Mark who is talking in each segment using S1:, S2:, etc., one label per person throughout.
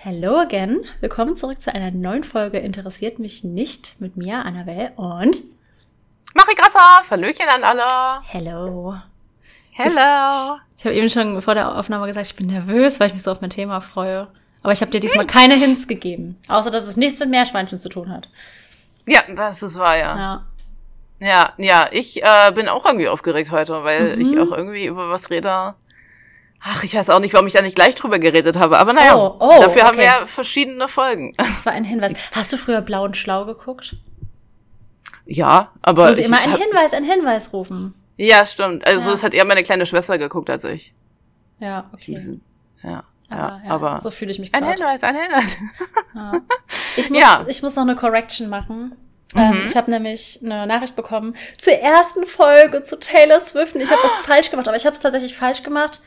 S1: Hello again. Willkommen zurück zu einer neuen Folge Interessiert mich nicht mit mir, Annabelle und
S2: Marie Grasser. Verlöchen an alle.
S1: Hello.
S2: Hello.
S1: Ich habe eben schon vor der Aufnahme gesagt, ich bin nervös, weil ich mich so auf mein Thema freue. Aber ich habe dir diesmal keine Hints gegeben. Außer, dass es nichts mit Meerschweinchen zu tun hat.
S2: Ja, das ist wahr, ja.
S1: Ja.
S2: Ja, ja, ich äh, bin auch irgendwie aufgeregt heute, weil
S1: Mhm.
S2: ich auch irgendwie über was rede. Ach, ich weiß auch nicht, warum ich da nicht gleich drüber geredet habe, aber naja,
S1: Oh, oh,
S2: dafür haben wir
S1: okay.
S2: ja verschiedene Folgen.
S1: Das war ein Hinweis. Hast du früher Blau und Schlau geguckt?
S2: Ja, aber
S1: sie
S2: ich
S1: immer einen Hinweis, einen Hinweis rufen.
S2: Ja, stimmt. Also
S1: Ja.
S2: es hat eher meine kleine Schwester geguckt als ich.
S1: Ja, okay.
S2: Ja,
S1: Aber,
S2: ja,
S1: ja,
S2: aber
S1: so fühle ich mich
S2: ein
S1: gerade.
S2: Hinweis, ein Hinweis.
S1: Ja. Ich, muss,
S2: Ja.
S1: ich muss noch eine Correction machen.
S2: Mhm.
S1: Ähm, ich habe nämlich eine Nachricht bekommen zur ersten Folge zu Taylor Swift und ich habe was falsch gemacht, aber ich habe es tatsächlich falsch gemacht.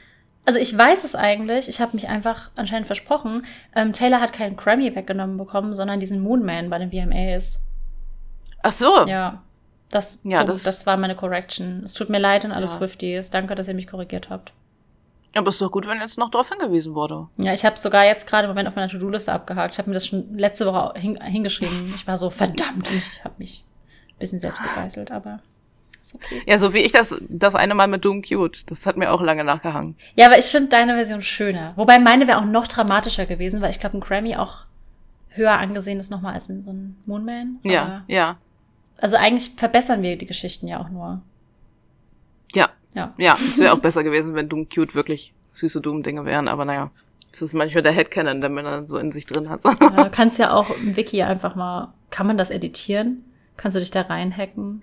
S1: Also ich weiß es eigentlich, ich habe mich einfach anscheinend versprochen. Ähm, Taylor hat keinen Grammy weggenommen bekommen, sondern diesen Moonman bei den VMAs.
S2: Ach so.
S1: Ja, das,
S2: Ja, das-
S1: das, war meine Correction. Es tut mir leid an alle
S2: Ja.
S1: Swifties. Danke, dass ihr mich korrigiert habt.
S2: Aber ist doch gut, wenn jetzt noch darauf hingewiesen wurde.
S1: Ja, ich habe sogar jetzt gerade im Moment auf meiner To-Do-Liste abgehakt. Ich habe mir das schon letzte Woche hin, hingeschrieben. Ich war so verdammt ich habe mich ein bisschen selbst gegeißelt, aber okay.
S2: Ja, so wie ich das das eine Mal mit Doom Cute. Das hat mir auch lange nachgehangen.
S1: Ja, aber ich finde deine Version schöner. Wobei meine wäre auch noch dramatischer gewesen, weil ich glaube, ein Grammy auch höher angesehen ist nochmal als ein, so ein Moonman.
S2: Ja,
S1: Aber-
S2: ja,
S1: Also eigentlich verbessern wir die Geschichten ja auch nur.
S2: ja.
S1: Ja.
S2: Ja, es wäre auch besser gewesen, wenn Doom Cute wirklich süße Doom-Dinge wären, aber naja. Es ist manchmal der Headcanon, der man dann so in sich drin hat.
S1: Ja, Du kannst ja auch im Wiki einfach mal, kann man das editieren? Kannst du dich da reinhacken?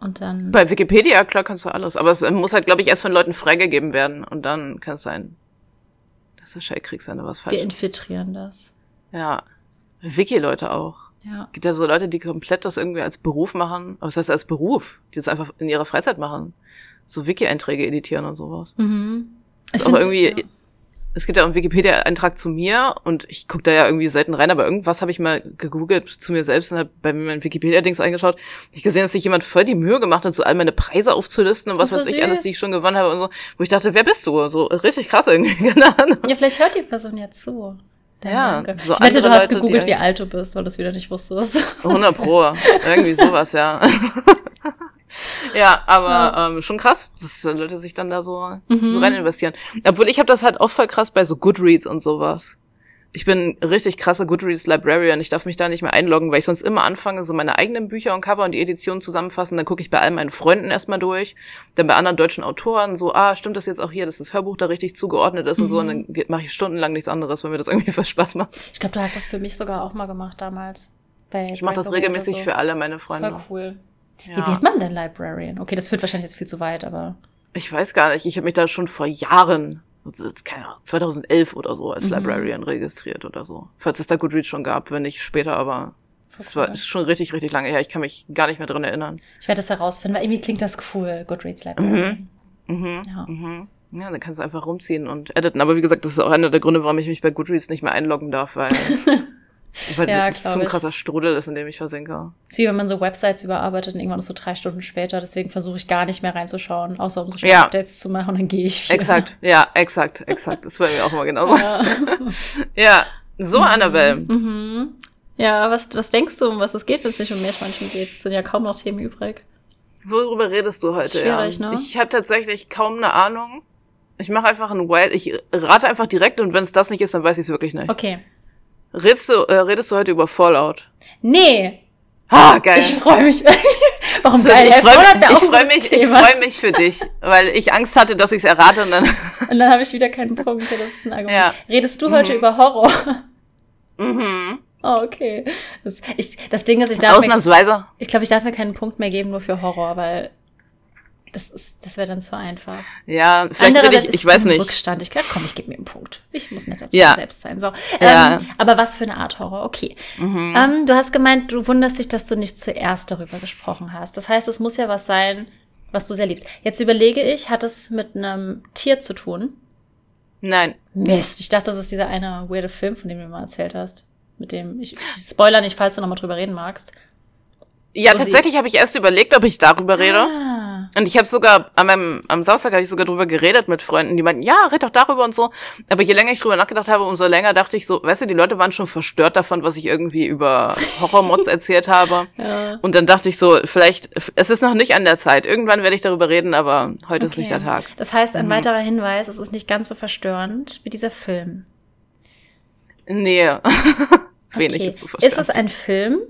S1: Und dann.
S2: Bei Wikipedia, klar, kannst du alles. Aber es muss halt, glaube ich, erst von Leuten freigegeben werden. Und dann kann es sein, dass du Shell kriegst, wenn du was
S1: Wir
S2: falsch
S1: infiltrieren das.
S2: Ja. Wiki-Leute auch.
S1: Ja.
S2: Gibt ja so Leute, die komplett das irgendwie als Beruf machen. Aber was heißt als Beruf? Die das einfach in ihrer Freizeit machen. So Wiki-Einträge editieren und sowas.
S1: Mhm.
S2: Ist auch irgendwie,
S1: ja.
S2: Es gibt ja auch einen Wikipedia-Eintrag zu mir und ich gucke da ja irgendwie selten rein, aber irgendwas habe ich mal gegoogelt zu mir selbst und habe bei mir mein Wikipedia-Dings eingeschaut. Ich gesehen, dass sich jemand voll die Mühe gemacht hat, so all meine Preise aufzulisten und was weiß ich alles, die ich schon gewonnen habe und so. Wo ich dachte, wer bist du? So richtig krass irgendwie. Keine Ahnung.
S1: Ja, vielleicht hört die Person ja zu.
S2: Ja,
S1: Danke.
S2: so
S1: ich wette, du hast
S2: Leute,
S1: gegoogelt, wie alt du bist, weil du es wieder nicht wusstest.
S2: 100 Pro. Irgendwie sowas, ja. Ja, aber Ähm, schon krass, dass Leute sich dann da so,
S1: Mhm.
S2: so rein investieren. Obwohl ich habe das halt auch voll krass bei so Goodreads und sowas. Ich bin richtig krasser Goodreads Librarian. Ich darf mich da nicht mehr einloggen, weil ich sonst immer anfange, so meine eigenen Bücher und Cover und die Editionen zusammenfassen. Dann gucke ich bei all meinen Freunden erstmal durch. Dann bei anderen deutschen Autoren so, ah, stimmt das jetzt auch hier, dass das Hörbuch da richtig zugeordnet ist und so. Und dann mache ich stundenlang nichts anderes, weil mir das irgendwie voll Spaß macht.
S1: Ich glaube, du hast das für mich sogar auch mal gemacht damals.
S2: Ich mache das regelmäßig
S1: so.
S2: für alle meine Freunde.
S1: Voll cool.
S2: Ja.
S1: Wie wird man denn Librarian? Okay, das führt wahrscheinlich jetzt viel zu weit, aber.
S2: Ich weiß gar nicht. Ich habe mich da schon vor Jahren, also, keine Ahnung, 2011 oder so, als
S1: Mhm.
S2: Librarian registriert oder so. Falls es da Goodreads schon gab, wenn nicht später, aber es war ist schon richtig, richtig lange her. Ich kann mich gar nicht mehr dran erinnern.
S1: Ich werde das herausfinden, weil irgendwie klingt das cool, Goodreads Librarian.
S2: Mhm.
S1: Ja.
S2: Mhm. Ja, dann kannst du einfach rumziehen und editen. Aber wie gesagt, das ist auch einer der Gründe, warum ich mich bei Goodreads nicht mehr einloggen darf, weil, weil
S1: Ja,
S2: das so ein krasser Strudel ist, in dem ich versinke.
S1: ist wie wenn man so Websites überarbeitet und irgendwann ist so drei Stunden später. Deswegen versuche ich gar nicht mehr reinzuschauen, außer um so schnell
S2: Ja.
S1: Updates zu machen und dann gehe ich wieder.
S2: Exakt, ja, exakt, exakt. Das war mir auch immer genauso.
S1: Ja.
S2: Ja, so, Annabelle.
S1: Mhm. Ja, was, was denkst du, um was es geht, wenn es nicht um Meerschweinchen geht? Es sind ja kaum noch Themen übrig.
S2: Worüber redest du heute?
S1: Schwierig,
S2: ja?
S1: ne?
S2: Ich habe tatsächlich kaum eine Ahnung. Ich mache einfach ein Wild. Ich rate einfach direkt und wenn es das nicht ist, dann weiß ich es wirklich nicht.
S1: Okay.
S2: Redest du, äh, redest du heute über Fallout?
S1: Nee,
S2: Ah, geil.
S1: ich freue mich. Warum
S2: So,
S1: geil?
S2: ich
S1: Ey,
S2: freue mich, ich freu mich, ich freu mich für dich, weil ich Angst hatte, dass ich es errate und dann.
S1: Und dann habe ich wieder keinen Punkt. Das ist ein Argument.
S2: Ja.
S1: Redest du heute über Horror?
S2: mhm.
S1: Oh, okay. Das, ich, das Ding ist, ich darf, mir,
S2: Ausnahmsweise.
S1: ich glaube, ich darf mir keinen Punkt mehr geben, nur für Horror, weil das ist, das wäre dann zu einfach.
S2: Ja, vielleicht bin
S1: Andererseits
S2: ich, ich weiß nicht.
S1: Rückstand. Ich komm, ich gebe mir einen Punkt. Ich muss nicht dazu
S2: Ja.
S1: selbst sein. So.
S2: Ja.
S1: Ähm, aber was für eine Art Horror? Okay.
S2: Mhm.
S1: Ähm, du hast gemeint, du wunderst dich, dass du nicht zuerst darüber gesprochen hast. Das heißt, es muss ja was sein, was du sehr liebst. Jetzt überlege ich, hat es mit einem Tier zu tun?
S2: Nein.
S1: Mist, ich dachte, das ist dieser eine weirde Film, von dem du mir mal erzählt hast. Mit dem, ich, ich spoiler nicht, falls du noch mal drüber reden magst.
S2: Ja,
S1: Wo
S2: tatsächlich habe ich erst überlegt, ob ich darüber rede.
S1: Ah, Ja.
S2: Und ich habe sogar an meinem, am Samstag habe ich sogar drüber geredet mit Freunden, die meinten, ja, red doch darüber und so. Aber je länger ich drüber nachgedacht habe, umso länger dachte ich so, weißt du, die Leute waren schon verstört davon, was ich irgendwie über Horrormods erzählt habe.
S1: Ja.
S2: Und dann dachte ich so, vielleicht, es ist noch nicht an der Zeit. Irgendwann werde ich darüber reden, aber heute ist nicht der Tag.
S1: Das heißt, ein weiterer Hinweis, es ist nicht ganz so verstörend wie dieser Film.
S2: Nee. Wenig
S1: Okay.
S2: ist zu verstehen.
S1: Ist es ein Film?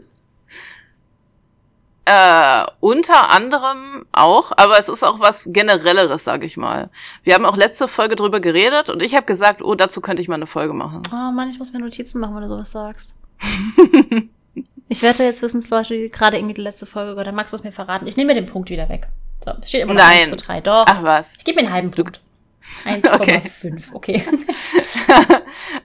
S2: Äh, unter anderem auch, aber es ist auch was generelleres, sag ich mal. Wir haben auch letzte Folge drüber geredet und ich habe gesagt, oh, dazu könnte ich mal eine Folge machen.
S1: Oh Mann, ich muss mir Notizen machen, wenn du sowas sagst. ich werde jetzt wissen, zum Beispiel gerade irgendwie die letzte Folge gehört, dann magst du es mir verraten. Ich nehme mir den Punkt wieder weg. So, es steht immer noch
S2: Nein.
S1: 1 zu 3. Doch.
S2: Ach was.
S1: Ich gebe mir einen halben Punkt. 1,5, okay.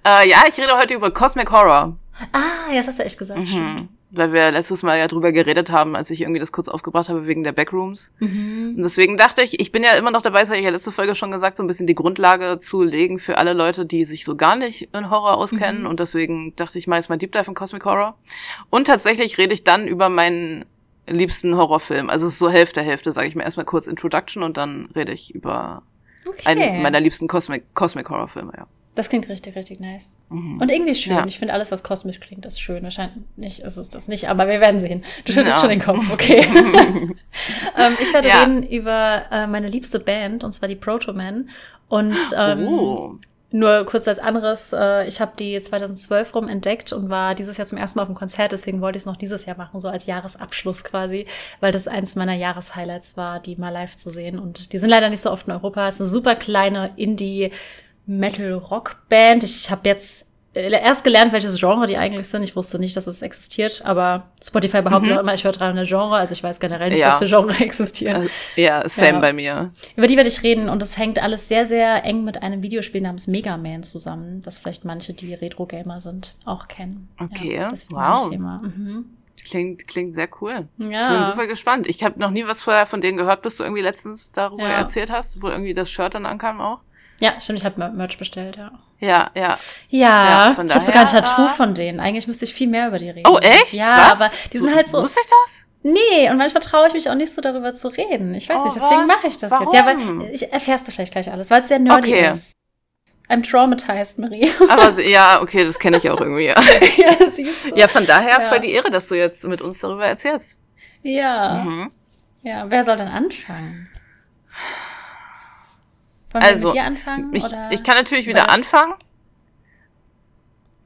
S2: Äh, ja, ich rede heute über Cosmic Horror.
S1: ah, ja, das hast du echt gesagt. stimmt.
S2: Weil wir letztes Mal ja drüber geredet haben, als ich irgendwie das kurz aufgebracht habe wegen der Backrooms.
S1: Mhm.
S2: Und deswegen dachte ich, ich bin ja immer noch dabei, das habe ich ja letzte Folge schon gesagt, so ein bisschen die Grundlage zu legen für alle Leute, die sich so gar nicht in Horror auskennen.
S1: Mhm.
S2: Und deswegen dachte ich mal, jetzt mal Deep Dive in Cosmic Horror. Und tatsächlich rede ich dann über meinen liebsten Horrorfilm. Also es ist so Hälfte, Hälfte, sage ich mir erstmal kurz Introduction und dann rede ich über
S1: Okay.
S2: einen meiner liebsten Cosmic, Cosmic Horror Filme, ja.
S1: Das klingt richtig, richtig nice. Und irgendwie schön.
S2: Ja.
S1: Ich finde alles, was kosmisch klingt, ist schön. Wahrscheinlich nicht, ist es das nicht, aber wir werden sehen. Du schüttelst
S2: Ja.
S1: schon den Kopf, okay. ähm, ich werde
S2: Ja.
S1: reden über äh, meine liebste Band, und zwar die Proto Man. Und ähm,
S2: oh.
S1: nur kurz als anderes, äh, ich habe die 2012 rum entdeckt und war dieses Jahr zum ersten Mal auf dem Konzert, deswegen wollte ich es noch dieses Jahr machen, so als Jahresabschluss quasi, weil das eins meiner Jahreshighlights war, die mal live zu sehen. Und die sind leider nicht so oft in Europa. Es ist eine super kleine Indie- Metal-Rock-Band. Ich habe jetzt äh, erst gelernt, welches Genre die eigentlich sind. Ich wusste nicht, dass es existiert, aber Spotify behauptet auch immer, ich höre 300 Genre, also ich weiß generell nicht,
S2: Ja.
S1: was für Genre existieren.
S2: Äh, Ja, same
S1: Ja.
S2: bei mir.
S1: Über die werde ich reden und es hängt alles sehr, sehr eng mit einem Videospiel namens Mega Man zusammen, das vielleicht manche, die Retro-Gamer sind, auch kennen.
S2: Okay,
S1: ja, das
S2: wow.
S1: Mhm.
S2: Klingt, klingt sehr cool.
S1: Ja.
S2: Ich bin super gespannt. Ich habe noch nie was vorher von denen gehört, bis du irgendwie letztens darüber erzählt hast, wo irgendwie das Shirt dann ankam auch.
S1: Ja, stimmt, ich habe Merch bestellt, ja.
S2: Ja, ja.
S1: Ja,
S2: Ja,
S1: ich habe sogar ein Tattoo
S2: äh,
S1: von denen. Eigentlich müsste ich viel mehr über die reden.
S2: Oh, echt?
S1: Ja,
S2: was?
S1: aber die sind halt so.
S2: Wusste ich das?
S1: Nee, und manchmal traue ich mich auch nicht so darüber zu reden. Ich weiß
S2: Oh,
S1: nicht, deswegen mache ich das
S2: Warum?
S1: jetzt. Ja, weil ich erfährst du vielleicht gleich alles, weil es sehr nerdy
S2: Okay.
S1: ist. I'm traumatized, Marie.
S2: Aber so- ja, okay, das kenne ich auch irgendwie. Ja.
S1: ja, siehst du.
S2: ja, von daher
S1: Ja.
S2: voll die Ehre, dass du jetzt mit uns darüber erzählst.
S1: Ja.
S2: Mhm.
S1: Ja, wer soll denn anfangen? Wollen wir
S2: Also,
S1: mit dir anfangen?
S2: Ich,
S1: oder?
S2: ich kann natürlich wieder
S1: das-
S2: anfangen.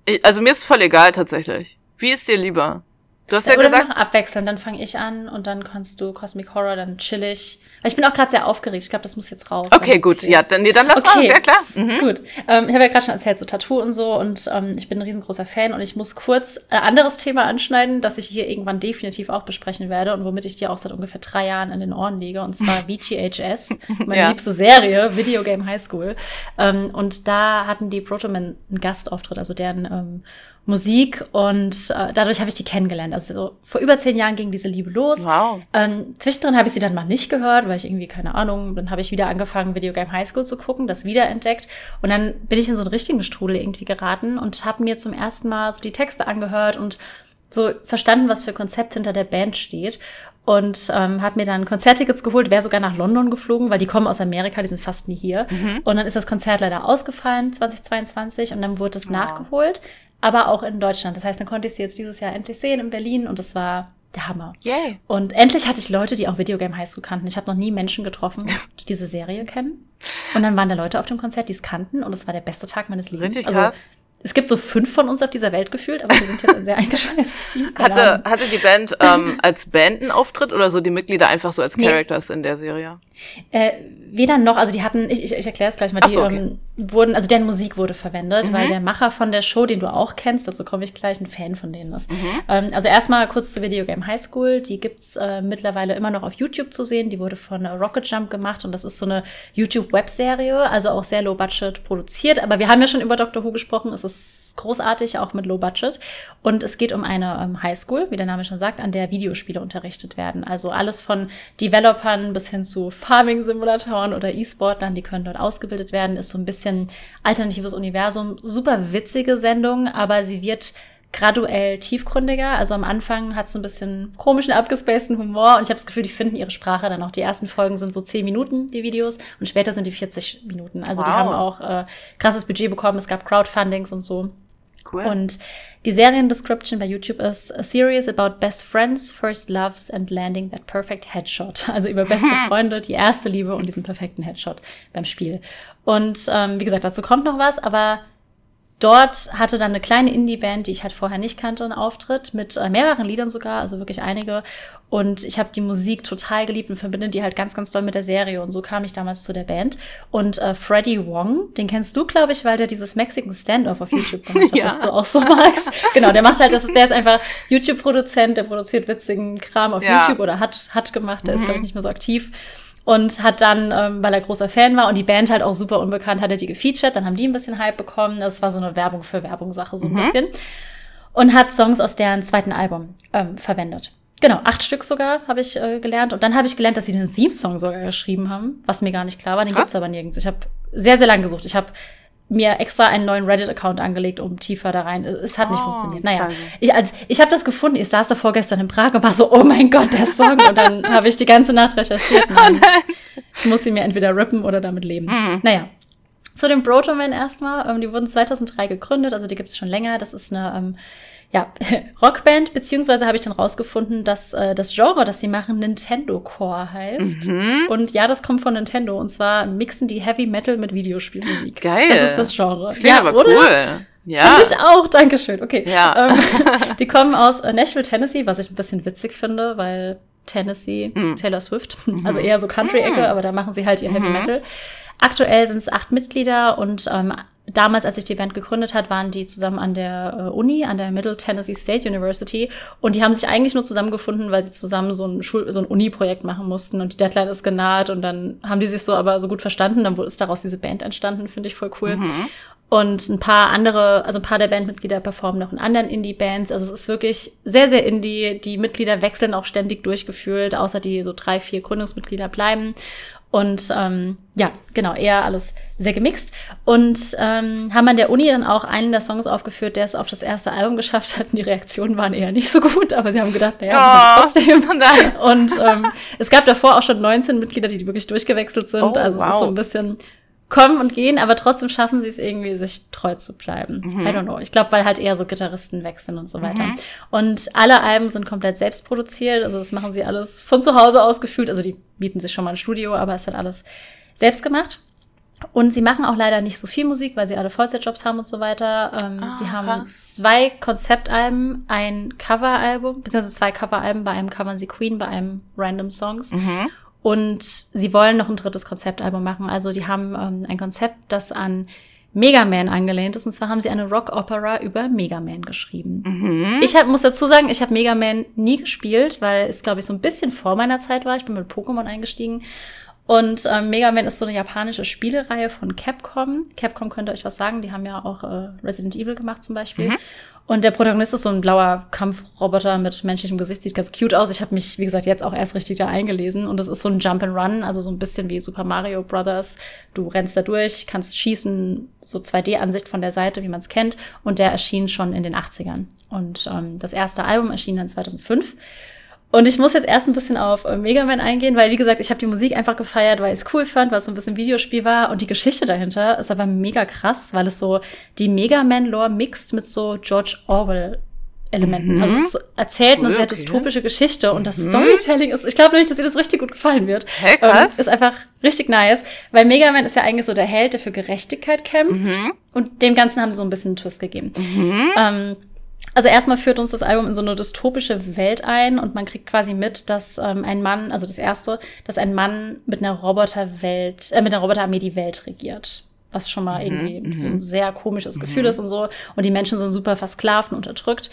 S2: Ich, also mir ist voll egal tatsächlich. Wie ist dir lieber? Du hast ja
S1: Oder wir
S2: gesagt,
S1: machen abwechselnd, dann fange ich an und dann kannst du Cosmic Horror, dann chill ich. Ich bin auch gerade sehr aufgeregt. Ich glaube, das muss jetzt raus.
S2: okay, gut, ja, dann, nee, dann lass mal,
S1: Okay.
S2: sehr klar. Mhm.
S1: Gut. Ähm, ich habe ja gerade schon erzählt, so Tattoo und so und ähm, ich bin ein riesengroßer Fan und ich muss kurz ein anderes Thema anschneiden, das ich hier irgendwann definitiv auch besprechen werde und womit ich dir auch seit ungefähr drei Jahren in den Ohren liege und zwar VGHS, meine
S2: Ja.
S1: liebste Serie, Video Game High School. Ähm, und da hatten die Protomen einen Gastauftritt, also deren ähm, Musik und äh, dadurch habe ich die kennengelernt. Also so, vor über zehn Jahren ging diese Liebe los.
S2: Wow.
S1: Ähm, zwischendrin habe ich sie dann mal nicht gehört, weil ich irgendwie, keine Ahnung, dann habe ich wieder angefangen, Video Game High School zu gucken, das wiederentdeckt. Und dann bin ich in so einen richtigen Strudel irgendwie geraten und habe mir zum ersten Mal so die Texte angehört und so verstanden, was für Konzept hinter der Band steht. Und ähm, hat mir dann Konzerttickets geholt, wäre sogar nach London geflogen, weil die kommen aus Amerika, die sind fast nie hier. Und dann ist das Konzert leider ausgefallen, 2022, und dann wurde es nachgeholt, aber auch in Deutschland. Das heißt, dann konnte ich sie jetzt dieses Jahr endlich sehen in Berlin und das war der Hammer.
S2: Yay.
S1: Und endlich hatte ich Leute, die auch Videogame High School kannten. Ich habe noch nie Menschen getroffen, die diese Serie kennen. Und dann waren da Leute auf dem Konzert, die es kannten und es war der beste Tag meines Lebens.
S2: Richtig
S1: also,
S2: krass.
S1: Es gibt so fünf von uns auf dieser Welt gefühlt, aber wir sind jetzt ein sehr eingeschweißtes Team.
S2: Hatte, hatte die Band ähm, als Band einen Auftritt oder so die Mitglieder einfach so als
S1: Nee.
S2: Characters in der Serie?
S1: Äh, weder noch, also die hatten, ich, ich, ich erkläre es gleich mal,
S2: Ach
S1: die
S2: so, okay.
S1: Ähm, wurden, also deren Musik wurde verwendet, weil der Macher von der Show, den du auch kennst, dazu komme ich gleich, ein Fan von denen ist.
S2: Mhm.
S1: Ähm, also erstmal kurz zu Video Game High School, die gibt's äh, mittlerweile immer noch auf YouTube zu sehen, die wurde von äh, Rocket Jump gemacht und das ist so eine YouTube-Webserie, also auch sehr low budget produziert, aber wir haben ja schon über Doctor Who gesprochen, es ist großartig, auch mit low budget und es geht um eine ähm, High School, wie der Name schon sagt, an der Videospiele unterrichtet werden, also alles von Developern bis hin zu Farming-Simulatoren oder E-Sportlern, die können dort ausgebildet werden, ist so ein bisschen alternatives Universum, super witzige Sendung, aber sie wird graduell tiefgründiger. Also am Anfang hat es ein bisschen komischen, abgespaceden Humor und ich habe das Gefühl, die finden ihre Sprache dann auch. Die ersten Folgen sind so zehn Minuten, die Videos, und später sind die 40 Minuten. Also wow. die haben auch äh, krasses Budget bekommen. Es gab Crowdfundings und so. Cool. Und die Seriendescription bei YouTube ist a series about best friends, first loves and landing that perfect headshot. Also über beste Freunde, die erste Liebe und diesen perfekten Headshot beim Spiel. Und ähm, wie gesagt, dazu kommt noch was, aber Dort hatte dann eine kleine Indie-Band, die ich halt vorher nicht kannte, einen Auftritt mit äh, mehreren Liedern sogar, also wirklich einige. Und ich habe die Musik total geliebt und verbinde die halt ganz, ganz doll mit der Serie. Und so kam ich damals zu der Band. Und äh, Freddie Wong, den kennst du, glaube ich, weil der dieses Mexican Standoff auf YouTube gemacht hat, ja. was du auch so magst. genau, der macht halt, das ist, der ist einfach YouTube-Produzent, der produziert witzigen Kram auf ja. YouTube oder hat, hat gemacht, der mhm. ist, glaube ich, nicht mehr so aktiv und hat dann, ähm, weil er großer Fan war und die Band halt auch super unbekannt, hat er die gefeatured, dann haben die ein bisschen Hype bekommen. Das war so eine Werbung für Werbung-Sache, so ein mhm. bisschen. Und hat Songs aus deren zweiten Album ähm, verwendet. Genau, acht Stück sogar habe ich äh, gelernt. Und dann habe ich gelernt, dass sie den Theme-Song sogar geschrieben haben, was mir gar nicht klar war. Den Krass. gibt's aber nirgends. Ich habe sehr, sehr lang gesucht. Ich habe mir extra einen neuen Reddit-Account angelegt, um tiefer da rein. Es hat nicht oh, funktioniert. Naja, ich, also, ich habe das gefunden. Ich saß da vorgestern in Prag und war so, oh mein Gott, der Song. Und dann habe ich die ganze Nacht recherchiert. Nein, oh ich muss sie mir entweder rippen oder damit leben. Mhm. Naja, zu den Brotomen erstmal. Ähm, die wurden 2003 gegründet, also die gibt es schon länger. Das ist eine ähm, ja, Rockband, beziehungsweise habe ich dann rausgefunden, dass äh, das Genre, das sie machen, Nintendo Core heißt. Mhm. Und ja, das kommt von Nintendo. Und zwar mixen die Heavy Metal mit Videospielmusik.
S2: Geil.
S1: Das ist das Genre.
S2: Das ja, aber oder? cool.
S1: Ja. Finde ich auch, Dankeschön. Okay. Ja. Ähm, die kommen aus äh, Nashville, Tennessee, was ich ein bisschen witzig finde, weil Tennessee, mhm. Taylor Swift, also eher so Country-Ecke, mhm. aber da machen sie halt ihr Heavy mhm. Metal. Aktuell sind es acht Mitglieder und ähm, damals, als sich die Band gegründet hat, waren die zusammen an der äh, Uni, an der Middle Tennessee State University. Und die haben sich eigentlich nur zusammengefunden, weil sie zusammen so ein, Schul so ein Uni-Projekt machen mussten. Und die Deadline ist genaht. Und dann haben die sich so aber so gut verstanden. Dann ist daraus diese Band entstanden, finde ich voll cool. Mhm. Und ein paar andere, also ein paar der Bandmitglieder performen noch in anderen Indie-Bands. Also es ist wirklich sehr, sehr Indie. Die Mitglieder wechseln auch ständig durchgefühlt, außer die so drei, vier Gründungsmitglieder bleiben. Und ähm, ja, genau, eher alles sehr gemixt. Und ähm, haben an der Uni dann auch einen der Songs aufgeführt, der es auf das erste Album geschafft hat. Und die Reaktionen waren eher nicht so gut, aber sie haben gedacht, naja, oh, trotzdem. Und ähm, es gab davor auch schon 19 Mitglieder, die wirklich durchgewechselt sind. Oh, also wow. es ist so ein bisschen kommen und gehen, aber trotzdem schaffen sie es irgendwie, sich treu zu bleiben. Mhm. I don't know. Ich glaube, weil halt eher so Gitarristen wechseln und so weiter. Mhm. Und alle Alben sind komplett selbst produziert. Also das machen sie alles von zu Hause ausgefühlt. Also die bieten sich schon mal ein Studio, aber es halt alles selbst gemacht. Und sie machen auch leider nicht so viel Musik, weil sie alle Vollzeitjobs haben und so weiter. Ähm, ah, sie haben krass. zwei Konzeptalben, ein Coveralbum, beziehungsweise zwei Coveralben. Bei einem covern sie Queen, bei einem Random Songs. Mhm. Und sie wollen noch ein drittes Konzeptalbum machen. Also die haben ähm, ein Konzept, das an Mega Man angelehnt ist. Und zwar haben sie eine Rock-Opera über Mega Man geschrieben. Mhm. Ich hab, muss dazu sagen, ich habe Mega Man nie gespielt, weil es, glaube ich, so ein bisschen vor meiner Zeit war. Ich bin mit Pokémon eingestiegen. Und ähm, Mega Man ist so eine japanische Spielereihe von Capcom. Capcom könnte euch was sagen, die haben ja auch äh, Resident Evil gemacht zum Beispiel. Mhm. Und der Protagonist ist so ein blauer Kampfroboter mit menschlichem Gesicht, sieht ganz cute aus. Ich habe mich, wie gesagt, jetzt auch erst richtig da eingelesen. Und es ist so ein Jump and Run, also so ein bisschen wie Super Mario Brothers. Du rennst da durch, kannst schießen, so 2D-Ansicht von der Seite, wie man es kennt. Und der erschien schon in den 80ern. Und ähm, das erste Album erschien dann 2005. Und ich muss jetzt erst ein bisschen auf äh, Mega Man eingehen, weil, wie gesagt, ich habe die Musik einfach gefeiert, weil ich es cool fand, weil es so ein bisschen Videospiel war. Und die Geschichte dahinter ist aber mega krass, weil es so die Mega Man-Lore mixt mit so George Orwell Elementen. Mhm. Also es erzählt eine sehr okay. dystopische Geschichte und das mhm. Storytelling ist, ich glaube nicht, dass ihr das richtig gut gefallen wird.
S2: Hey, krass.
S1: Ähm, ist einfach richtig nice, weil Mega Man ist ja eigentlich so der Held, der für Gerechtigkeit kämpft mhm. und dem Ganzen haben sie so ein bisschen einen Twist gegeben. Mhm. Ähm, also erstmal führt uns das Album in so eine dystopische Welt ein und man kriegt quasi mit, dass ähm, ein Mann, also das erste, dass ein Mann mit einer Roboterwelt, äh, mit einer Roboterarmee die Welt regiert was schon mal mhm, irgendwie mhm. so ein sehr komisches Gefühl mhm. ist und so. Und die Menschen sind super versklavt und unterdrückt.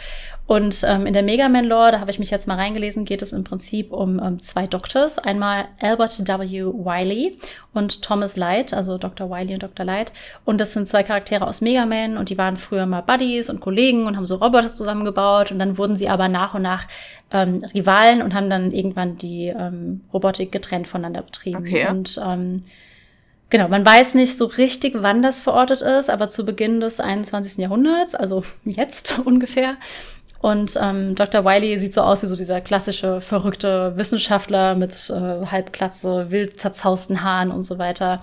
S1: Und ähm, in der Mega Man Lore, da habe ich mich jetzt mal reingelesen, geht es im Prinzip um ähm, zwei Doctors. Einmal Albert W. Wiley und Thomas Light, also Dr. Wiley und Dr. Light. Und das sind zwei Charaktere aus Mega Man und die waren früher mal Buddies und Kollegen und haben so Roboter zusammengebaut. Und dann wurden sie aber nach und nach ähm, Rivalen und haben dann irgendwann die ähm, Robotik getrennt voneinander betrieben. Okay. Und ähm, Genau, man weiß nicht so richtig, wann das verortet ist, aber zu Beginn des 21. Jahrhunderts, also jetzt ungefähr, und ähm, Dr. Wiley sieht so aus wie so dieser klassische, verrückte Wissenschaftler mit äh, Halbklatze, wild zerzausten Haaren und so weiter.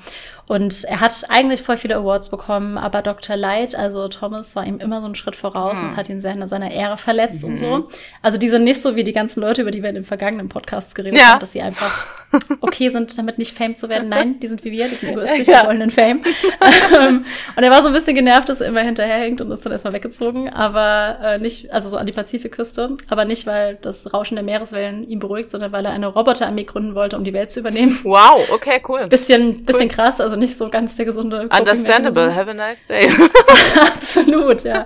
S1: Und er hat eigentlich voll viele Awards bekommen, aber Dr. Light, also Thomas, war ihm immer so einen Schritt voraus mhm. und es hat ihn sehr in seiner Ehre verletzt mhm. und so. Also die sind nicht so wie die ganzen Leute, über die wir in den vergangenen Podcasts geredet ja. haben, dass sie einfach okay sind, damit nicht Fame zu werden. Nein, die sind wie wir, die sind egoistisch, ja. die wollen den Fame. Ähm, und er war so ein bisschen genervt, dass er immer hinterherhängt und ist dann erstmal weggezogen, aber äh, nicht, also so an die Pazifikküste, aber nicht, weil das Rauschen der Meereswellen ihn beruhigt, sondern weil er eine Roboterarmee gründen wollte, um die Welt zu übernehmen.
S2: Wow, okay, cool.
S1: Bisschen, bisschen cool. krass, also nicht so ganz der gesunde
S2: Understandable, have a nice day.
S1: Absolut, ja.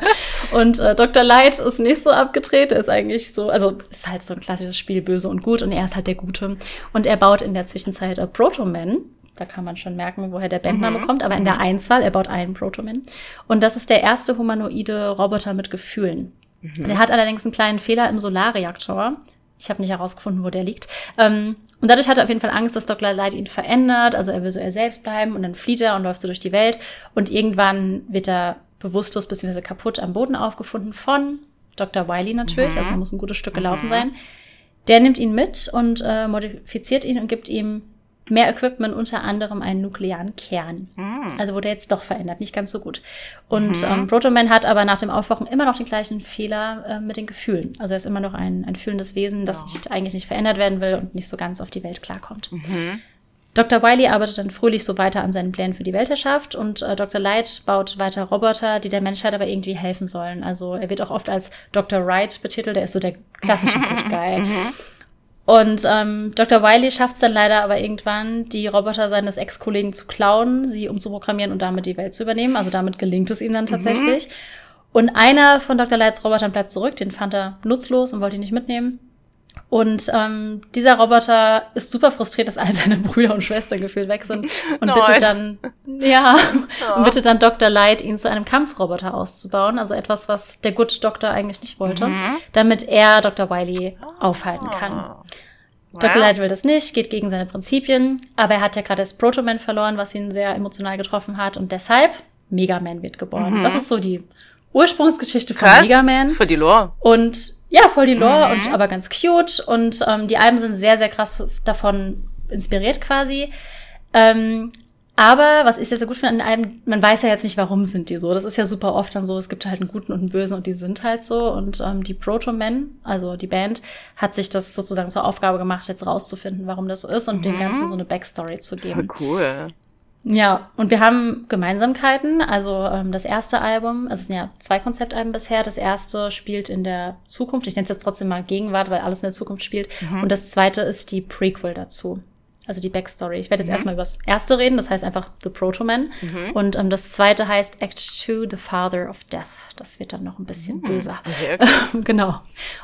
S1: Und äh, Dr. Light ist nicht so abgedreht, er ist eigentlich so, also ist halt so ein klassisches Spiel, böse und gut und er ist halt der Gute. Und er baut in der Zwischenzeit äh, Proto-Man, da kann man schon merken, woher der Bandname mhm. kommt, aber in der mhm. Einzahl, er baut einen Protoman. Und das ist der erste humanoide Roboter mit Gefühlen. Mhm. Der hat allerdings einen kleinen Fehler im Solarreaktor. Ich habe nicht herausgefunden, wo der liegt. Ähm, und dadurch hat er auf jeden Fall Angst, dass Dr. Light ihn verändert. Also er will so er selbst bleiben und dann flieht er und läuft so durch die Welt. Und irgendwann wird er bewusstlos bzw. kaputt am Boden aufgefunden von Dr. Wiley natürlich. Mhm. Also er muss ein gutes Stück gelaufen mhm. sein. Der nimmt ihn mit und äh, modifiziert ihn und gibt ihm mehr Equipment, unter anderem einen nuklearen Kern. Mhm. Also wurde jetzt doch verändert, nicht ganz so gut. Und mhm. ähm, Protoman hat aber nach dem Aufwachen immer noch den gleichen Fehler äh, mit den Gefühlen. Also er ist immer noch ein, ein fühlendes Wesen, das ja. nicht, eigentlich nicht verändert werden will und nicht so ganz auf die Welt klarkommt. Mhm. Dr. Wiley arbeitet dann fröhlich so weiter an seinen Plänen für die Weltherrschaft und äh, Dr. Light baut weiter Roboter, die der Menschheit aber irgendwie helfen sollen. Also er wird auch oft als Dr. Wright betitelt, er ist so der klassische Good Guy. Mhm. Und ähm, Dr. Wiley schafft es dann leider aber irgendwann, die Roboter seines Ex-Kollegen zu klauen, sie umzuprogrammieren und damit die Welt zu übernehmen. Also damit gelingt es ihm dann tatsächlich. Mhm. Und einer von Dr. Lights Robotern bleibt zurück, den fand er nutzlos und wollte ihn nicht mitnehmen. Und ähm, dieser Roboter ist super frustriert, dass all seine Brüder und Schwestern gefühlt weg sind und bittet dann, ja, oh. und bittet dann Dr. Light, ihn zu einem Kampfroboter auszubauen. Also etwas, was der Good Doctor eigentlich nicht wollte, mhm. damit er Dr. Wiley aufhalten kann. Wow. Dr. Light will das nicht, geht gegen seine Prinzipien, aber er hat ja gerade das Proto-Man verloren, was ihn sehr emotional getroffen hat und deshalb Mega Man wird geboren. Mhm. Das ist so die Ursprungsgeschichte von Krass, Mega Man.
S2: Für die Lore.
S1: Und ja, voll die Lore mhm. und aber ganz cute. Und ähm, die Alben sind sehr, sehr krass davon inspiriert quasi. Ähm, aber was ich sehr, sehr gut finde an den Alben, man weiß ja jetzt nicht, warum sind die so. Das ist ja super oft dann so, es gibt halt einen guten und einen bösen und die sind halt so. Und ähm, die Proto Men, also die Band, hat sich das sozusagen zur Aufgabe gemacht, jetzt rauszufinden, warum das so ist und mhm. dem Ganzen so eine Backstory zu geben.
S2: Voll cool.
S1: Ja, und wir haben Gemeinsamkeiten. Also ähm, das erste Album, also es sind ja zwei Konzeptalben bisher. Das erste spielt in der Zukunft. Ich nenne es jetzt trotzdem mal Gegenwart, weil alles in der Zukunft spielt. Mhm. Und das zweite ist die Prequel dazu also die Backstory. Ich werde jetzt mhm. erstmal über das erste reden, das heißt einfach The Proto-Man. Mhm. Und ähm, das zweite heißt Act 2, The Father of Death. Das wird dann noch ein bisschen mhm. böser. Okay. genau.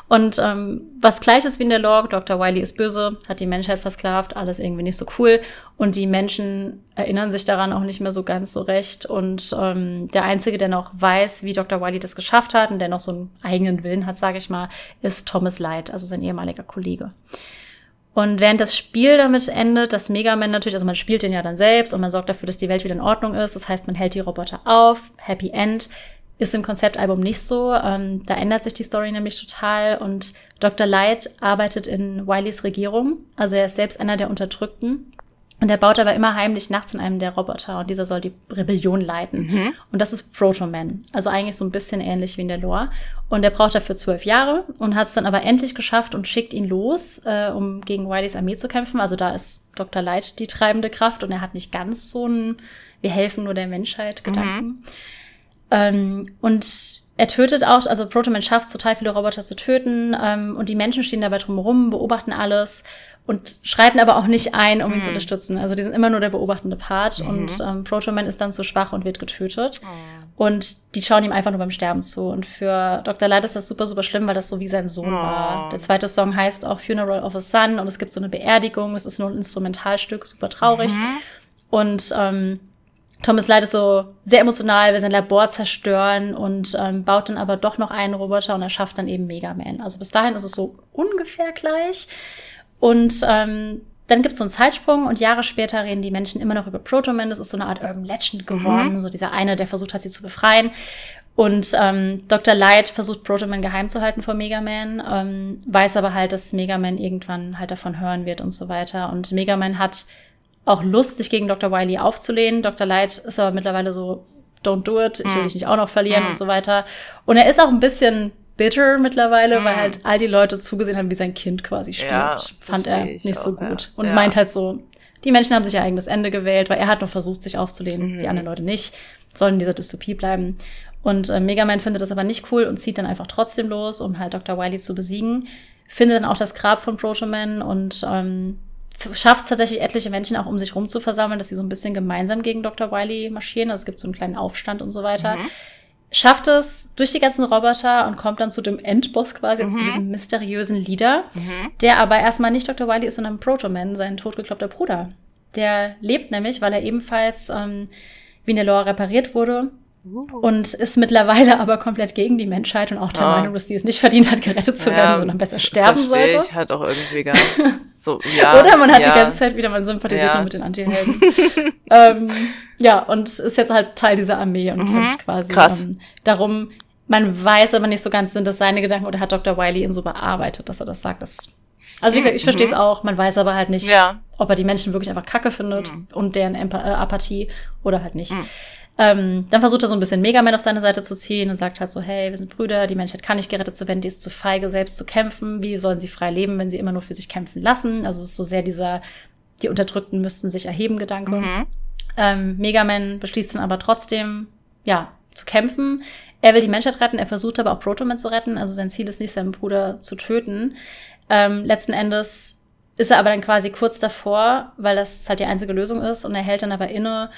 S1: Und ähm, was gleich ist wie in der Lore, Dr. Wiley ist böse, hat die Menschheit versklavt, alles irgendwie nicht so cool. Und die Menschen erinnern sich daran auch nicht mehr so ganz so recht. Und ähm, der Einzige, der noch weiß, wie Dr. Wiley das geschafft hat und der noch so einen eigenen Willen hat, sage ich mal, ist Thomas Light, also sein ehemaliger Kollege. Und während das Spiel damit endet, dass Mega Man natürlich, also man spielt den ja dann selbst und man sorgt dafür, dass die Welt wieder in Ordnung ist. Das heißt, man hält die Roboter auf. Happy End ist im Konzeptalbum nicht so. Ähm, da ändert sich die Story nämlich total und Dr. Light arbeitet in Wileys Regierung. Also er ist selbst einer der Unterdrückten und er baut aber immer heimlich nachts in einem der Roboter und dieser soll die Rebellion leiten. Mhm. Und das ist Proto-Man. Also eigentlich so ein bisschen ähnlich wie in der Lore. Und er braucht dafür zwölf Jahre und hat es dann aber endlich geschafft und schickt ihn los, äh, um gegen Wileys Armee zu kämpfen. Also da ist Dr. Light die treibende Kraft und er hat nicht ganz so ein Wir helfen nur der Menschheit Gedanken. Mhm. Ähm, und er tötet auch, also Proto-Man schafft es, total viele Roboter zu töten ähm, und die Menschen stehen dabei drumherum, beobachten alles und schreiten aber auch nicht ein, um ihn zu mhm. unterstützen. Also die sind immer nur der beobachtende Part mhm. und ähm, Proto-Man ist dann zu schwach und wird getötet. Oh. Und die schauen ihm einfach nur beim Sterben zu. Und für Dr. Light ist das super, super schlimm, weil das so wie sein Sohn oh. war. Der zweite Song heißt auch Funeral of a Son und es gibt so eine Beerdigung. Es ist nur ein Instrumentalstück, super traurig. Mhm. Und ähm, Thomas Light ist so sehr emotional, will sein Labor zerstören und ähm, baut dann aber doch noch einen Roboter und er schafft dann eben Mega Man. Also bis dahin ist es so ungefähr gleich. Und ähm, dann gibt es so einen Zeitsprung und Jahre später reden die Menschen immer noch über Protoman. Das ist so eine Art Urban Legend geworden. Mhm. So dieser eine, der versucht hat, sie zu befreien. Und ähm, Dr. Light versucht Protoman geheim zu halten vor Mega Man, ähm, weiß aber halt, dass Mega Man irgendwann halt davon hören wird und so weiter. Und Mega Man hat auch Lust, sich gegen Dr. Wily aufzulehnen. Dr. Light ist aber mittlerweile so, don't do it, ich will mm. dich nicht auch noch verlieren mm. und so weiter. Und er ist auch ein bisschen bitter mittlerweile, mm. weil halt all die Leute zugesehen haben, wie sein Kind quasi stirbt. Ja, Fand er nicht so gut. Ja. Und ja. meint halt so, die Menschen haben sich ihr eigenes Ende gewählt, weil er hat noch versucht, sich aufzulehnen, die mhm. anderen Leute nicht, sollen in dieser Dystopie bleiben. Und äh, Mega Man findet das aber nicht cool und zieht dann einfach trotzdem los, um halt Dr. Wily zu besiegen. Findet dann auch das Grab von Proto Man und ähm, schafft es tatsächlich etliche Menschen auch um sich rum zu versammeln, dass sie so ein bisschen gemeinsam gegen Dr. Wily marschieren. Also es gibt so einen kleinen Aufstand und so weiter. Mhm. Schafft es durch die ganzen Roboter und kommt dann zu dem Endboss quasi, also mhm. zu diesem mysteriösen Leader, mhm. der aber erstmal nicht Dr. Wily ist, sondern Proto-Man, sein totgekloppter Bruder. Der lebt nämlich, weil er ebenfalls ähm, wie eine Lore repariert wurde und ist mittlerweile aber komplett gegen die Menschheit und auch der ja. Meinung, dass die es nicht verdient hat, gerettet zu werden, sondern besser sterben sollte.
S2: ich halt auch irgendwie gar nicht. So,
S1: ja, Oder man hat ja. die ganze Zeit wieder, man sympathisiert ja. nur mit den Antihelden. ähm, ja, und ist jetzt halt Teil dieser Armee und mhm. kämpft quasi.
S2: Krass. Ähm,
S1: darum, man weiß aber nicht so ganz, sind das seine Gedanken oder hat Dr. Wiley ihn so bearbeitet, dass er das sagt. Das, also wie gesagt, ich verstehe es mhm. auch, man weiß aber halt nicht, ja. ob er die Menschen wirklich einfach kacke findet mhm. und deren äh, Apathie oder halt nicht. Mhm. Ähm, dann versucht er so ein bisschen Mega Man auf seine Seite zu ziehen und sagt halt so, hey, wir sind Brüder, die Menschheit kann nicht gerettet zu werden, die ist zu feige, selbst zu kämpfen. Wie sollen sie frei leben, wenn sie immer nur für sich kämpfen lassen? Also es ist so sehr dieser, die Unterdrückten müssten sich erheben, Gedanke. Mhm. Ähm, Mega Man beschließt dann aber trotzdem, ja, zu kämpfen. Er will die Menschheit retten, er versucht aber auch Protoman zu retten. Also sein Ziel ist nicht, seinen Bruder zu töten. Ähm, letzten Endes ist er aber dann quasi kurz davor, weil das halt die einzige Lösung ist und er hält dann aber inne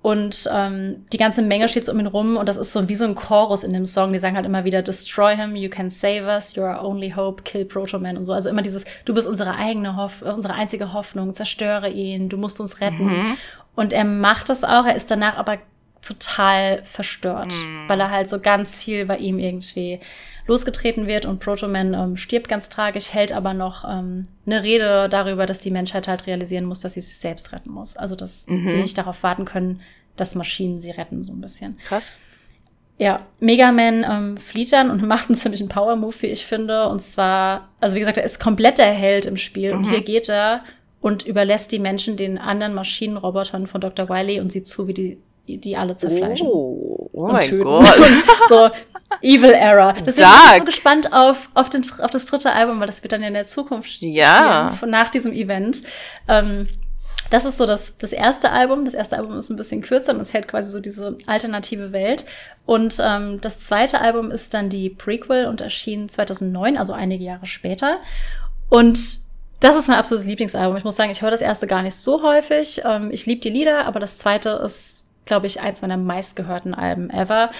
S1: und ähm, die ganze Menge steht so um ihn rum und das ist so wie so ein Chorus in dem Song. Die sagen halt immer wieder, Destroy him, you can save us, you're our only hope, kill Proto Man und so. Also immer dieses, du bist unsere eigene Hoff unsere einzige Hoffnung, zerstöre ihn, du musst uns retten. Mhm. Und er macht das auch, er ist danach aber total verstört, mhm. weil er halt so ganz viel bei ihm irgendwie losgetreten wird und Protoman ähm, stirbt ganz tragisch, hält aber noch ähm, eine Rede darüber, dass die Menschheit halt realisieren muss, dass sie sich selbst retten muss. Also dass mhm. sie nicht darauf warten können, dass Maschinen sie retten, so ein bisschen.
S2: Krass.
S1: Ja, Mega Man ähm, flieht dann und macht einen ziemlichen Power-Move, wie ich finde. Und zwar, also wie gesagt, er ist komplett der Held im Spiel. Mhm. Und hier geht er und überlässt die Menschen den anderen Maschinenrobotern von Dr. Wily und sieht zu, wie die die alle zerfleischen.
S2: Oh, oh mein töten. Gott.
S1: so Evil Era. Deswegen bin ich so gespannt auf, auf, den, auf das dritte Album, weil das wird dann ja in der Zukunft
S2: ja.
S1: Spielen, nach diesem Event. Ähm, das ist so das, das erste Album. Das erste Album ist ein bisschen kürzer und erzählt quasi so diese alternative Welt. Und ähm, das zweite Album ist dann die Prequel und erschien 2009, also einige Jahre später. Und das ist mein absolutes Lieblingsalbum. Ich muss sagen, ich höre das erste gar nicht so häufig. Ähm, ich liebe die Lieder, aber das zweite ist glaube ich, eins meiner meistgehörten Alben ever.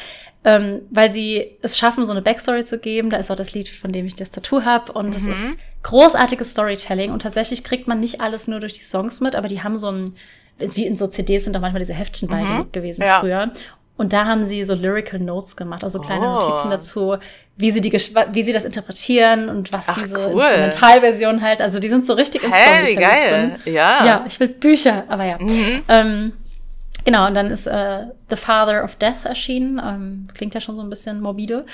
S1: Ähm, weil sie es schaffen, so eine Backstory zu geben. Da ist auch das Lied, von dem ich das Tattoo habe. Und es mhm. ist großartiges Storytelling. Und tatsächlich kriegt man nicht alles nur durch die Songs mit, aber die haben so ein, wie in so CDs sind auch manchmal diese Heftchen mhm. beigelegt gewesen ja. früher. Und da haben sie so Lyrical Notes gemacht, also kleine oh. Notizen dazu, wie sie die, wie sie das interpretieren und was Ach, diese cool. Instrumentalversion halt. Also die sind so richtig im
S2: hey, Storytelling geil.
S1: drin. Ja. Ja, ich will Bücher, aber ja. Mhm. Ähm, Genau, und dann ist äh, The Father of Death erschienen. Ähm, klingt ja schon so ein bisschen morbide.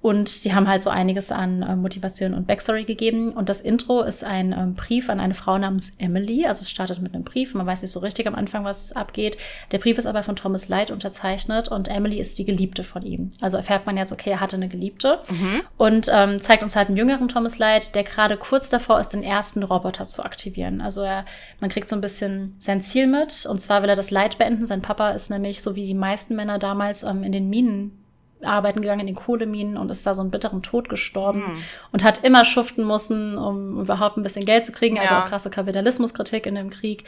S1: Und die haben halt so einiges an äh, Motivation und Backstory gegeben. Und das Intro ist ein ähm, Brief an eine Frau namens Emily. Also es startet mit einem Brief. Man weiß nicht so richtig am Anfang, was abgeht. Der Brief ist aber von Thomas Light unterzeichnet und Emily ist die Geliebte von ihm. Also erfährt man jetzt, okay, er hatte eine Geliebte. Mhm. Und ähm, zeigt uns halt einen jüngeren Thomas Light, der gerade kurz davor ist, den ersten Roboter zu aktivieren. Also er, man kriegt so ein bisschen sein Ziel mit. Und zwar will er das Leid beenden. Sein Papa ist nämlich, so wie die meisten Männer damals, ähm, in den Minen arbeiten gegangen in den Kohleminen und ist da so einen bitteren Tod gestorben mhm. und hat immer schuften müssen, um überhaupt ein bisschen Geld zu kriegen. Also ja. auch krasse Kapitalismuskritik in dem Krieg.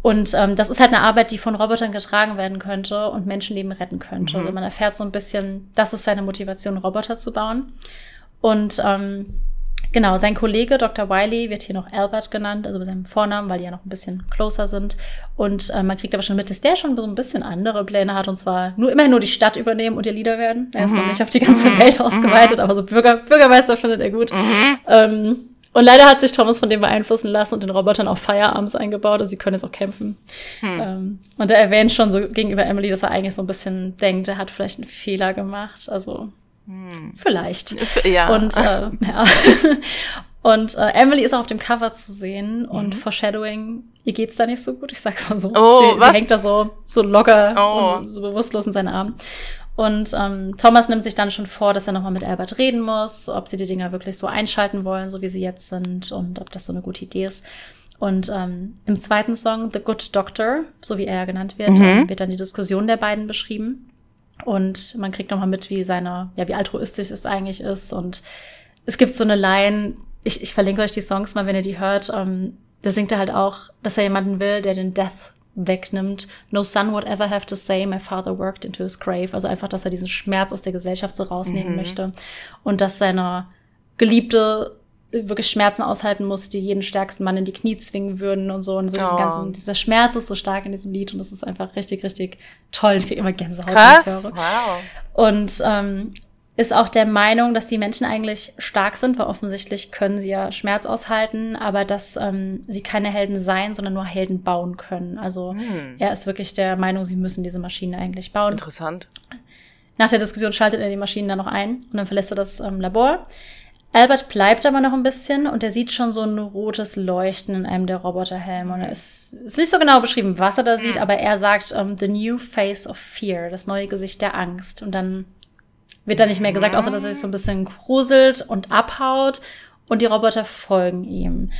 S1: Und ähm, das ist halt eine Arbeit, die von Robotern getragen werden könnte und Menschenleben retten könnte. Mhm. Und man erfährt so ein bisschen, das ist seine Motivation, Roboter zu bauen. Und ähm, Genau, sein Kollege Dr. Wiley wird hier noch Albert genannt, also bei seinem Vornamen, weil die ja noch ein bisschen closer sind. Und äh, man kriegt aber schon mit, dass der schon so ein bisschen andere Pläne hat, und zwar nur immer nur die Stadt übernehmen und ihr Leader werden. Er ist mhm. noch nicht auf die ganze mhm. Welt ausgeweitet, mhm. aber so Bürger, Bürgermeister findet er gut. Mhm. Ähm, und leider hat sich Thomas von dem beeinflussen lassen und den Robotern auch Firearms eingebaut, also sie können jetzt auch kämpfen. Hm. Ähm, und er erwähnt schon so gegenüber Emily, dass er eigentlich so ein bisschen denkt, er hat vielleicht einen Fehler gemacht. Also hm. vielleicht.
S2: Ja.
S1: Und äh, ja. Und äh, Emily ist auch auf dem Cover zu sehen mhm. und Foreshadowing, ihr geht's da nicht so gut, ich sag's mal so.
S2: Oh,
S1: sie,
S2: was?
S1: sie hängt da so, so locker
S2: Oh.
S1: und so bewusstlos in seinen Armen. Und ähm, Thomas nimmt sich dann schon vor, dass er nochmal mit Albert reden muss, ob sie die Dinger wirklich so einschalten wollen, so wie sie jetzt sind und ob das so eine gute Idee ist. Und ähm, im zweiten Song, The Good Doctor, so wie er ja genannt wird,
S2: Mhm.
S1: ähm, wird dann die Diskussion der beiden beschrieben. Und man kriegt nochmal mit, wie seine, ja, wie altruistisch es eigentlich ist. Und es gibt so eine Line, ich, ich verlinke euch die Songs mal, wenn ihr die hört. Ähm, da singt er halt auch, dass er jemanden will, der den Death wegnimmt. No son would ever have to say, my father worked into his grave. Also einfach, dass er diesen Schmerz aus der Gesellschaft so rausnehmen möchte. Und dass seine Geliebte wirklich Schmerzen aushalten muss, die jeden stärksten Mann in die Knie zwingen würden und so. Und so
S2: Oh.
S1: ganzen, dieser Schmerz ist so stark in diesem Lied und das ist einfach richtig, richtig toll. Ich kriege immer Gänsehaut, wenn ich's
S2: Krass.
S1: höre.
S2: Wow.
S1: Und ähm, ist auch der Meinung, dass die Menschen eigentlich stark sind, weil offensichtlich können sie ja Schmerz aushalten, aber dass ähm, sie keine Helden sein, sondern nur Helden bauen können. Also
S2: Hm.
S1: er ist wirklich der Meinung, sie müssen diese Maschine eigentlich bauen.
S2: Interessant.
S1: Nach der Diskussion schaltet er die Maschinen dann noch ein und dann verlässt er das ähm, Labor. Albert bleibt aber noch ein bisschen und er sieht schon so ein rotes Leuchten in einem der Roboterhelme. Und er ist, nicht so genau beschrieben, was er da sieht, aber er sagt, ähm, the new face of fear, das neue Gesicht der Angst. Und dann wird da nicht mehr gesagt, außer dass er sich so ein bisschen gruselt und abhaut und die Roboter folgen ihm.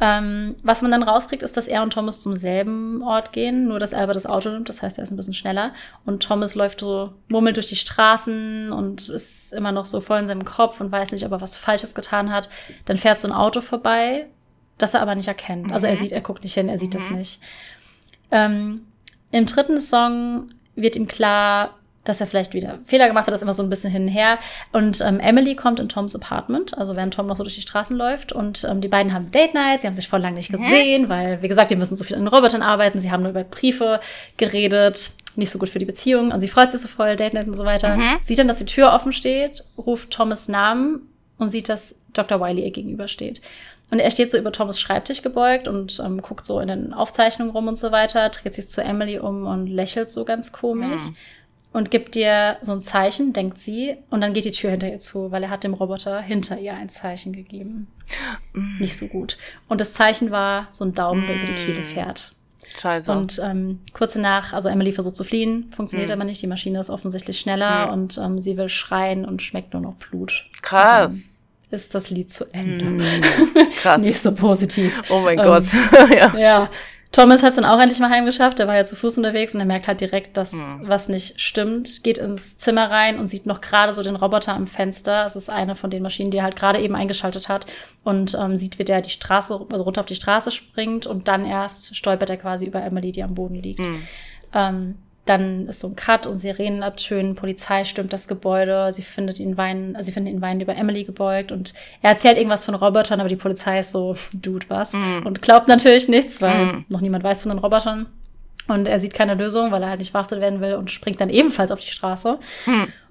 S1: Ähm, was man dann rauskriegt, ist, dass er und Thomas zum selben Ort gehen, nur dass Albert das Auto nimmt, das heißt, er ist ein bisschen schneller. Und Thomas läuft so, murmelt durch die Straßen und ist immer noch so voll in seinem Kopf und weiß nicht, ob er was Falsches getan hat. Dann fährt so ein Auto vorbei, das er aber nicht erkennt. Also er sieht, er guckt nicht hin, er sieht das nicht. Ähm, Im dritten Song wird ihm klar, dass er vielleicht wieder Fehler gemacht hat, das immer so ein bisschen hin und her. Und ähm, Emily kommt in Toms Apartment, also während Tom noch so durch die Straßen läuft. Und ähm, die beiden haben Date Night, sie haben sich voll lange nicht gesehen, weil, wie gesagt, die müssen so viel an den Robotern arbeiten. Sie haben nur über Briefe geredet, nicht so gut für die Beziehung. Und sie freut sich so voll, Date Night und so weiter. Sieht dann, dass die Tür offen steht, ruft Thomas Namen und sieht, dass Dr. Wiley ihr gegenüber steht. Und er steht so über Thomas Schreibtisch gebeugt und ähm, guckt so in den Aufzeichnungen rum und so weiter, dreht sich zu Emily um und lächelt so ganz komisch und gibt dir so ein Zeichen, denkt sie, und dann geht die Tür hinter ihr zu, weil er hat dem Roboter hinter ihr ein Zeichen gegeben. Nicht so gut. Und das Zeichen war so ein Daumen, der über die Kehle fährt.
S2: Scheiße.
S1: Und ähm, kurz danach, also Emily versucht zu fliehen, funktioniert aber nicht. Die Maschine ist offensichtlich schneller und ähm, sie will schreien und schmeckt nur noch Blut.
S2: Krass.
S1: Ist das Lied zu Ende.
S2: Krass.
S1: Nicht so positiv.
S2: Oh mein
S1: Ähm,
S2: Gott. ja.
S1: Ja. Thomas hat es dann auch endlich mal heimgeschafft. Er war ja zu Fuß unterwegs und er merkt halt direkt, dass was nicht stimmt. Geht ins Zimmer rein und sieht noch gerade so den Roboter am Fenster. Es ist eine von den Maschinen, die er halt gerade eben eingeschaltet hat. Und ähm, sieht, wie der die Straße, also runter auf die Straße springt und dann erst stolpert er quasi über Emily, die am Boden liegt. Ähm, dann ist so ein Cut und Sirenen ertönen, Polizei stürmt das Gebäude, sie findet ihn weinen, also sie finden ihn weinend über Emily gebeugt und er erzählt irgendwas von Robotern, aber die Polizei ist so, Dude, was? Und glaubt natürlich nichts, weil noch niemand weiß von den Robotern. Und er sieht keine Lösung, weil er halt nicht verhaftet werden will und springt dann ebenfalls auf die Straße.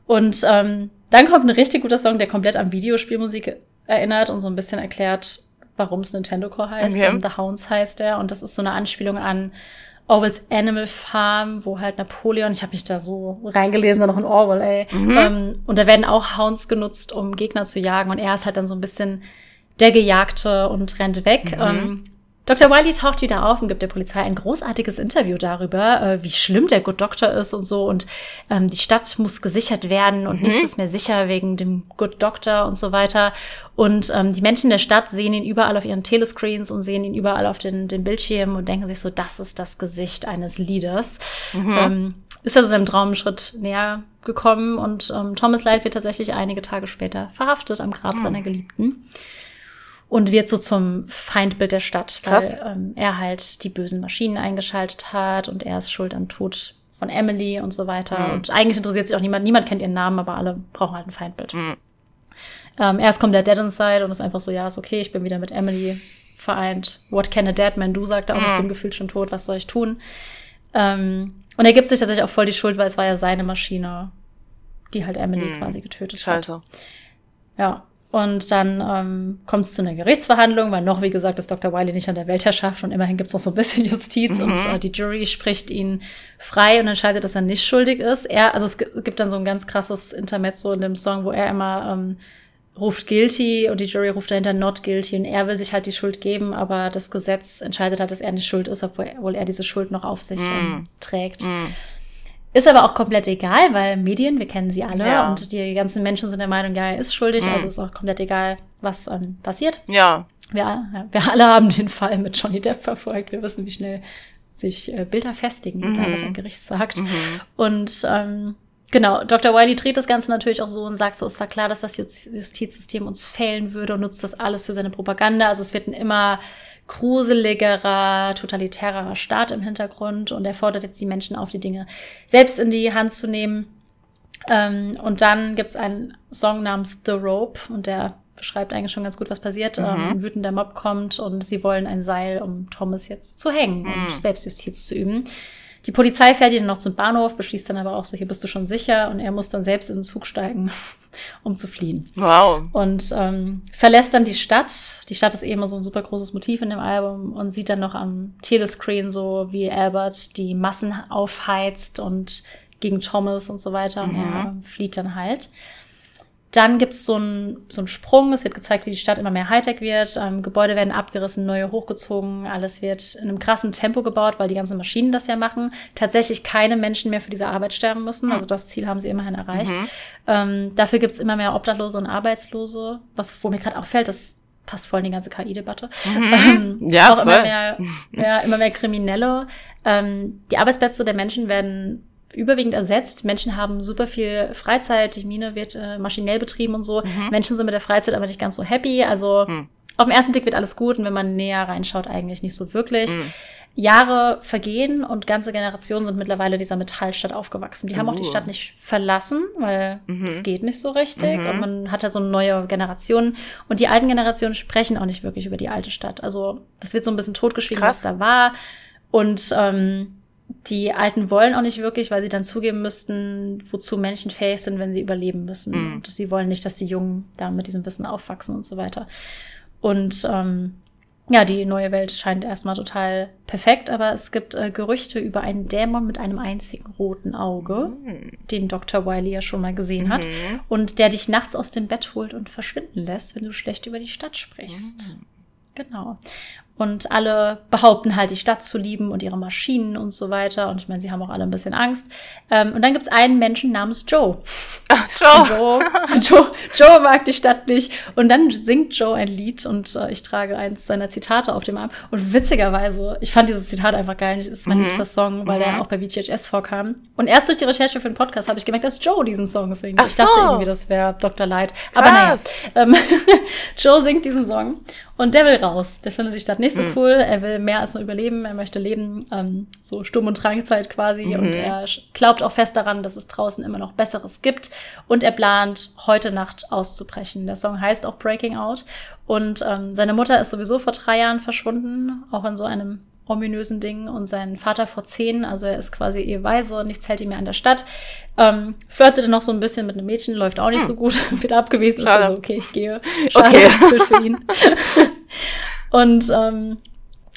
S1: Und ähm, dann kommt ein richtig guter Song, der komplett an Videospielmusik erinnert und so ein bisschen erklärt, warum es Nintendo Core heißt.
S2: Okay.
S1: Und The Hounds heißt er. Und das ist so eine Anspielung an Orwells Animal Farm, wo halt Napoleon, ich habe mich da so reingelesen, da noch in Orwell, ey. Ähm, und da werden auch Hounds genutzt, um Gegner zu jagen. Und er ist halt dann so ein bisschen der Gejagte und rennt weg. Ähm, Dr. Wiley taucht wieder auf und gibt der Polizei ein großartiges Interview darüber, äh, wie schlimm der Good Doctor ist und so. Und ähm, die Stadt muss gesichert werden und nichts ist mehr sicher wegen dem Good Doctor und so weiter. Und ähm, die Menschen der Stadt sehen ihn überall auf ihren Telescreens und sehen ihn überall auf den, den Bildschirmen und denken sich so, das ist das Gesicht eines Leaders. Ähm, ist also seinem Traumschritt näher gekommen und ähm, Thomas Light wird tatsächlich einige Tage später verhaftet am Grab seiner Geliebten und wird so zum Feindbild der Stadt,
S2: Krass.
S1: weil ähm, er halt die bösen Maschinen eingeschaltet hat und er ist schuld am Tod von Emily und so weiter. Und eigentlich interessiert sich auch niemand, niemand kennt ihren Namen, aber alle brauchen halt ein Feindbild. Ähm, erst kommt der Dead Inside und ist einfach so, ja, ist okay, ich bin wieder mit Emily vereint. What can a dead man do, sagt er auch, ich bin gefühlt schon tot, was soll ich tun? Ähm, und er gibt sich tatsächlich auch voll die Schuld, weil es war ja seine Maschine, die halt Emily quasi getötet hat.
S2: Scheiße.
S1: Ja. Und dann ähm, kommt es zu einer Gerichtsverhandlung, weil noch, wie gesagt, ist Dr. Wiley nicht an der Weltherrschaft und immerhin gibt es noch so ein bisschen Justiz mhm. und äh, die Jury spricht ihn frei und entscheidet, dass er nicht schuldig ist. Er, also es gibt dann so ein ganz krasses Intermezzo in dem Song, wo er immer ähm, ruft guilty und die Jury ruft dahinter not guilty und er will sich halt die Schuld geben, aber das Gesetz entscheidet halt, dass er nicht schuld ist, obwohl er diese Schuld noch auf sich ähm, trägt. Mm. Ist aber auch komplett egal, weil Medien, wir kennen sie alle ja. und die ganzen Menschen sind der Meinung, ja, er ist schuldig, mm. also ist auch komplett egal, was ähm, passiert.
S2: Ja.
S1: Wir, ja. wir alle haben den Fall mit Johnny Depp verfolgt. Wir wissen, wie schnell sich äh, Bilder festigen, mhm. egal was ein Gericht sagt. Mhm. Und ähm, Genau, Dr. Wiley dreht das Ganze natürlich auch so und sagt so, es war klar, dass das Justizsystem uns fehlen würde und nutzt das alles für seine Propaganda. Also es wird ein immer gruseligerer, totalitärer Staat im Hintergrund und er fordert jetzt die Menschen auf, die Dinge selbst in die Hand zu nehmen. Ähm, und dann gibt's einen Song namens The Rope und der beschreibt eigentlich schon ganz gut, was passiert. Mhm. Ähm, ein wütender Mob kommt und sie wollen ein Seil, um Thomas jetzt zu hängen mhm. und Selbstjustiz zu üben. Die Polizei fährt ihn dann noch zum Bahnhof, beschließt dann aber auch so, hier bist du schon sicher und er muss dann selbst in den Zug steigen, um zu fliehen.
S2: Wow.
S1: Und ähm, verlässt dann die Stadt. Die Stadt ist eben so ein super großes Motiv in dem Album und sieht dann noch am Telescreen so, wie Albert die Massen aufheizt und gegen Thomas und so weiter. Und mhm. er flieht dann halt. Dann gibt es so einen so einen Sprung. Es wird gezeigt, wie die Stadt immer mehr Hightech wird. Ähm, Gebäude werden abgerissen, neue hochgezogen. Alles wird in einem krassen Tempo gebaut, weil die ganzen Maschinen das ja machen. Tatsächlich keine Menschen mehr für diese Arbeit sterben müssen. Also das Ziel haben sie immerhin erreicht. Mhm. Ähm, dafür gibt es immer mehr Obdachlose und Arbeitslose. Wo mir gerade auffällt, das passt voll in die ganze KI-Debatte. Mhm. Ähm, ja, auch voll. immer mehr, ja, immer mehr Kriminelle. Ähm, die Arbeitsplätze der Menschen werden überwiegend ersetzt. Menschen haben super viel Freizeit, die Mine wird äh, maschinell betrieben und so. Mhm. Menschen sind mit der Freizeit aber nicht ganz so happy. Also mhm. auf den ersten Blick wird alles gut und wenn man näher reinschaut, eigentlich nicht so wirklich. Mhm. Jahre vergehen und ganze Generationen sind mittlerweile dieser Metallstadt aufgewachsen. Die haben auch die uh. Stadt nicht verlassen, weil es mhm. geht nicht so richtig. Mhm. Und man hat ja so neue Generationen. Und die alten Generationen sprechen auch nicht wirklich über die alte Stadt. Also das wird so ein bisschen totgeschwiegen, Krass. was da war. Und ähm, die Alten wollen auch nicht wirklich, weil sie dann zugeben müssten, wozu Menschen fähig sind, wenn sie überleben müssen. Mhm. Und sie wollen nicht, dass die Jungen da mit diesem Wissen aufwachsen und so weiter. Und ähm, ja, die neue Welt scheint erstmal total perfekt, aber es gibt äh, Gerüchte über einen Dämon mit einem einzigen roten Auge, mhm. den Dr. Wiley ja schon mal gesehen hat, mhm. und der dich nachts aus dem Bett holt und verschwinden lässt, wenn du schlecht über die Stadt sprichst. Mhm. Genau. Und alle behaupten halt, die Stadt zu lieben und ihre Maschinen und so weiter. Und ich meine, sie haben auch alle ein bisschen Angst. Ähm, und dann gibt's einen Menschen namens Joe.
S2: Ach, Joe.
S1: Joe, Joe. Joe mag die Stadt nicht. Und dann singt Joe ein Lied und äh, ich trage eins seiner Zitate auf dem Arm. Und witzigerweise, ich fand dieses Zitat einfach geil. Das ist mein mhm. liebster Song, weil mhm. er auch bei VGHS vorkam. Und erst durch die Recherche für den Podcast habe ich gemerkt, dass Joe diesen Song singt. Ach ich dachte so. irgendwie, das wäre Dr. Light. Aber naja, ähm, Joe singt diesen Song. Und der will raus. Der findet die Stadt nicht so mhm. cool. Er will mehr als nur überleben. Er möchte leben. Ähm, so Sturm- und Drangzeit quasi. Mhm. Und er glaubt auch fest daran, dass es draußen immer noch Besseres gibt. Und er plant, heute Nacht auszubrechen. Der Song heißt auch Breaking Out. Und ähm, seine Mutter ist sowieso vor drei Jahren verschwunden. Auch in so einem ominösen Ding und sein Vater vor zehn, also er ist quasi Eheweise, nichts hält ihn mehr an der Stadt. Ähm, flirtete noch so ein bisschen mit einem Mädchen, läuft auch nicht hm. so gut, wird abgewiesen, ist also okay, ich gehe. Schade, okay. für ihn. und ähm,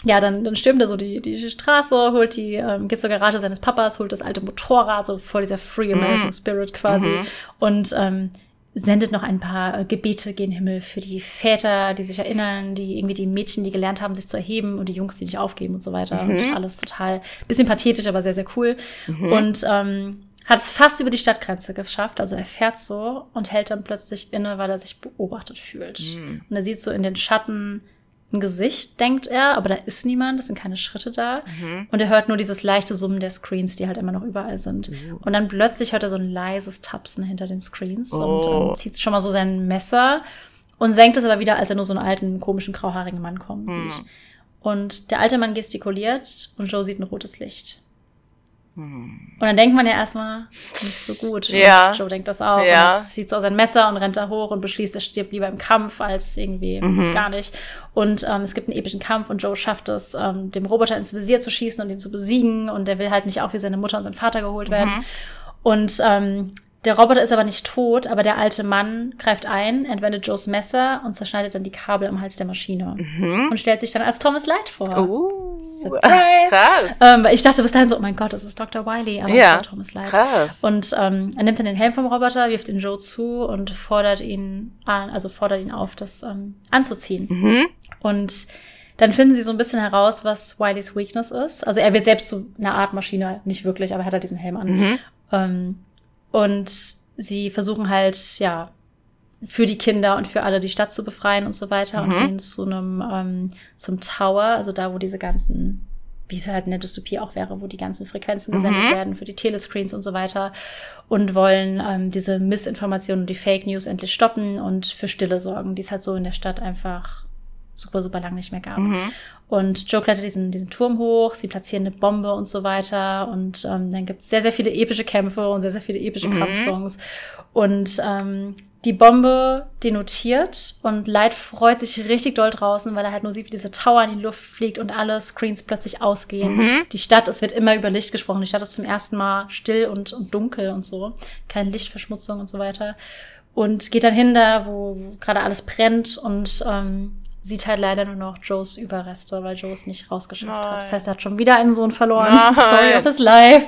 S1: ja, dann, dann stürmt er so die, die Straße, holt die, ähm, geht zur Garage seines Papas, holt das alte Motorrad, so voll dieser Free American mm. Spirit quasi. Mhm. Und ähm, sendet noch ein paar äh, Gebete gen Himmel für die Väter, die sich erinnern, die irgendwie die Mädchen, die gelernt haben, sich zu erheben und die Jungs, die nicht aufgeben und so weiter. Mhm. Und alles total bisschen pathetisch, aber sehr, sehr cool. Mhm. Und ähm, hat es fast über die Stadtgrenze geschafft. Also er fährt so und hält dann plötzlich inne, weil er sich beobachtet fühlt. Mhm. Und er sieht so in den Schatten ein Gesicht, denkt er, aber da ist niemand, es sind keine Schritte da. Mhm. Und er hört nur dieses leichte Summen der Screens, die halt immer noch überall sind. Mhm. Und dann plötzlich hört er so ein leises Tapsen hinter den Screens oh. und ähm, zieht schon mal so sein Messer und senkt es aber wieder, als er nur so einen alten, komischen, grauhaarigen Mann kommt, mhm. sieht. Und der alte Mann gestikuliert und Joe sieht ein rotes Licht. Und dann denkt man ja erstmal, nicht so gut.
S2: Ja.
S1: Und Joe denkt das auch. Ja. Und zieht so sein Messer und rennt da hoch und beschließt, er stirbt lieber im Kampf als irgendwie mhm. gar nicht. Und ähm, es gibt einen epischen Kampf und Joe schafft es, ähm, dem Roboter ins Visier zu schießen und ihn zu besiegen. Und er will halt nicht auch wie seine Mutter und sein Vater geholt werden. Mhm. Und ähm, der Roboter ist aber nicht tot, aber der alte Mann greift ein, entwendet Joes Messer und zerschneidet dann die Kabel am Hals der Maschine.
S2: Mhm.
S1: Und stellt sich dann als Thomas Light vor.
S2: Uh,
S1: Surprise!
S2: krass.
S1: Ähm, weil ich dachte bis dahin so, oh mein Gott, das ist Dr. Wiley, aber es
S2: Ja,
S1: ist ja Thomas Light.
S2: krass.
S1: Und ähm, er nimmt dann den Helm vom Roboter, wirft den Joe zu und fordert ihn an, also fordert ihn auf, das ähm, anzuziehen.
S2: Mhm.
S1: Und dann finden sie so ein bisschen heraus, was Wileys Weakness ist. Also er wird selbst zu einer Art Maschine, nicht wirklich, aber er hat halt diesen Helm an.
S2: Mhm.
S1: Ähm, und sie versuchen halt, ja, für die Kinder und für alle die Stadt zu befreien und so weiter und
S2: Mhm.
S1: gehen zu einem, ähm, zum Tower, also da, wo diese ganzen, wie es halt in der Dystopie auch wäre, wo die ganzen Frequenzen gesendet
S2: Mhm.
S1: werden für die Telescreens und so weiter und wollen ähm, diese Missinformationen und die Fake News endlich stoppen und für Stille sorgen, die es halt so in der Stadt einfach super, super lang nicht mehr gab.
S2: Mhm.
S1: Und Joe klettert diesen, diesen Turm hoch, sie platzieren eine Bombe und so weiter. Und ähm, dann gibt es sehr, sehr viele epische Kämpfe und sehr, sehr viele epische
S2: Mhm.
S1: Kampfsongs. Und ähm, die Bombe denotiert und Light freut sich richtig doll draußen, weil er halt nur sieht, wie diese Tower in die Luft fliegt und alle Screens plötzlich ausgehen.
S2: Mhm.
S1: Die Stadt, es wird immer über Licht gesprochen. Die Stadt ist zum ersten Mal still und, und dunkel und so. Keine Lichtverschmutzung und so weiter. Und geht dann hin da, wo, wo gerade alles brennt und ähm, sieht halt leider nur noch Joes Überreste, weil Joe es nicht rausgeschafft hat.
S2: Nein.
S1: Das heißt, er hat schon wieder einen Sohn verloren.
S2: Nein.
S1: Story of his life.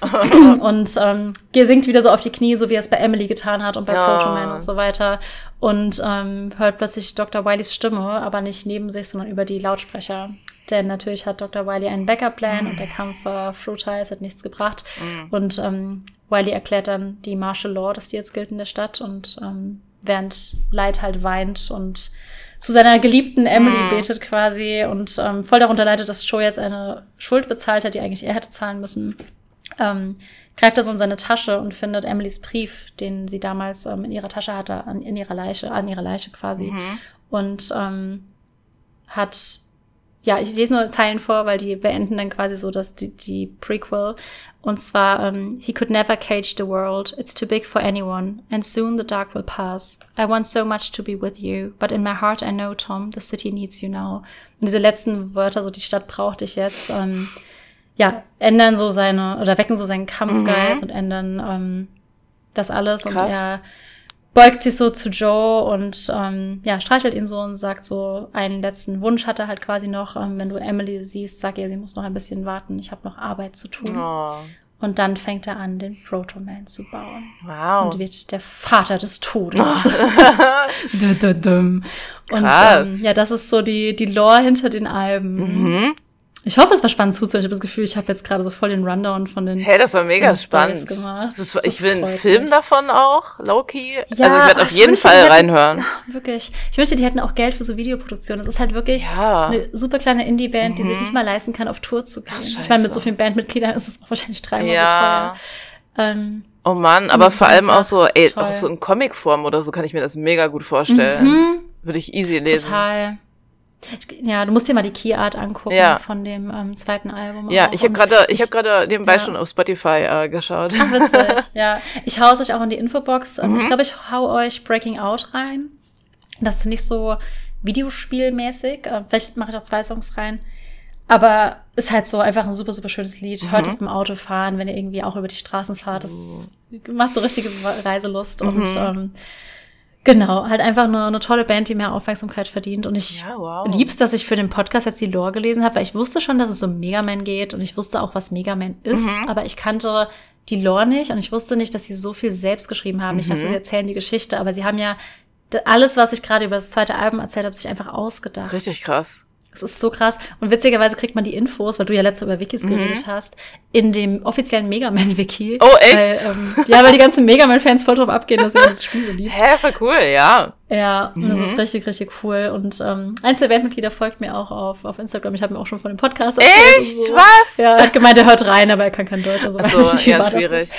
S1: und ähm, sinkt wieder so auf die Knie, so wie er es bei Emily getan hat und bei
S2: Ja.
S1: Proto Man und so weiter. Und ähm, hört plötzlich Dr. Wileys Stimme, aber nicht neben sich, sondern über die Lautsprecher. Denn natürlich hat Dr. Wiley einen Backup-Plan und der Kampf war futile, es hat nichts gebracht. Und ähm, Wiley erklärt dann die Martial Law, dass die jetzt gilt in der Stadt. Und ähm, während Light halt weint und zu seiner geliebten Emily betet quasi und ähm, voll darunter leidet, dass Joe jetzt eine Schuld bezahlt hat, die eigentlich er hätte zahlen müssen, ähm, greift er so in seine Tasche und findet Emilys Brief, den sie damals ähm, in ihrer Tasche hatte, an, in ihrer Leiche, an ihrer Leiche quasi. Und ähm, hat, ja, ich lese nur Zeilen vor, weil die beenden dann quasi so dass die, die Prequel. Und zwar, ähm, he could never cage the world. It's too big for anyone. And soon the dark will pass. I want so much to be with you. But in my heart I know, Tom, the city needs you now. Und diese letzten Wörter, so die Stadt braucht dich jetzt, ähm, ja, ändern so seine, oder wecken so seinen Kampfgeist und ändern ähm, das alles. Und
S2: Krass.
S1: er beugt sich so zu Joe und ähm, ja, streichelt ihn so und sagt so, einen letzten Wunsch hat er halt quasi noch. Ähm, wenn du Emily siehst, sag ihr, sie muss noch ein bisschen warten. Ich habe noch Arbeit zu tun.
S2: Oh,
S1: Und dann fängt er an, den Proto-Man zu bauen.
S2: wow.
S1: Und wird der Vater des Todes. Und ähm, ja, das ist so die, die Lore hinter den Alben.
S2: Mhm.
S1: Ich hoffe, es war spannend zuzuhören. Ich habe das Gefühl, ich habe jetzt gerade so voll den Rundown von den.
S2: Hey, das war mega spannend.
S1: gemacht.
S2: Das ist,
S1: Das
S2: ich will einen Film
S1: mich.
S2: davon auch, Loki.
S1: Ja,
S2: also ich werde auf jeden
S1: wünschte,
S2: Fall
S1: hätten-
S2: reinhören.
S1: Ja, wirklich. Ich wünschte, die hätten auch Geld für so Videoproduktionen. Es ist halt wirklich
S2: Ja.
S1: eine super kleine Indie-Band, die sich nicht mal leisten kann, auf Tour zu gehen.
S2: Ach,
S1: ich meine, mit so vielen Bandmitgliedern ist es auch wahrscheinlich dreimal
S2: Ja.
S1: so teuer. Ähm,
S2: Oh Mann, aber
S1: Das
S2: vor allem auch so, ey,
S1: toll.
S2: auch so in Comicform oder so kann ich mir das mega gut vorstellen. Würde ich easy lesen.
S1: total. Ich, ja, du musst dir mal die Key Art angucken
S2: Ja.
S1: von dem ähm, zweiten Album.
S2: Ja,
S1: auch.
S2: ich habe
S1: Und
S2: gerade, ich habe gerade nebenbei
S1: ja.
S2: schon auf Spotify äh, geschaut.
S1: Ach, witzig, ja. Ich hau es euch auch in die Infobox.
S2: Mhm.
S1: Ich glaube, ich hau euch Breaking Out rein. Das ist nicht so Videospielmäßig. Äh, Vielleicht mache ich auch zwei Songs rein. Aber ist halt so einfach ein super, super schönes Lied.
S2: Mhm.
S1: Hört es beim Autofahren, wenn ihr irgendwie auch über die Straßen fahrt. Das macht so richtige Reiselust. Und
S2: Mhm.
S1: ähm, genau, halt einfach eine, eine tolle Band, die mehr Aufmerksamkeit verdient. Und ich
S2: Ja, wow.
S1: lieb's, dass ich für den Podcast jetzt die Lore gelesen habe, weil ich wusste schon, dass es um Mega Man geht und ich wusste auch, was Mega Man ist,
S2: Mhm.
S1: aber ich kannte die Lore nicht und ich wusste nicht, dass sie so viel selbst geschrieben haben. Ich
S2: Mhm.
S1: dachte, sie erzählen die Geschichte, aber sie haben ja alles, was ich gerade über das zweite Album erzählt habe, sich einfach ausgedacht.
S2: Richtig krass.
S1: Das ist so krass. Und witzigerweise kriegt man die Infos, weil du ja letzte über Wikis geredet hast, in dem offiziellen Mega Man-Wiki.
S2: Mhm. Oh, echt?
S1: Weil, ähm, ja, weil die ganzen Mega Man-Fans voll drauf abgehen, dass sie dieses Spiel so liebt.
S2: Hä, voll cool, ja.
S1: Ja, und das
S2: Mhm.
S1: ist richtig, richtig cool. Und ähm, eins der Bandmitglieder folgt mir auch auf, auf Instagram. Ich habe mir auch schon von dem Podcast
S2: Echt?
S1: und so.
S2: Was?
S1: Ja, er hat gemeint, er hört rein, aber er kann kein Deutsch. Also
S2: Ach
S1: weiß
S2: so,
S1: ich nicht, wie
S2: ja,
S1: wahr das
S2: schwierig.
S1: ist.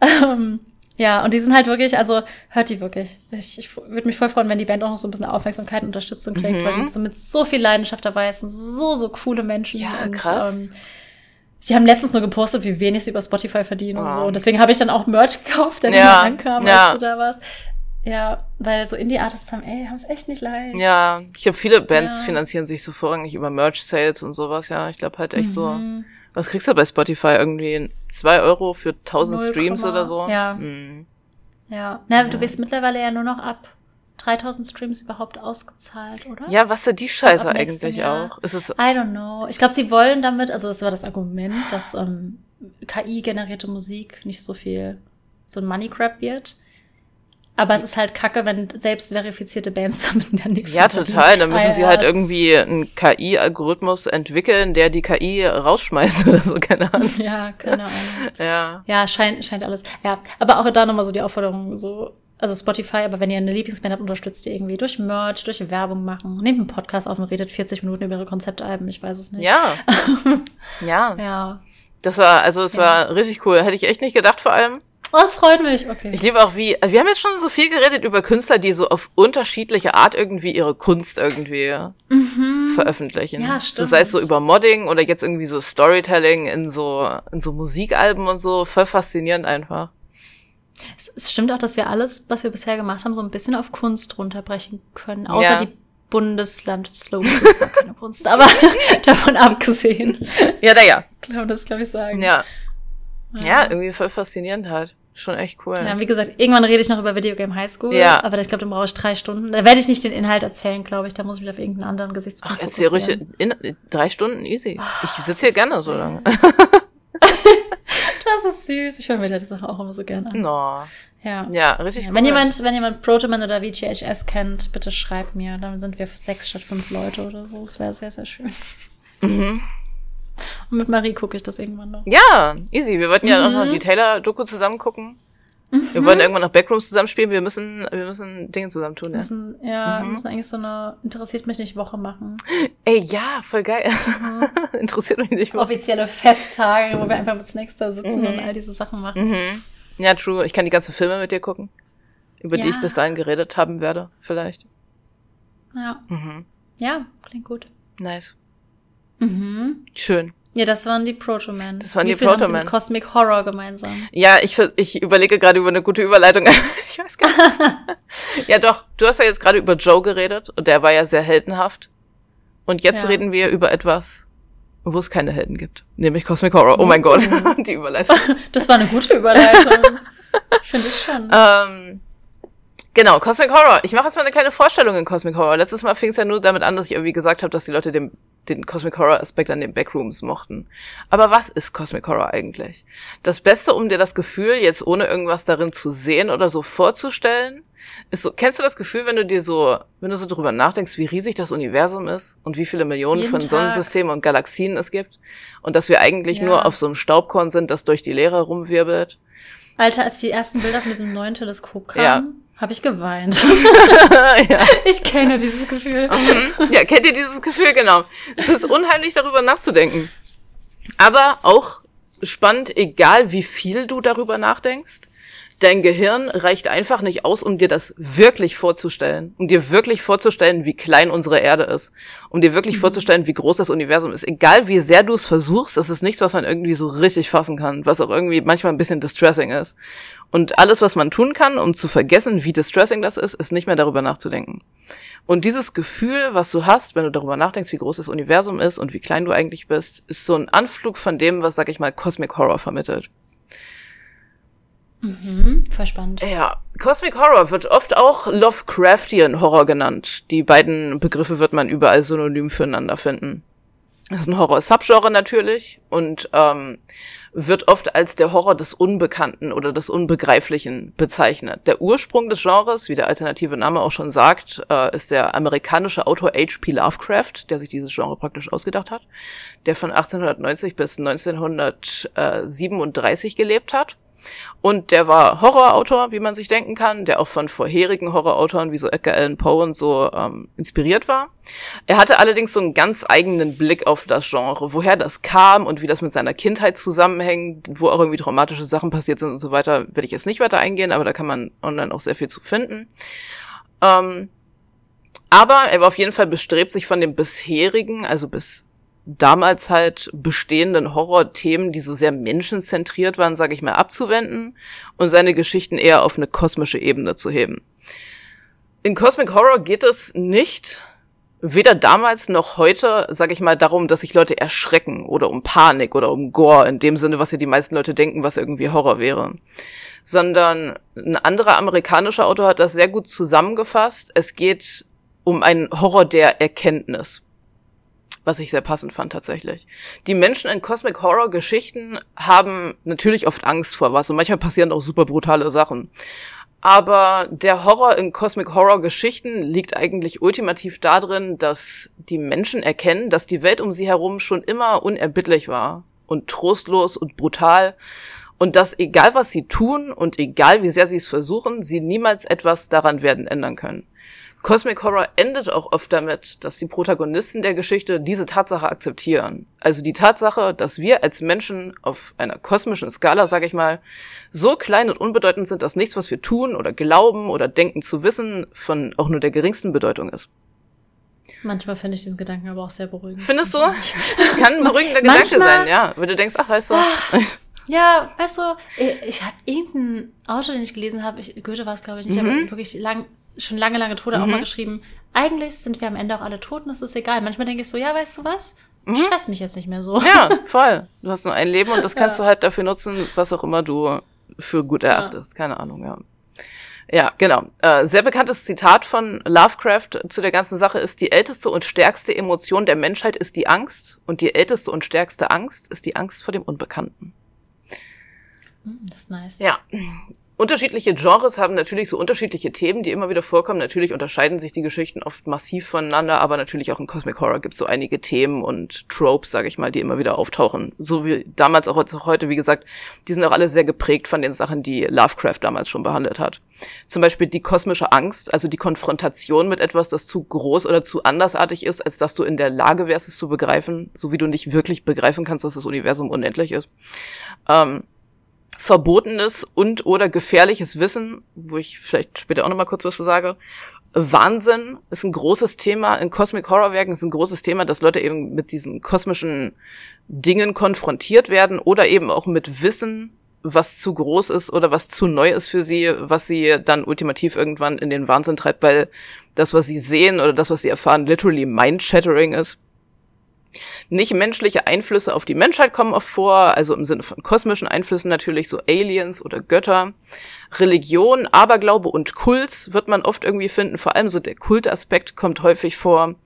S1: Ähm, ja, und die sind halt wirklich, also hört die wirklich. Ich, ich würde mich voll freuen, wenn die Band auch noch so ein bisschen Aufmerksamkeit und Unterstützung kriegt,
S2: Mhm.
S1: weil die so mit so viel Leidenschaft dabei sind. So, so coole Menschen.
S2: Ja,
S1: und,
S2: krass.
S1: Ähm, die haben letztens nur gepostet, wie wenig sie über Spotify verdienen und
S2: Oh.
S1: so. Und deswegen habe ich dann auch Merch gekauft, der
S2: Ja,
S1: ankam,
S2: ja.
S1: als du da warst. Ja, weil so Indie-Artists haben, ey, haben es echt nicht leicht.
S2: Ja, ich glaube, viele Bands
S1: Ja.
S2: finanzieren sich so vorrangig über Merch-Sales und sowas, ja. Ich glaube halt echt so. Was kriegst du bei Spotify? Irgendwie zwei Euro für 1000
S1: Null
S2: Streams oder so?
S1: ja.
S2: Hm.
S1: Ja. Na, du wirst mittlerweile ja nur noch ab 3000 Streams überhaupt ausgezahlt, oder?
S2: Ja, was für die Scheiße eigentlich
S1: Jahr.
S2: auch? Ist es,
S1: I don't know. Ich glaube, sie wollen damit, also das war das Argument, dass ähm, KI-generierte Musik nicht so viel so ein Money Grab wird. Aber es ist halt kacke, wenn selbst verifizierte Bands damit ja nichts
S2: ja, total. Dann müssen sie
S1: Ah,
S2: halt
S1: ja,
S2: irgendwie einen KI-Algorithmus entwickeln, der die KI rausschmeißt oder so, keine Ahnung.
S1: Ja, keine Ahnung.
S2: Ja.
S1: Ja, scheint, scheint alles. Ja, aber auch da nochmal so die Aufforderung, so, also Spotify, aber wenn ihr eine Lieblingsband habt, unterstützt ihr irgendwie durch Merch, durch Werbung machen. Nehmt einen Podcast auf und redet 40 Minuten über ihre Konzeptalben, ich weiß es nicht.
S2: Ja. ja.
S1: Ja.
S2: Das war, also es war richtig cool. Hätte ich echt nicht gedacht vor allem.
S1: Oh, das freut mich, okay.
S2: Ich liebe auch wie, wir haben jetzt schon so viel geredet über Künstler, die so auf unterschiedliche Art irgendwie ihre Kunst irgendwie veröffentlichen.
S1: Ja,
S2: So
S1: stimmt.
S2: sei es so über Modding oder jetzt irgendwie so Storytelling in so, in so Musikalben und so. Voll faszinierend einfach.
S1: Es, es stimmt auch, dass wir alles, was wir bisher gemacht haben, so ein bisschen auf Kunst runterbrechen können. Außer
S2: Ja.
S1: die Bundesland-Slogans, das war keine Kunst, aber davon abgesehen.
S2: Ja, da ja.
S1: Ich glaube, das glaube ich sagen.
S2: Ja. Ja, irgendwie voll faszinierend halt. Schon echt cool.
S1: Ja, wie gesagt, irgendwann rede ich noch über Videogame Highschool,
S2: Ja.
S1: aber ich glaube, dann brauche ich drei Stunden. Da werde ich nicht den Inhalt erzählen, glaube ich. Da muss ich mich auf irgendeinen anderen Gesichtspunkt
S2: Ach, erzähl ruhig in drei Stunden easy. Ich sitze hier gerne so lange.
S1: Das ist süß. Ich höre mir die Sache auch immer so gerne an.
S2: No.
S1: Ja.
S2: Ja, richtig
S1: Ja,
S2: cool.
S1: Wenn jemand, wenn jemand Protoman oder VGHS kennt, bitte schreibt mir. Dann sind wir sechs statt fünf Leute oder so. Das wäre sehr, sehr schön.
S2: Mhm.
S1: Und mit Marie gucke ich das irgendwann noch.
S2: Ja, easy. Wir wollten ja auch
S1: Mhm.
S2: noch die Taylor-Doku zusammen gucken. Wir wollen irgendwann noch Backrooms zusammenspielen. Wir müssen, wir müssen Dinge zusammen tun,
S1: Wir
S2: ja.
S1: müssen, ja,
S2: Mhm.
S1: wir müssen eigentlich so eine interessiert mich nicht Woche machen.
S2: Ey, ja, voll geil.
S1: Mhm.
S2: Interessiert mich nicht.
S1: Offizielle Festtage, wo wir einfach mit Snacks da sitzen
S2: Mhm.
S1: und all diese Sachen machen.
S2: Mhm. Ja, true. Ich kann die ganzen Filme mit dir gucken. Über die
S1: Ja.
S2: ich bis dahin geredet haben werde, vielleicht.
S1: Ja.
S2: Mhm.
S1: Ja, klingt gut.
S2: Nice.
S1: Mhm.
S2: Schön.
S1: Ja, das waren die Proto-Men.
S2: Das waren
S1: Wie
S2: die
S1: mit Cosmic Horror gemeinsam.
S2: Ja, ich, ich überlege gerade über eine gute Überleitung. ich weiß gar nicht. ja, doch, du hast ja jetzt gerade über Joe geredet und der war ja sehr heldenhaft. Und jetzt
S1: Ja.
S2: reden wir über etwas, wo es keine Helden gibt. Nämlich Cosmic Horror. Oh mein Gott, die Überleitung.
S1: Das war eine gute Überleitung. Finde ich schon.
S2: ähm, genau, Cosmic Horror. Ich mache jetzt mal eine kleine Vorstellung in Cosmic Horror. Letztes Mal fing es ja nur damit an, dass ich irgendwie gesagt habe, dass die Leute den, den Cosmic Horror Aspekt an den Backrooms mochten. Aber was ist Cosmic Horror eigentlich? Das Beste, um dir das Gefühl, jetzt ohne irgendwas darin zu sehen oder so vorzustellen, ist so, kennst du das Gefühl, wenn du dir so, wenn du so drüber nachdenkst, wie riesig das Universum ist und wie viele Millionen
S1: Jeden
S2: von
S1: Tag.
S2: Sonnensystemen und Galaxien es gibt und dass wir eigentlich
S1: Ja.
S2: nur auf so einem Staubkorn sind, das durch die Leere rumwirbelt?
S1: Alter, als die ersten Bilder von diesem neuen Teleskop kamen,
S2: Ja.
S1: Habe ich geweint.
S2: ja.
S1: ich kenne dieses Gefühl.
S2: Mhm. Ja, kennt ihr dieses Gefühl? Genau. Es ist unheimlich, darüber nachzudenken. Aber auch spannend, egal wie viel du darüber nachdenkst. Dein Gehirn reicht einfach nicht aus, um dir das wirklich vorzustellen. Um dir wirklich vorzustellen, wie klein unsere Erde ist. Um dir wirklich vorzustellen, wie groß das Universum ist. Egal wie sehr du es versuchst, das ist nichts, was man irgendwie so richtig fassen kann. Was auch irgendwie manchmal ein bisschen distressing ist. Und alles, was man tun kann, um zu vergessen, wie distressing das ist, ist nicht mehr darüber nachzudenken. Und dieses Gefühl, was du hast, wenn du darüber nachdenkst, wie groß das Universum ist und wie klein du eigentlich bist, ist so ein Anflug von dem, was, sag ich mal, Cosmic Horror vermittelt.
S1: Mhm, voll spannend.
S2: Ja, Cosmic Horror wird oft auch Lovecraftian Horror genannt. Die beiden Begriffe wird man überall synonym füreinander finden. Das ist ein Horror-Subgenre natürlich und ähm, wird oft als der Horror des Unbekannten oder des Unbegreiflichen bezeichnet. Der Ursprung des Genres, wie der alternative Name auch schon sagt, äh, ist der amerikanische Autor H.P. Lovecraft, der sich dieses Genre praktisch ausgedacht hat, der von 1890 bis 1937 gelebt hat. Und der war Horrorautor, wie man sich denken kann, der auch von vorherigen Horrorautoren wie so Edgar Allan Poe und so ähm, inspiriert war. Er hatte allerdings so einen ganz eigenen Blick auf das Genre, woher das kam und wie das mit seiner Kindheit zusammenhängt, wo auch irgendwie traumatische Sachen passiert sind und so weiter, werde ich jetzt nicht weiter eingehen, aber da kann man online auch sehr viel zu finden. Ähm, aber er war auf jeden Fall bestrebt, sich von dem bisherigen, also bis damals halt bestehenden Horrorthemen, die so sehr menschenzentriert waren, sage ich mal, abzuwenden und seine Geschichten eher auf eine kosmische Ebene zu heben. In Cosmic Horror geht es nicht weder damals noch heute, sag ich mal, darum, dass sich Leute erschrecken oder um Panik oder um Gore, in dem Sinne, was ja die meisten Leute denken, was irgendwie Horror wäre. Sondern ein anderer amerikanischer Autor hat das sehr gut zusammengefasst. Es geht um einen Horror der Erkenntnis. Was ich sehr passend fand tatsächlich. Die Menschen in Cosmic Horror Geschichten haben natürlich oft Angst vor was und manchmal passieren auch super brutale Sachen. Aber der Horror in Cosmic Horror Geschichten liegt eigentlich ultimativ darin, dass die Menschen erkennen, dass die Welt um sie herum schon immer unerbittlich war und trostlos und brutal und dass egal was sie tun und egal wie sehr sie es versuchen, sie niemals etwas daran werden ändern können. Cosmic Horror endet auch oft damit, dass die Protagonisten der Geschichte diese Tatsache akzeptieren. Also die Tatsache, dass wir als Menschen auf einer kosmischen Skala, sag ich mal, so klein und unbedeutend sind, dass nichts, was wir tun oder glauben oder denken zu wissen, von auch nur der geringsten Bedeutung ist.
S1: Manchmal finde ich diesen Gedanken aber auch sehr beruhigend.
S2: Findest du? Kann ein beruhigender Gedanke sein, ja. Wenn du denkst, ach, weißt du.
S1: Ja, weißt du, ich, ich hatte irgendeinen Autor, den ich gelesen habe, ich, Goethe war es, glaube ich, ich mhm. habe wirklich lang, schon lange, lange Tode mhm. auch mal geschrieben, eigentlich sind wir am Ende auch alle tot und es ist egal. Manchmal denke ich so, ja, weißt du was? Mhm. Stress mich jetzt nicht mehr so.
S2: Ja, voll. Du hast nur ein Leben und das kannst ja. du halt dafür nutzen, was auch immer du für gut erachtest. Ja. Keine Ahnung, ja. Ja, genau. Äh, sehr bekanntes Zitat von Lovecraft zu der ganzen Sache ist, die älteste und stärkste Emotion der Menschheit ist die Angst und die älteste und stärkste Angst ist die Angst vor dem Unbekannten.
S1: Hm, das ist nice.
S2: Ja. Unterschiedliche Genres haben natürlich so unterschiedliche Themen, die immer wieder vorkommen. Natürlich unterscheiden sich die Geschichten oft massiv voneinander, aber natürlich auch im Cosmic Horror gibt es so einige Themen und Tropes, sage ich mal, die immer wieder auftauchen. So wie damals auch heute, wie gesagt, die sind auch alle sehr geprägt von den Sachen, die Lovecraft damals schon behandelt hat. Zum Beispiel die kosmische Angst, also die Konfrontation mit etwas, das zu groß oder zu andersartig ist, als dass du in der Lage wärst, es zu begreifen, so wie du nicht wirklich begreifen kannst, dass das Universum unendlich ist. Ähm, verbotenes und oder gefährliches Wissen, wo ich vielleicht später auch noch mal kurz was zu sage. Wahnsinn ist ein großes Thema in Cosmic Horror Werken ist ein großes Thema, dass Leute eben mit diesen kosmischen Dingen konfrontiert werden oder eben auch mit Wissen, was zu groß ist oder was zu neu ist für sie, was sie dann ultimativ irgendwann in den Wahnsinn treibt, weil das, was sie sehen oder das, was sie erfahren, literally mind-shattering ist. Nicht-menschliche Einflüsse auf die Menschheit kommen oft vor, also im Sinne von kosmischen Einflüssen natürlich, so Aliens oder Götter. Religion, Aberglaube und Kult wird man oft irgendwie finden, vor allem so der Kultaspekt kommt häufig vor.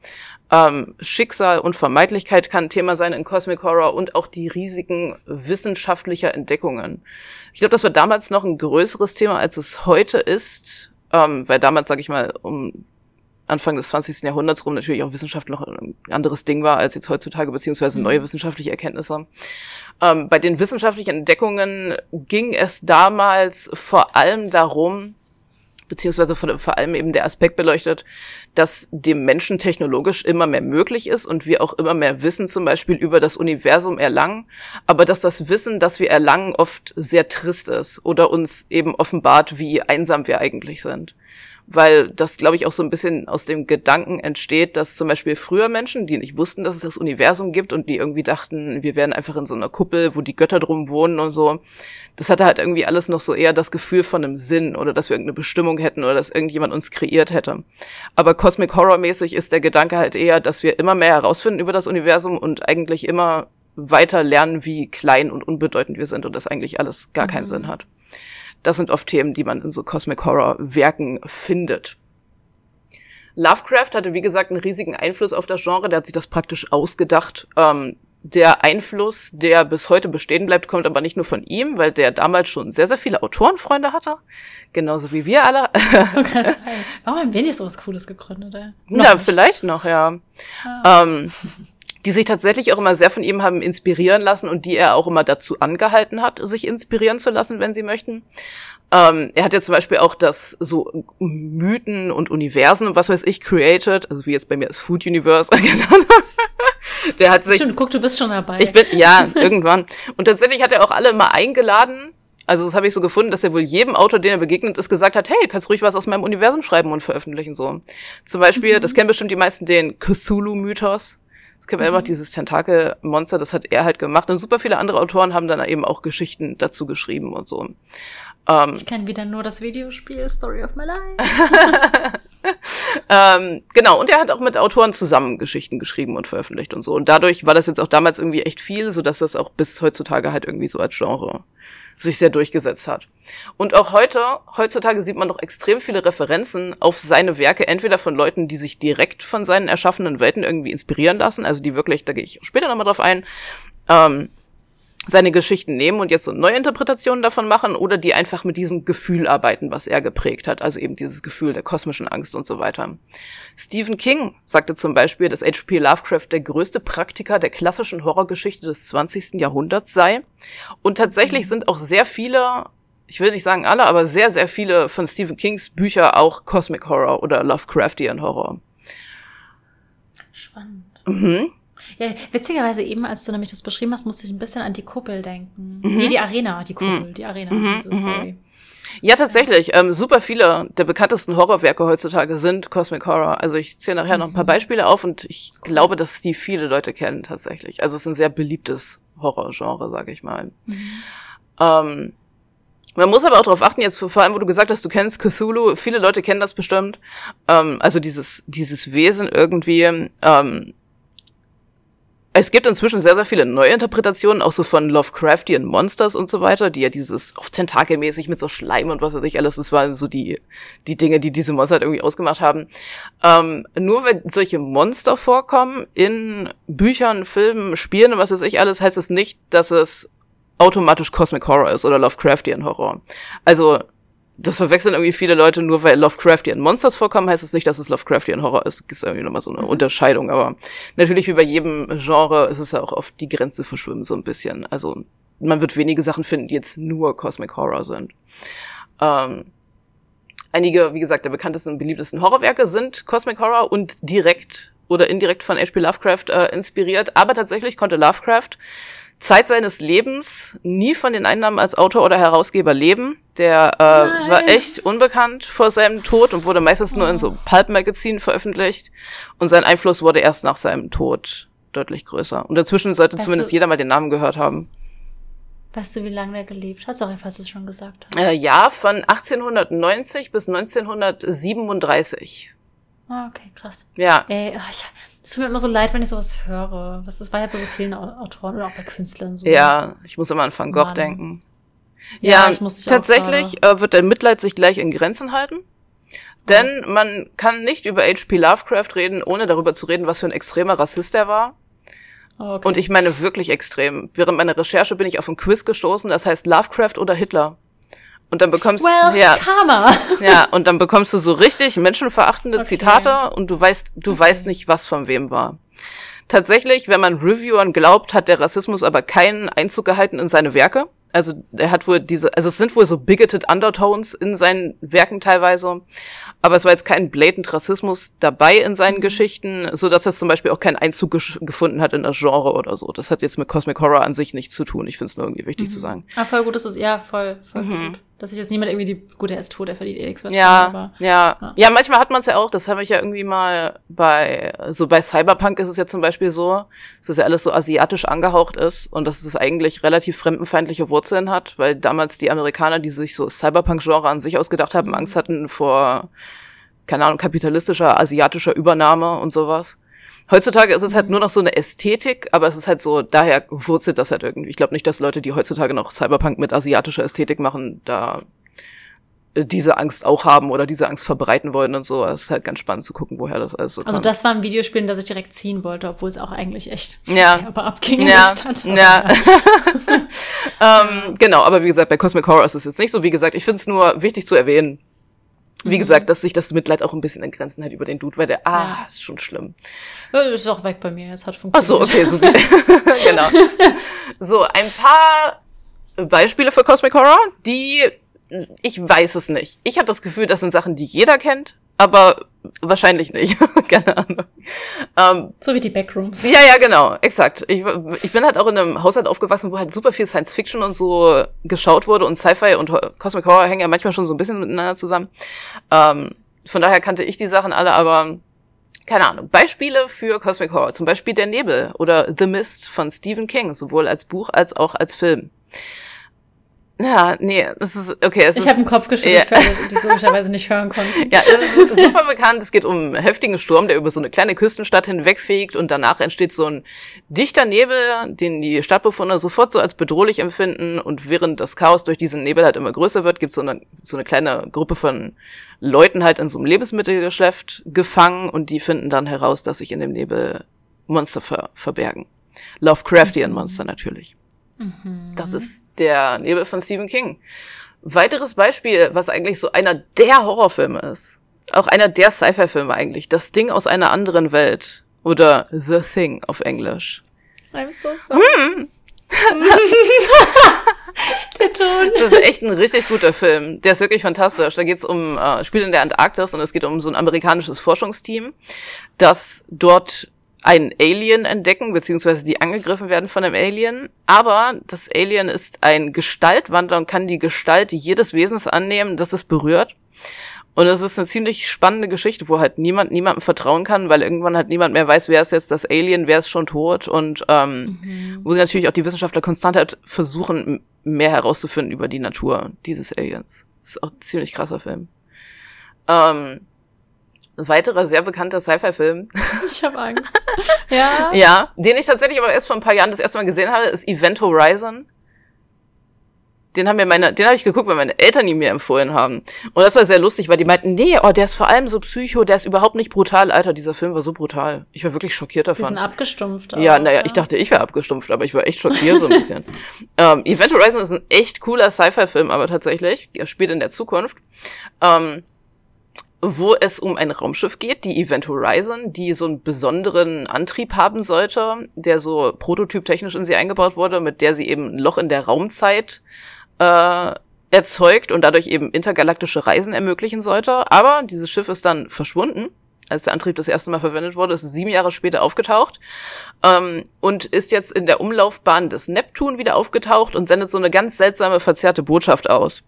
S2: Ähm, Schicksal und Vermeidlichkeit kann ein Thema sein in Cosmic Horror und auch die Risiken wissenschaftlicher Entdeckungen. Ich glaube, das war damals noch ein größeres Thema, als es heute ist, ähm, weil damals, sage ich mal, um Anfang des 20. Jahrhunderts rum natürlich auch Wissenschaft noch ein anderes Ding war als jetzt heutzutage, beziehungsweise mhm. neue wissenschaftliche Erkenntnisse. Ähm, bei den wissenschaftlichen Entdeckungen ging es damals vor allem darum, beziehungsweise vor, vor allem eben der Aspekt beleuchtet, dass dem Menschen technologisch immer mehr möglich ist und wir auch immer mehr Wissen zum Beispiel über das Universum erlangen, aber dass das Wissen, das wir erlangen, oft sehr trist ist oder uns eben offenbart, wie einsam wir eigentlich sind weil das, glaube ich, auch so ein bisschen aus dem Gedanken entsteht, dass zum Beispiel früher Menschen, die nicht wussten, dass es das Universum gibt und die irgendwie dachten, wir wären einfach in so einer Kuppel, wo die Götter drum wohnen und so, das hatte halt irgendwie alles noch so eher das Gefühl von einem Sinn oder dass wir irgendeine Bestimmung hätten oder dass irgendjemand uns kreiert hätte. Aber Cosmic Horror mäßig ist der Gedanke halt eher, dass wir immer mehr herausfinden über das Universum und eigentlich immer weiter lernen, wie klein und unbedeutend wir sind und das eigentlich alles gar keinen mhm. Sinn hat. Das sind oft Themen, die man in so Cosmic Horror Werken findet. Lovecraft hatte, wie gesagt, einen riesigen Einfluss auf das Genre. Der hat sich das praktisch ausgedacht. Ähm, der Einfluss, der bis heute bestehen bleibt, kommt aber nicht nur von ihm, weil der damals schon sehr, sehr viele Autorenfreunde hatte. Genauso wie wir alle.
S1: Warum haben wir nicht so was Cooles gegründet? Ey?
S2: Na, vielleicht noch, ja. Ah. Ähm, die sich tatsächlich auch immer sehr von ihm haben inspirieren lassen und die er auch immer dazu angehalten hat, sich inspirieren zu lassen, wenn sie möchten. Ähm, er hat ja zum Beispiel auch das so Mythen und Universen und was weiß ich created, also wie jetzt bei mir das Food Universe genannt. Der hat sich.
S1: Stimmt, guck, du bist schon dabei.
S2: Ich bin, ja, irgendwann. Und tatsächlich hat er auch alle immer eingeladen. Also das habe ich so gefunden, dass er wohl jedem Autor, den er begegnet ist, gesagt hat, hey, kannst ruhig was aus meinem Universum schreiben und veröffentlichen so. Zum Beispiel, mhm. das kennen bestimmt die meisten, den Cthulhu-Mythos. Es gibt mhm. einfach dieses Tentakel-Monster, das hat er halt gemacht. Und super viele andere Autoren haben dann eben auch Geschichten dazu geschrieben und so.
S1: Ähm, ich kenne wieder nur das Videospiel Story of My Life.
S2: Ähm, genau, und er hat auch mit Autoren zusammen Geschichten geschrieben und veröffentlicht und so. Und dadurch war das jetzt auch damals irgendwie echt viel, so dass das auch bis heutzutage halt irgendwie so als Genre sich sehr durchgesetzt hat. Und auch heute, heutzutage sieht man noch extrem viele Referenzen auf seine Werke, entweder von Leuten, die sich direkt von seinen erschaffenen Welten irgendwie inspirieren lassen, also die wirklich, da gehe ich später nochmal drauf ein, ähm, seine Geschichten nehmen und jetzt so neue Interpretationen davon machen oder die einfach mit diesem Gefühl arbeiten, was er geprägt hat, also eben dieses Gefühl der kosmischen Angst und so weiter. Stephen King sagte zum Beispiel, dass H.P. Lovecraft der größte Praktiker der klassischen Horrorgeschichte des 20. Jahrhunderts sei. Und tatsächlich sind auch sehr viele, ich will nicht sagen alle, aber sehr, sehr viele von Stephen Kings Bücher auch Cosmic Horror oder Lovecraftian Horror.
S1: Spannend.
S2: Mhm.
S1: Ja, witzigerweise eben, als du nämlich das beschrieben hast, musste ich ein bisschen an die Kuppel denken. Mhm. Nee, die Arena, die Kuppel, mhm. die Arena, mhm. diese Story.
S2: Ja, tatsächlich. Ähm, super viele der bekanntesten Horrorwerke heutzutage sind Cosmic Horror. Also ich zähle nachher noch ein paar mhm. Beispiele auf und ich cool. glaube, dass die viele Leute kennen tatsächlich. Also es ist ein sehr beliebtes Horrorgenre, sage ich mal. Mhm. Ähm, man muss aber auch darauf achten, jetzt vor allem, wo du gesagt hast, du kennst Cthulhu, viele Leute kennen das bestimmt. Ähm, also dieses, dieses Wesen irgendwie, ähm, es gibt inzwischen sehr, sehr viele Neuinterpretationen, auch so von Lovecraftian Monsters und so weiter, die ja dieses auf Tentakelmäßig mit so Schleim und was weiß ich alles, das waren so die, die Dinge, die diese Monster halt irgendwie ausgemacht haben. Ähm, nur wenn solche Monster vorkommen in Büchern, Filmen, Spielen und was weiß ich alles, heißt es das nicht, dass es automatisch Cosmic Horror ist oder Lovecraftian Horror. Also das verwechseln irgendwie viele Leute, nur weil Lovecraftian Monsters vorkommen, heißt es das nicht, dass es Lovecraftian Horror ist. Ist irgendwie nochmal so eine mhm. Unterscheidung. Aber natürlich wie bei jedem Genre ist es ja auch auf die Grenze verschwimmen so ein bisschen. Also man wird wenige Sachen finden, die jetzt nur Cosmic Horror sind. Ähm, einige, wie gesagt, der bekanntesten und beliebtesten Horrorwerke sind Cosmic Horror und direkt oder indirekt von H.P. Lovecraft äh, inspiriert. Aber tatsächlich konnte Lovecraft Zeit seines Lebens nie von den Einnahmen als Autor oder Herausgeber leben. Der äh, war echt unbekannt vor seinem Tod und wurde meistens oh. nur in so Pulp-Magazinen veröffentlicht. Und sein Einfluss wurde erst nach seinem Tod deutlich größer. Und dazwischen sollte weißt zumindest du, jeder mal den Namen gehört haben.
S1: Weißt du, wie lange er gelebt hat? Sorry, falls du es schon gesagt
S2: hast. Äh, ja, von 1890 bis 1937.
S1: Ah, okay, krass.
S2: Ja.
S1: Ey, oh, ich, es tut mir immer so leid, wenn ich sowas höre. Das war ja bei so vielen Autoren oder auch bei Künstlern so.
S2: Ja, ich muss immer an Van Gogh Mann. denken. Ja, ja ich muss tatsächlich äh, wird der Mitleid sich gleich in Grenzen halten. Denn man kann nicht über H.P. Lovecraft reden, ohne darüber zu reden, was für ein extremer Rassist er war. Okay. Und ich meine wirklich extrem. Während meiner Recherche bin ich auf ein Quiz gestoßen, das heißt Lovecraft oder Hitler. Und dann bekommst
S1: well,
S2: ja,
S1: Karma.
S2: ja, und dann bekommst du so richtig menschenverachtende okay. Zitate und du weißt, du okay. weißt nicht, was von wem war. Tatsächlich, wenn man Reviewern glaubt, hat der Rassismus aber keinen Einzug gehalten in seine Werke. Also er hat wohl diese, also es sind wohl so bigoted Undertones in seinen Werken teilweise, aber es war jetzt kein blatant Rassismus dabei in seinen mhm. Geschichten, so dass es zum Beispiel auch keinen Einzug gefunden hat in das Genre oder so. Das hat jetzt mit Cosmic Horror an sich nichts zu tun. Ich finde es nur irgendwie wichtig
S1: mhm.
S2: zu sagen.
S1: Ah, voll gut, du es, ja, voll, voll, voll mhm. gut dass sich jetzt niemand irgendwie die, gut, er ist tot, er verdient eh nichts
S2: mehr. Ja, aber, ja, ja. Ja, manchmal hat man es ja auch, das habe ich ja irgendwie mal bei, so bei Cyberpunk ist es ja zum Beispiel so, dass es ja alles so asiatisch angehaucht ist und dass es eigentlich relativ fremdenfeindliche Wurzeln hat, weil damals die Amerikaner, die sich so Cyberpunk-Genre an sich ausgedacht haben, Angst hatten vor, keine Ahnung, kapitalistischer, asiatischer Übernahme und sowas. Heutzutage ist es halt nur noch so eine Ästhetik, aber es ist halt so, daher wurzelt das halt irgendwie. Ich glaube nicht, dass Leute, die heutzutage noch Cyberpunk mit asiatischer Ästhetik machen, da äh, diese Angst auch haben oder diese Angst verbreiten wollen und so. Es ist halt ganz spannend zu gucken, woher das alles so
S1: Also das war ein Videospiel, das ich direkt ziehen wollte, obwohl es auch eigentlich echt
S2: ja.
S1: aber abging in
S2: ja.
S1: der Stadt.
S2: Ja. ähm, genau, aber wie gesagt, bei Cosmic Horror ist es jetzt nicht so. Wie gesagt, ich finde es nur wichtig zu erwähnen, wie mhm. gesagt, dass sich das Mitleid auch ein bisschen in Grenzen hält über den Dude, weil der, ah, ja. ist schon schlimm.
S1: Ist auch weg bei mir, jetzt hat funktioniert.
S2: Ach so, okay, so genau. So, ein paar Beispiele für Cosmic Horror, die, ich weiß es nicht. Ich habe das Gefühl, das sind Sachen, die jeder kennt, aber wahrscheinlich nicht. Keine Ahnung.
S1: Ähm, so wie die Backrooms.
S2: Ja, ja, genau, exakt. Ich, ich bin halt auch in einem Haushalt aufgewachsen, wo halt super viel Science Fiction und so geschaut wurde und Sci-Fi und Cosmic Horror hängen ja manchmal schon so ein bisschen miteinander zusammen. Ähm, von daher kannte ich die Sachen alle, aber keine Ahnung. Beispiele für Cosmic Horror, zum Beispiel Der Nebel oder The Mist von Stephen King, sowohl als Buch als auch als Film. Ja, nee, das ist okay. Es
S1: ich habe einen Kopf geschüttelt,
S2: Ja.
S1: alle, die es logischerweise nicht hören konnten.
S2: Ja, es ist super bekannt. Es geht um einen heftigen Sturm, der über so eine kleine Küstenstadt hinwegfegt und danach entsteht so ein dichter Nebel, den die Stadtbewohner sofort so als bedrohlich empfinden und während das Chaos durch diesen Nebel halt immer größer wird, gibt so eine, so eine kleine Gruppe von Leuten halt in so einem Lebensmittelgeschäft gefangen und die finden dann heraus, dass sich in dem Nebel Monster ver verbergen. Lovecraftian Monster natürlich. Das ist der Nebel von Stephen King. Weiteres Beispiel, was eigentlich so einer der Horrorfilme ist. Auch einer der Sci-Fi-Filme eigentlich. Das Ding aus einer anderen Welt. Oder The Thing auf Englisch.
S1: I'm so sorry.
S2: Hm.
S1: Der Ton.
S2: Das ist echt ein richtig guter Film. Der ist wirklich fantastisch. Da geht es um, äh, spielt in der Antarktis und es geht um so ein amerikanisches Forschungsteam, das dort ein Alien entdecken, beziehungsweise die angegriffen werden von einem Alien. Aber das Alien ist ein Gestaltwandler und kann die Gestalt jedes Wesens annehmen, das es berührt. Und es ist eine ziemlich spannende Geschichte, wo halt niemand niemandem vertrauen kann, weil irgendwann halt niemand mehr weiß, wer ist jetzt das Alien, wer ist schon tot. Und ähm, wo sie natürlich auch die Wissenschaftler konstant halt versuchen, mehr herauszufinden über die Natur dieses Aliens. Das ist auch ein ziemlich krasser Film. Ähm, ein weiterer sehr bekannter Sci-Fi-Film,
S1: Ich habe Angst. Ja.
S2: ja, den ich tatsächlich aber erst vor ein paar Jahren das erste Mal gesehen habe, ist Event Horizon. Den haben mir meine, den habe ich geguckt, weil meine Eltern ihn mir empfohlen haben. Und das war sehr lustig, weil die meinten, nee, oh, der ist vor allem so psycho, der ist überhaupt nicht brutal. Alter, dieser Film war so brutal. Ich war wirklich schockiert
S1: Die
S2: davon.
S1: sind abgestumpft.
S2: Ja,
S1: auch,
S2: naja, ich dachte, ich wäre abgestumpft, aber ich war echt schockiert so ein bisschen. ähm, Event Horizon ist ein echt cooler Sci-Fi-Film, aber tatsächlich, er spielt in der Zukunft, ähm, wo es um ein Raumschiff geht, die Event Horizon, die so einen besonderen Antrieb haben sollte, der so prototyptechnisch in sie eingebaut wurde, mit der sie eben ein Loch in der Raumzeit äh, erzeugt und dadurch eben intergalaktische Reisen ermöglichen sollte. Aber dieses Schiff ist dann verschwunden als der Antrieb das erste Mal verwendet wurde, ist sieben Jahre später aufgetaucht ähm, und ist jetzt in der Umlaufbahn des Neptun wieder aufgetaucht und sendet so eine ganz seltsame, verzerrte Botschaft aus.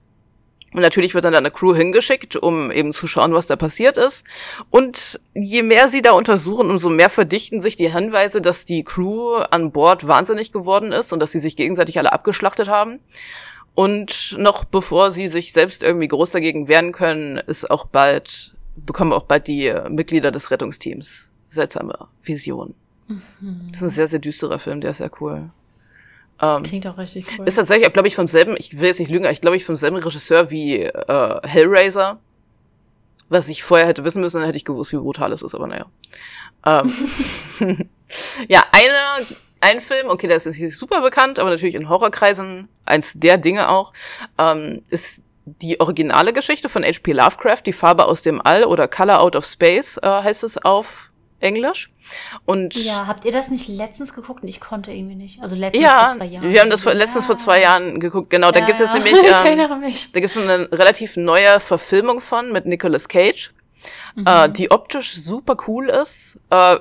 S2: Und natürlich wird dann da eine Crew hingeschickt, um eben zu schauen, was da passiert ist. Und je mehr sie da untersuchen, umso mehr verdichten sich die Hinweise, dass die Crew an Bord wahnsinnig geworden ist und dass sie sich gegenseitig alle abgeschlachtet haben. Und noch bevor sie sich selbst irgendwie groß dagegen wehren können, ist auch bald, bekommen auch bald die Mitglieder des Rettungsteams seltsame Visionen. Das ist ein sehr, sehr düsterer Film, der ist sehr cool. Ähm,
S1: Klingt auch richtig cool.
S2: ist tatsächlich, glaube ich, vom selben, ich will jetzt nicht lügen, aber ich glaube ich vom selben Regisseur wie äh, Hellraiser. Was ich vorher hätte wissen müssen, dann hätte ich gewusst, wie brutal es ist, aber naja. Ähm, ja, eine, ein Film, okay, der ist nicht super bekannt, aber natürlich in Horrorkreisen eins der Dinge auch, ähm, ist die originale Geschichte von H.P. Lovecraft, Die Farbe aus dem All oder Color Out of Space äh, heißt es auf Englisch. Und
S1: ja, habt ihr das nicht letztens geguckt? Ich konnte irgendwie nicht. Also letztens
S2: ja,
S1: vor zwei Jahren.
S2: wir haben das vor, letztens vor zwei Jahren geguckt. Genau, da
S1: Ja,
S2: gibt's jetzt
S1: ja.
S2: nämlich,
S1: ich
S2: ähm,
S1: erinnere mich.
S2: da gibt's eine relativ neue Verfilmung von mit Nicolas Cage,
S1: Mhm.
S2: äh, die optisch super cool ist. Äh,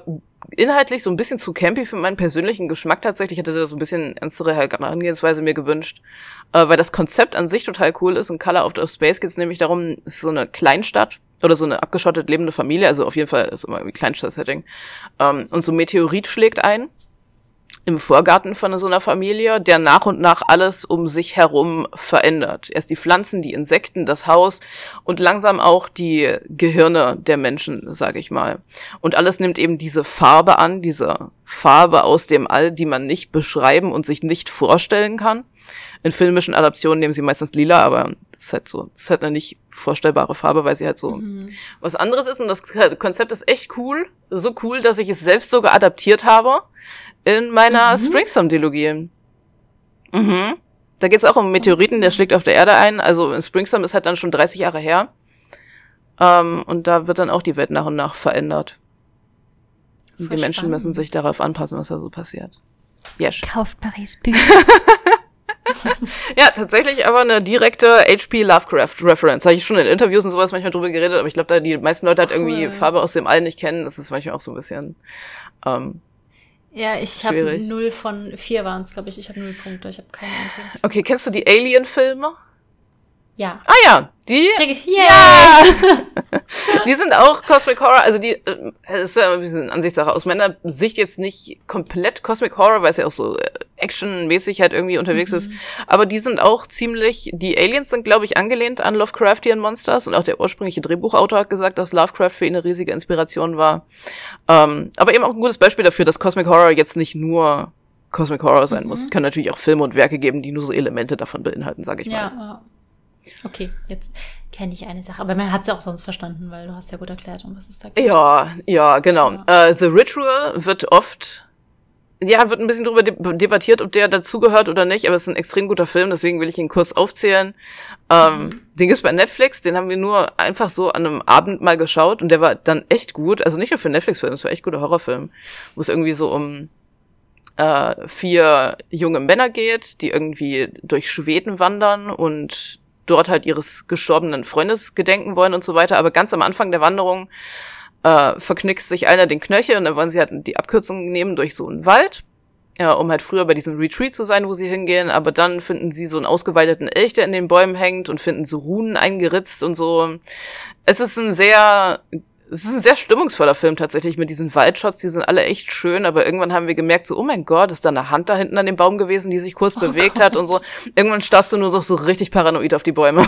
S2: inhaltlich so ein bisschen zu campy für meinen persönlichen Geschmack tatsächlich. Ich hätte da so ein bisschen ernstere Herangehensweise mir gewünscht, äh, weil das Konzept an sich total cool ist. In Color of Space geht es nämlich darum, es ist so eine Kleinstadt oder so eine abgeschottet lebende Familie, also auf jeden Fall ist immer irgendwie Kleinstadt-Setting. Ähm, und so ein Meteorit schlägt ein im Vorgarten von so einer Familie, der nach und nach alles um sich herum verändert. Erst die Pflanzen, die Insekten, das Haus und langsam auch die Gehirne der Menschen, sage ich mal. Und alles nimmt eben diese Farbe an, diese Farbe aus dem All, die man nicht beschreiben und sich nicht vorstellen kann. In filmischen Adaptionen nehmen sie meistens lila, aber das ist halt so, das ist halt eine nicht vorstellbare Farbe, weil sie halt so was anderes ist. Und das Konzept ist echt cool. So cool, dass ich es selbst sogar adaptiert habe in meiner Springstorm-Dilogie. Mhm. Da geht es auch um Meteoriten, der schlägt auf der Erde ein. Also Springstorm ist halt dann schon 30 Jahre her. Ähm, und da wird dann auch die Welt nach und nach verändert. Und die Menschen müssen sich darauf anpassen, was da so passiert. Yes.
S1: Kauft Paris Bücher.
S2: Ja, tatsächlich aber eine direkte HP Lovecraft-Reference. Habe ich schon in Interviews und sowas manchmal drüber geredet, aber ich glaube, da die meisten Leute halt irgendwie
S1: Cool.
S2: Farbe aus dem All nicht kennen, das ist manchmal auch so ein bisschen. Ähm,
S1: Ja, ich habe null von vier waren es, glaube ich. Ich habe null Punkte. Ich habe keine einzige.
S2: okay, kennst du die Alien-Filme?
S1: Ja.
S2: Ah ja, die.
S1: Ich, yay!
S2: Ja! die sind auch Cosmic Horror, also die äh, ist ja ein bisschen Ansichtssache. Aus meiner Sicht jetzt nicht komplett Cosmic Horror, weil es ja auch so äh, actionmäßig halt irgendwie unterwegs
S1: Mhm.
S2: ist. Aber die sind auch ziemlich, die Aliens sind, glaube ich, angelehnt an Lovecraftian Monsters und auch der ursprüngliche Drehbuchautor hat gesagt, dass Lovecraft für ihn eine riesige Inspiration war. Ähm, aber eben auch ein gutes Beispiel dafür, dass Cosmic Horror jetzt nicht nur Cosmic Horror sein
S1: Mhm.
S2: muss. Kann natürlich auch Filme und Werke geben, die nur so Elemente davon beinhalten, sage ich mal.
S1: Ja, ja. Okay, jetzt kenne ich eine Sache. Aber man hat es ja auch sonst verstanden, weil du hast ja gut erklärt, um was es da geht.
S2: Ja, ja, genau. Äh, The Ritual wird oft, ja, wird ein bisschen drüber de debattiert, ob der dazugehört oder nicht, aber es ist ein extrem guter Film, deswegen will ich ihn kurz aufzählen. Ähm, Den gibt's bei Netflix, den haben wir nur einfach so an einem Abend mal geschaut und der war dann echt gut. Also nicht nur für Netflix-Film, es war echt guter Horrorfilm, wo es irgendwie so um äh, vier junge Männer geht, die irgendwie durch Schweden wandern und dort halt ihres gestorbenen Freundes gedenken wollen und so weiter. Aber ganz am Anfang der Wanderung äh, verknickst sich einer den Knöchel und dann wollen sie halt die Abkürzung nehmen durch so einen Wald, ja, um halt früher bei diesem Retreat zu sein, wo sie hingehen. Aber dann finden sie so einen ausgeweiteten Elch, der in den Bäumen hängt und finden so Runen eingeritzt und so. Es ist ein sehr es ist ein sehr stimmungsvoller Film tatsächlich mit diesen Waldshots, die sind alle echt schön, aber irgendwann haben wir gemerkt, so, oh mein Gott, ist da eine Hand da hinten an dem Baum gewesen, die sich kurz bewegt hat und so. Irgendwann starrst du nur so, so richtig paranoid auf die Bäume.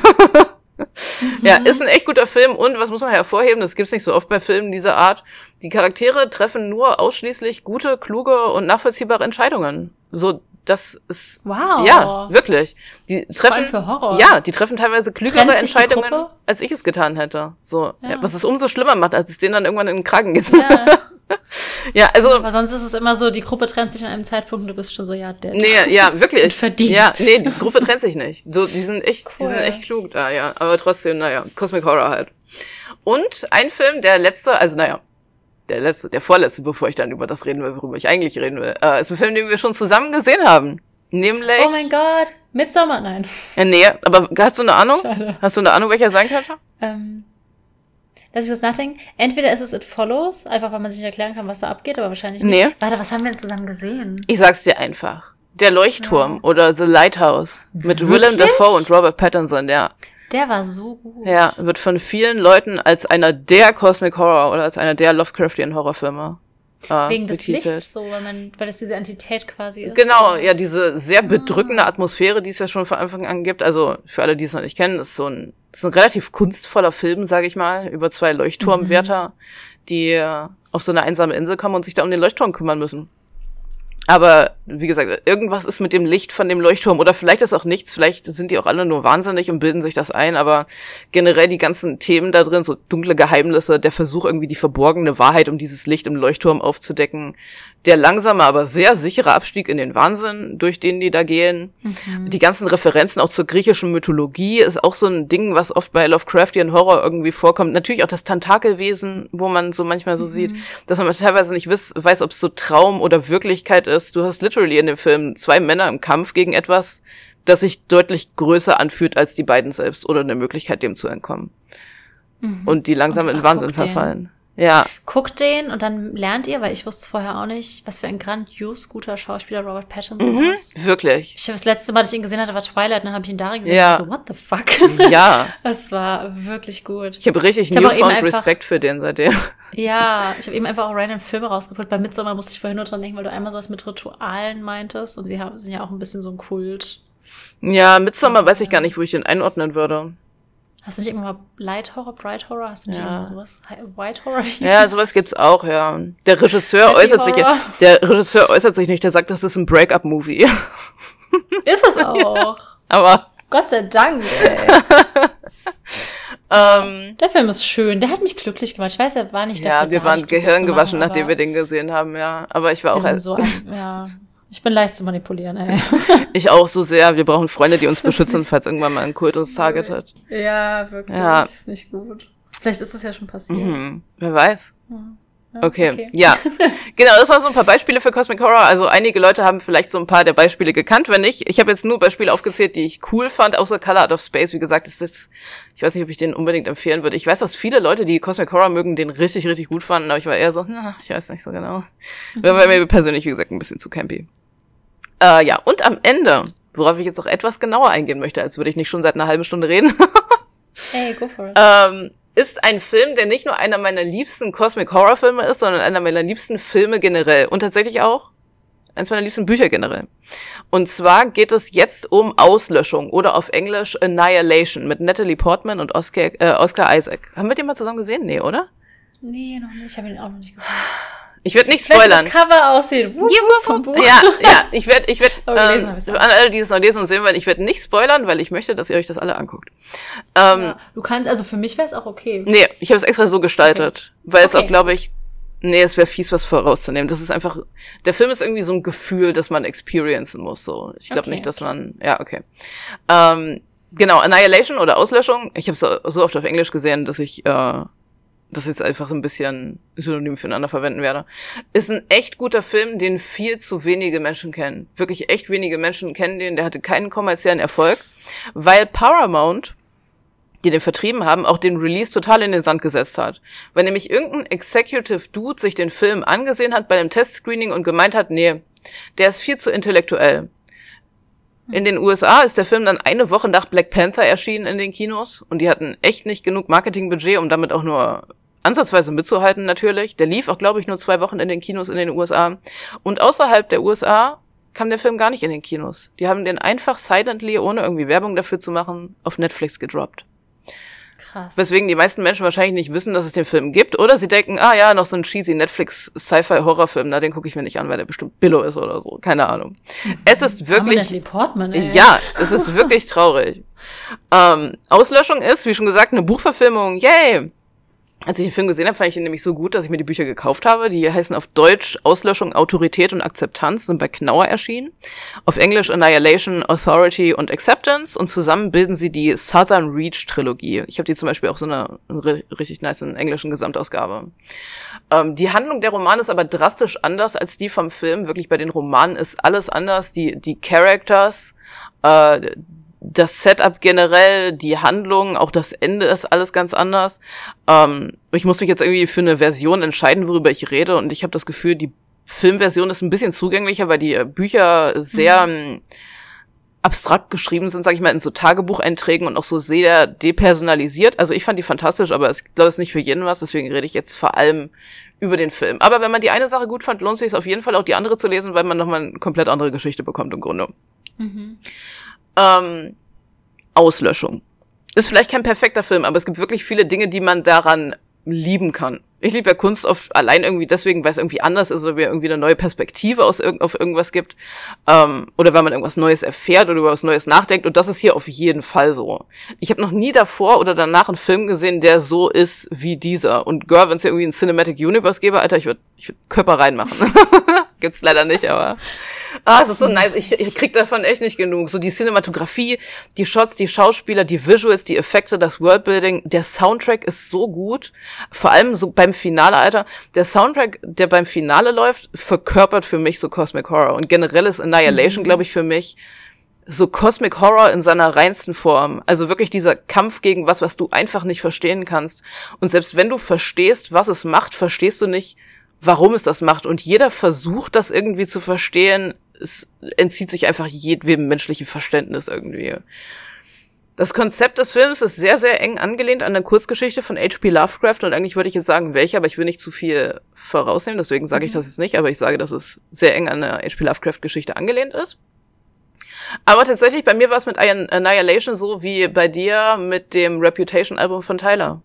S2: ja, ist ein echt guter Film und was muss man hervorheben, das gibt's nicht so oft bei Filmen dieser Art. Die Charaktere treffen nur ausschließlich gute, kluge und nachvollziehbare Entscheidungen. So, das ist
S1: Wow.
S2: ja, wirklich. Die treffen
S1: für Horror.
S2: Ja, die treffen teilweise klügere
S1: die
S2: Entscheidungen, als ich es getan hätte. So, ja.
S1: Ja.
S2: was es umso schlimmer macht, als es denen dann irgendwann in den Kragen geht.
S1: Ja,
S2: Ja, also
S1: aber sonst ist es immer so, die Gruppe trennt sich an einem Zeitpunkt und du bist schon so, ja, dead.
S2: nee, ja, wirklich.
S1: Und verdient.
S2: Ja, nee, die Gruppe trennt sich nicht. So, die sind echt, die
S1: Cool.
S2: sind echt klug da, ja. Aber trotzdem, naja, Cosmic Horror halt. Und ein Film, der letzte, also naja, der letzte, der vorletzte, bevor ich dann über das reden will, worüber ich eigentlich reden will, äh, ist ein Film, den wir schon zusammen gesehen haben. Nämlich.
S1: Oh mein Gott, Midsommer, nein.
S2: Äh, nee, aber hast du eine Ahnung?
S1: Schade.
S2: Hast du eine Ahnung, welcher sein könnte?
S1: Ähm, lass ich kurz nachdenken. Entweder ist es It Follows, einfach weil man sich nicht erklären kann, was da abgeht, aber wahrscheinlich nicht.
S2: Nee.
S1: Warte, was haben wir denn zusammen gesehen?
S2: Ich sag's dir einfach. Der Leuchtturm oder The Lighthouse mit
S1: Wirklich?
S2: Willem Dafoe und Robert Pattinson, ja.
S1: Der war so gut.
S2: Ja, wird von vielen Leuten als einer der Cosmic Horror oder als einer der Lovecraftian Horrorfilme äh,
S1: Wegen des
S2: betitelt.
S1: Lichts so, weil man, weil das diese Entität quasi ist.
S2: Genau, ja, diese sehr bedrückende Atmosphäre, die es ja schon von Anfang an gibt. Also für alle, die es noch nicht kennen, ist so ein, ist ein relativ kunstvoller Film, sage ich mal, über zwei Leuchtturmwärter, die äh, auf so eine einsame Insel kommen und sich da um den Leuchtturm kümmern müssen. Aber wie gesagt, irgendwas ist mit dem Licht von dem Leuchtturm oder vielleicht ist auch nichts, vielleicht sind die auch alle nur wahnsinnig und bilden sich das ein, aber generell die ganzen Themen da drin, so dunkle Geheimnisse, der Versuch irgendwie die verborgene Wahrheit um dieses Licht im Leuchtturm aufzudecken, der langsame, aber sehr sichere Abstieg in den Wahnsinn, durch den die da gehen. Die ganzen Referenzen auch zur griechischen Mythologie ist auch so ein Ding, was oft bei Lovecraftian Horror irgendwie vorkommt. Natürlich auch das Tentakelwesen, wo man so manchmal so sieht, dass man teilweise nicht weiß, ob es so Traum oder Wirklichkeit ist. Du hast literally in dem Film zwei Männer im Kampf gegen etwas, das sich deutlich größer anfühlt als die beiden selbst oder eine Möglichkeit, dem zu entkommen. Und die langsam
S1: Und
S2: in Wahnsinn verfallen. Ja,
S1: Guckt den und dann lernt ihr, weil ich wusste vorher auch nicht, was für ein grandios guter Schauspieler Robert Pattinson
S2: Mhm.
S1: ist.
S2: wirklich.
S1: Ich habe das letzte Mal, dass ich ihn gesehen hatte, war Twilight, dann habe ich ihn da gesehen
S2: Ja.
S1: und so, what the fuck?
S2: Ja.
S1: Das war wirklich gut.
S2: Ich habe richtig
S1: Ich hab
S2: newfound
S1: einfach-
S2: Respekt für den seitdem.
S1: Ja, ich habe eben einfach auch random Filme rausgepult. Bei Midsommar musste ich vorhin nur dran denken, weil du einmal sowas mit Ritualen meintest und sie haben, sind ja auch ein bisschen so ein Kult.
S2: Ja, Midsommar weiß ich gar nicht, wo ich den einordnen würde.
S1: Hast du nicht irgendwann mal Light Horror, Bright Horror? Hast du nicht
S2: Ja.
S1: sowas? Hi- White Horror?
S2: Ja, sowas gibt's auch, ja. Der Regisseur
S1: Happy
S2: äußert sich,
S1: Horror.
S2: der Regisseur äußert sich nicht, der sagt, das ist ein Break-up-Movie.
S1: Ist es auch.
S2: Aber,
S1: Gott sei Dank, ey.
S2: ähm,
S1: Der Film ist schön. Der hat mich glücklich gemacht. Ich weiß, er war nicht
S2: ja,
S1: dafür
S2: wir
S1: da,
S2: waren Gehirn gewaschen, nachdem wir den gesehen haben, ja. Aber ich war auch,
S1: wir sind so, ja. Ich bin leicht zu manipulieren, ey.
S2: ich auch so sehr, wir brauchen Freunde, die uns beschützen, falls irgendwann mal ein Kult uns targetet.
S1: Ja, wirklich.
S2: Ja.
S1: Ist nicht gut. Vielleicht ist es ja schon passiert.
S2: Hm, wer weiß.
S1: Ja,
S2: Okay.
S1: okay.
S2: ja. Genau, das waren so ein paar Beispiele für Cosmic Horror. Also einige Leute haben vielleicht so ein paar der Beispiele gekannt, wenn nicht. Ich habe jetzt nur Beispiele aufgezählt, die ich cool fand, außer Color Out of Space. Wie gesagt, ist das, ich weiß nicht, ob ich den unbedingt empfehlen würde. Ich weiß, dass viele Leute, die Cosmic Horror mögen, den richtig, richtig gut fanden, aber ich war eher so, na, ich weiß nicht so genau. War bei mir persönlich, wie gesagt, ein bisschen zu campy. Äh, ja, und am Ende worauf ich jetzt auch etwas genauer eingehen möchte, als würde ich nicht schon seit einer halben Stunde reden.
S1: hey, go for it.
S2: Ähm, ist ein Film, der nicht nur einer meiner liebsten Cosmic Horror Filme ist, sondern einer meiner liebsten Filme generell. Und tatsächlich auch eins meiner liebsten Bücher generell. Und zwar geht es jetzt um Auslöschung oder auf Englisch Annihilation mit Natalie Portman und Oscar, äh, Oscar Isaac. Haben wir den mal zusammen gesehen? Nee, oder?
S1: Nee, noch nicht. Ich habe ihn auch noch nicht gesehen.
S2: Ich werde nicht spoilern.
S1: das Cover aussieht. Wupp, vom Buch.
S2: Ja, ja, ich werde, ich werde,
S1: ich's
S2: ähm, an alle, die es noch lesen und sehen wollen, ich werde nicht spoilern, weil ich möchte, dass ihr euch das alle anguckt. Ähm,
S1: Ja. Du kannst, also für mich wäre es auch okay.
S2: Nee, ich habe es extra so gestaltet, weil es
S1: Okay.
S2: auch, glaube ich, nee, es wäre fies, was vorauszunehmen. Das ist einfach, der Film ist irgendwie so ein Gefühl, das man experiencen muss. So, ich glaube
S1: Okay,
S2: nicht, dass man, ja, okay. Ähm, genau, Annihilation oder Auslöschung. Ich habe es so, so oft auf Englisch gesehen, dass ich äh, das jetzt einfach so ein bisschen synonym füreinander verwenden werde. Ist ein echt guter Film, den viel zu wenige Menschen kennen. Wirklich echt wenige Menschen kennen den. Der hatte keinen kommerziellen Erfolg, weil Paramount die den vertrieben haben, auch den Release total in den Sand gesetzt hat. Weil nämlich irgendein Executive Dude sich den Film angesehen hat bei einem Testscreening und gemeint hat, nee, der ist viel zu intellektuell. In den USA ist der Film dann eine Woche nach Black Panther erschienen in den Kinos und die hatten echt nicht genug Marketingbudget, um damit auch nur ansatzweise mitzuhalten natürlich. Der lief auch, glaube ich, nur zwei Wochen in den Kinos in den USA. Und außerhalb der USA kam der Film gar nicht in den Kinos. Die haben den einfach silently, ohne irgendwie Werbung dafür zu machen, auf Netflix gedroppt.
S1: Krass.
S2: Weswegen die meisten Menschen wahrscheinlich nicht wissen, dass es den Film gibt. Oder sie denken, ah ja, noch so ein cheesy Netflix-Sci-Fi-Horrorfilm, na, den gucke ich mir nicht an, weil der bestimmt Billo ist oder so. Keine Ahnung. Es ist wirklich,
S1: Portman, ey.
S2: ja, es ist wirklich traurig. Ähm, Auslöschung ist, wie schon gesagt, eine Buchverfilmung. Yay! Als ich den Film gesehen habe, fand ich ihn nämlich so gut, dass ich mir die Bücher gekauft habe. Die heißen auf Deutsch Auslöschung, Autorität und Akzeptanz, sind bei Knauer erschienen. Auf Englisch Annihilation, Authority und Acceptance. Und zusammen bilden sie die Southern Reach Trilogie. Ich habe die zum Beispiel auch so eine, richtig nice englischen Gesamtausgabe. Ähm, die Handlung der Romane ist aber drastisch anders als die vom Film. Wirklich bei den Romanen ist alles anders. Die, die Characters, äh, das Setup generell, die Handlung, auch das Ende ist alles ganz anders. Ähm, ich muss mich jetzt irgendwie für eine Version entscheiden, worüber ich rede. Und ich habe das Gefühl, die Filmversion ist ein bisschen zugänglicher, weil die äh, Bücher sehr ähm, abstrakt geschrieben sind, sage ich mal, in so Tagebucheinträgen und auch so sehr depersonalisiert. Also ich fand die fantastisch, aber ich glaube, es ist nicht für jeden was, deswegen rede ich jetzt vor allem über den Film. Aber wenn man die eine Sache gut fand, lohnt sich es auf jeden Fall auch die andere zu lesen, weil man nochmal eine komplett andere Geschichte bekommt im Grunde.
S1: Mhm.
S2: Ähm, Auslöschung. Ist vielleicht kein perfekter Film, aber es gibt wirklich viele Dinge, die man daran lieben kann. Ich liebe ja Kunst oft allein irgendwie deswegen, weil es irgendwie anders ist oder mir irgendwie eine neue Perspektive aus irg auf irgendwas gibt. Ähm, oder weil man irgendwas Neues erfährt oder über was Neues nachdenkt. Und das ist hier auf jeden Fall so. Ich habe noch nie davor oder danach einen Film gesehen, der so ist wie dieser. Und Girl, wenn es ja irgendwie ein Cinematic Universe gäbe, Alter, ich würde ich würd Körper reinmachen. Gibt's leider nicht, aber ah, es ist so nice. Ich, ich krieg davon echt nicht genug. So die Cinematografie, die Shots, die Schauspieler, die Visuals, die Effekte, das Worldbuilding, der Soundtrack ist so gut. Vor allem so beim Finale, Alter. Der Soundtrack, der beim Finale läuft, verkörpert für mich so Cosmic Horror. Und generell ist Annihilation, glaube ich, für mich so Cosmic Horror in seiner reinsten Form. Also wirklich dieser Kampf gegen was, was du einfach nicht verstehen kannst. Und selbst wenn du verstehst, was es macht, verstehst du nicht, warum es das macht. Und jeder versucht, das irgendwie zu verstehen. Es entzieht sich einfach jedwem menschlichen Verständnis irgendwie. Das Konzept des Films ist sehr, sehr eng angelehnt an der Kurzgeschichte von H.P. Lovecraft und eigentlich würde ich jetzt sagen, welche, aber ich will nicht zu viel vorausnehmen, deswegen sage ich das jetzt nicht, aber ich sage, dass es sehr eng an der H.P. Lovecraft-Geschichte angelehnt ist. Aber tatsächlich, bei mir war es mit Annihilation so wie bei dir mit dem Reputation-Album von Tyler.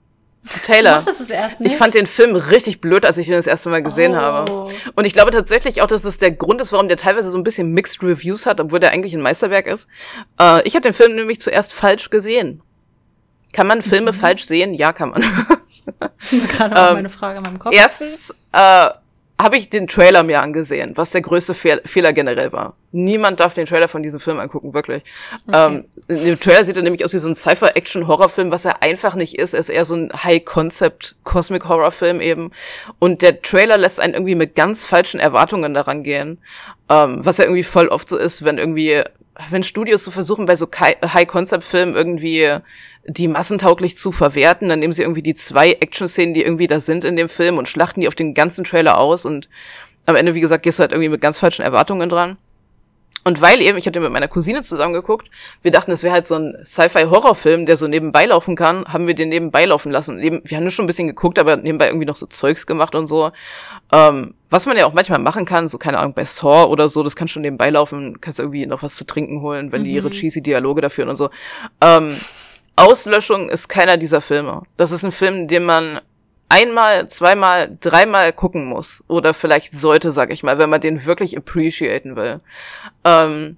S2: Taylor.
S1: Ich
S2: fand den Film richtig blöd, als ich ihn das erste Mal gesehen
S1: Oh.
S2: habe. Und ich glaube tatsächlich auch, dass es der Grund ist, warum der teilweise so ein bisschen Mixed Reviews hat, obwohl der eigentlich ein Meisterwerk ist. Äh, ich habe den Film nämlich zuerst falsch gesehen. Kann man Filme falsch sehen? Ja, kann man.
S1: Gerade auch
S2: Ähm,
S1: meine Frage in meinem Kopf.
S2: Erstens äh, habe ich den Trailer mir angesehen, was der größte Fehl Fehler generell war. Niemand darf den Trailer von diesem Film angucken, wirklich. Ähm, Im Trailer sieht er nämlich aus wie so ein Cypher-Action-Horrorfilm, was er einfach nicht ist. Er ist eher so ein High-Concept-Cosmic-Horror-Film eben. Und der Trailer lässt einen irgendwie mit ganz falschen Erwartungen daran gehen. Ähm, was ja irgendwie voll oft so ist, wenn irgendwie wenn Studios so versuchen, bei so High-Concept-Filmen irgendwie die massentauglich zu verwerten, dann nehmen sie irgendwie die zwei Action-Szenen, die irgendwie da sind in dem Film und schlachten die auf den ganzen Trailer aus und am Ende, wie gesagt, gehst du halt irgendwie mit ganz falschen Erwartungen dran. Und weil eben, ich hatte mit meiner Cousine zusammen geguckt, wir dachten, es wäre halt so ein Sci-Fi-Horrorfilm, der so nebenbei laufen kann, haben wir den nebenbei laufen lassen. Und eben, wir haben schon ein bisschen geguckt, aber nebenbei irgendwie noch so Zeugs gemacht und so. Ähm, was man ja auch manchmal machen kann, so keine Ahnung, bei Saw oder so, das kann schon nebenbei laufen, kannst irgendwie noch was zu trinken holen, wenn die ihre mhm. cheesy Dialoge dafür und so. Ähm, Auslöschung ist keiner dieser Filme. Das ist ein Film, den man einmal, zweimal, dreimal gucken muss. Oder vielleicht sollte, sag ich mal, wenn man den wirklich appreciaten will. Ähm,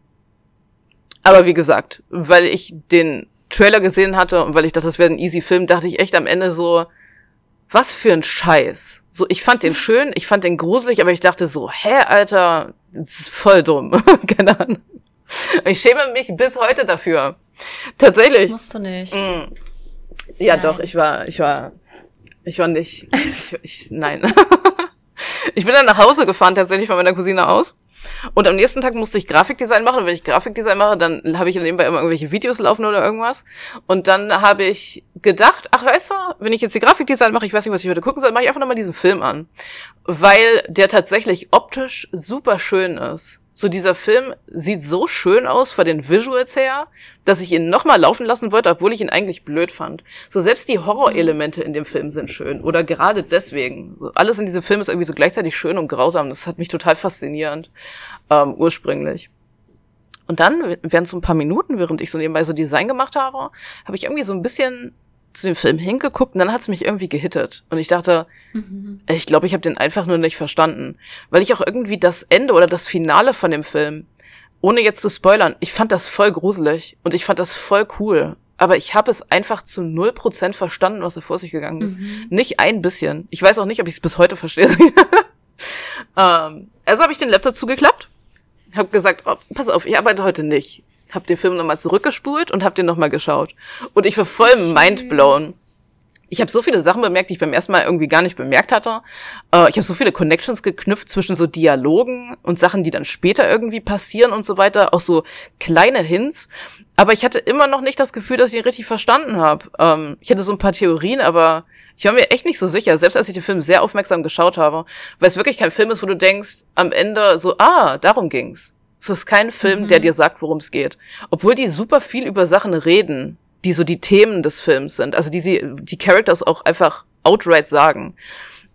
S2: aber wie gesagt, weil ich den Trailer gesehen hatte und weil ich dachte, das wäre ein easy Film, dachte ich echt am Ende so, was für ein Scheiß. So, ich fand den schön, ich fand den gruselig, aber ich dachte so, hä, Alter, das ist voll dumm. Keine Ahnung. Ich schäme mich bis heute dafür. Tatsächlich.
S1: Musst du nicht.
S2: Mm. Ja, Nein. doch, ich war, ich war ich war nicht. Ich, ich, nein. ich bin dann nach Hause gefahren, tatsächlich von meiner Cousine aus. Und am nächsten Tag musste ich Grafikdesign machen. Und wenn ich Grafikdesign mache, dann habe ich nebenbei immer irgendwelche Videos laufen oder irgendwas. Und dann habe ich gedacht, ach weißt du, wenn ich jetzt die Grafikdesign mache, ich weiß nicht, was ich heute gucken soll, mache ich einfach nochmal diesen Film an. Weil der tatsächlich optisch super schön ist so dieser Film sieht so schön aus vor den Visuals her, dass ich ihn nochmal laufen lassen wollte, obwohl ich ihn eigentlich blöd fand. So selbst die Horrorelemente in dem Film sind schön oder gerade deswegen. So, alles in diesem Film ist irgendwie so gleichzeitig schön und grausam. Das hat mich total faszinierend ähm, ursprünglich. Und dann, während so ein paar Minuten, während ich so nebenbei so Design gemacht habe, habe ich irgendwie so ein bisschen zu dem Film hingeguckt und dann hat's mich irgendwie gehittet. Und ich dachte, mhm. ich glaube, ich habe den einfach nur nicht verstanden. Weil ich auch irgendwie das Ende oder das Finale von dem Film, ohne jetzt zu spoilern, ich fand das voll gruselig und ich fand das voll cool. Aber ich habe es einfach zu null Prozent verstanden, was da vor sich gegangen ist. Mhm. Nicht ein bisschen. Ich weiß auch nicht, ob ich es bis heute verstehe. ähm, also habe ich den Laptop zugeklappt, habe gesagt, oh, pass auf, ich arbeite heute nicht habe den Film nochmal zurückgespult und habe den nochmal geschaut. Und ich war voll mindblown. Ich habe so viele Sachen bemerkt, die ich beim ersten Mal irgendwie gar nicht bemerkt hatte. Äh, ich habe so viele Connections geknüpft zwischen so Dialogen und Sachen, die dann später irgendwie passieren und so weiter. Auch so kleine Hints. Aber ich hatte immer noch nicht das Gefühl, dass ich ihn richtig verstanden habe. Ähm, ich hatte so ein paar Theorien, aber ich war mir echt nicht so sicher, selbst als ich den Film sehr aufmerksam geschaut habe, weil es wirklich kein Film ist, wo du denkst, am Ende so, ah, darum ging's. Es ist kein Film, mhm. der dir sagt, worum es geht. Obwohl die super viel über Sachen reden, die so die Themen des Films sind. Also die sie, die Characters auch einfach outright sagen.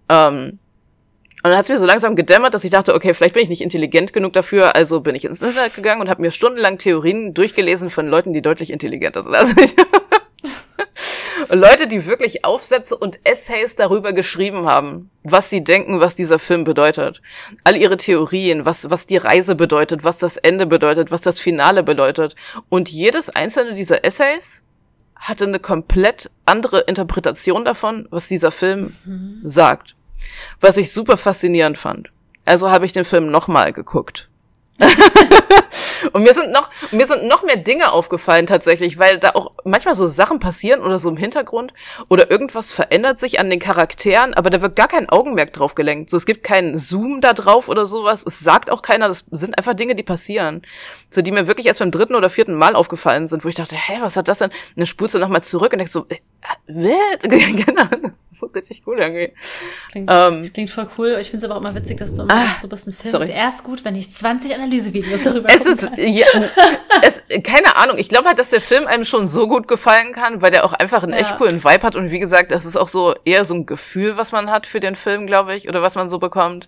S2: Ähm, und dann hat es mir so langsam gedämmert, dass ich dachte, okay, vielleicht bin ich nicht intelligent genug dafür, also bin ich ins Internet gegangen und habe mir stundenlang Theorien durchgelesen von Leuten, die deutlich intelligenter sind. Also ich Leute, die wirklich Aufsätze und Essays darüber geschrieben haben, was sie denken, was dieser Film bedeutet. All ihre Theorien, was, was die Reise bedeutet, was das Ende bedeutet, was das Finale bedeutet. Und jedes einzelne dieser Essays hatte eine komplett andere Interpretation davon, was dieser Film mhm. sagt. Was ich super faszinierend fand. Also habe ich den Film nochmal geguckt. und mir sind noch, mir sind noch mehr Dinge aufgefallen tatsächlich, weil da auch manchmal so Sachen passieren oder so im Hintergrund oder irgendwas verändert sich an den Charakteren, aber da wird gar kein Augenmerk drauf gelenkt. So, es gibt keinen Zoom da drauf oder sowas. Es sagt auch keiner, das sind einfach Dinge, die passieren. So, die mir wirklich erst beim dritten oder vierten Mal aufgefallen sind, wo ich dachte, hä, was hat das denn? Und dann spulst du nochmal zurück und denkst so, äh, genau. so richtig cool irgendwie.
S1: Das klingt, ähm, das klingt voll cool. Ich finde es aber auch immer witzig, dass du immer ah, du bist ein Film sorry. ist erst gut, wenn ich 20 Analysevideos darüber
S2: es ist, ja, es, keine Ahnung. Ich glaube halt, dass der Film einem schon so gut gefallen kann, weil der auch einfach einen ja. echt coolen Vibe hat. Und wie gesagt, das ist auch so eher so ein Gefühl, was man hat für den Film, glaube ich, oder was man so bekommt.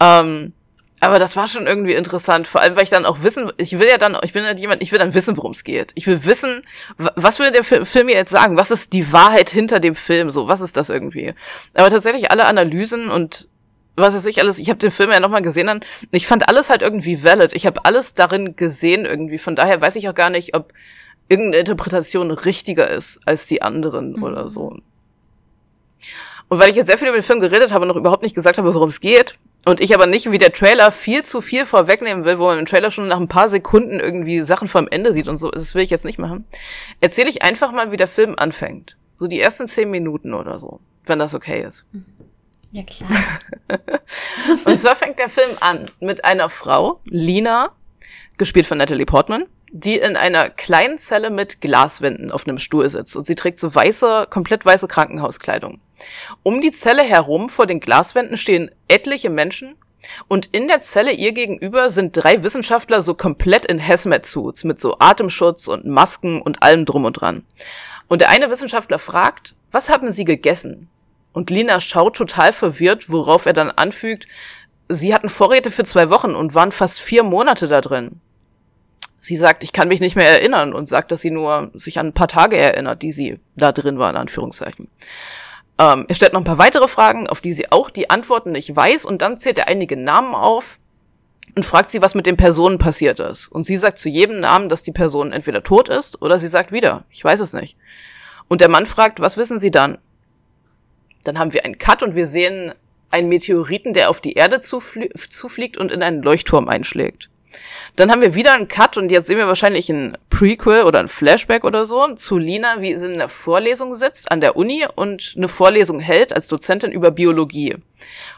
S2: Ähm, aber das war schon irgendwie interessant, vor allem weil ich dann auch wissen, ich will ja dann, ich bin halt jemand, ich will dann wissen, worum es geht. Ich will wissen, was will der Film mir jetzt sagen? Was ist die Wahrheit hinter dem Film? So, was ist das irgendwie? Aber tatsächlich alle Analysen und was weiß ich alles, ich habe den Film ja nochmal gesehen und ich fand alles halt irgendwie valid. Ich habe alles darin gesehen irgendwie. Von daher weiß ich auch gar nicht, ob irgendeine Interpretation richtiger ist als die anderen mhm. oder so. Und weil ich jetzt sehr viel über den Film geredet habe und noch überhaupt nicht gesagt habe, worum es geht, und ich aber nicht wie der Trailer viel zu viel vorwegnehmen will, wo man im Trailer schon nach ein paar Sekunden irgendwie Sachen vom Ende sieht und so, das will ich jetzt nicht machen, erzähle ich einfach mal, wie der Film anfängt. So die ersten zehn Minuten oder so, wenn das okay ist.
S1: Ja, klar.
S2: und zwar fängt der Film an mit einer Frau, Lina, gespielt von Natalie Portman, die in einer kleinen Zelle mit Glaswänden auf einem Stuhl sitzt und sie trägt so weiße, komplett weiße Krankenhauskleidung. Um die Zelle herum vor den Glaswänden stehen etliche Menschen Und in der Zelle ihr gegenüber sind drei Wissenschaftler so komplett in Hazmat-Suits mit so Atemschutz und Masken und allem drum und dran. Und der eine Wissenschaftler fragt, was haben Sie gegessen? Und Lina schaut total verwirrt, worauf er dann anfügt, sie hatten Vorräte für zwei Wochen und waren fast vier Monate da drin. Sie sagt, ich kann mich nicht mehr erinnern und sagt, dass sie nur sich an ein paar Tage erinnert, die sie da drin war, in Anführungszeichen. Ähm, er stellt noch ein paar weitere Fragen, auf die sie auch die Antworten nicht weiß und dann zählt er einige Namen auf und fragt sie, was mit den Personen passiert ist. Und sie sagt zu jedem Namen, dass die Person entweder tot ist oder sie sagt wieder, ich weiß es nicht. Und der Mann fragt, was wissen Sie dann? Dann haben wir einen Cut und wir sehen einen Meteoriten, der auf die Erde zuflie zufliegt und in einen Leuchtturm einschlägt. Dann haben wir wieder einen Cut und jetzt sehen wir wahrscheinlich ein Prequel oder ein Flashback oder so zu Lina, wie sie in der Vorlesung sitzt an der Uni und eine Vorlesung hält als Dozentin über Biologie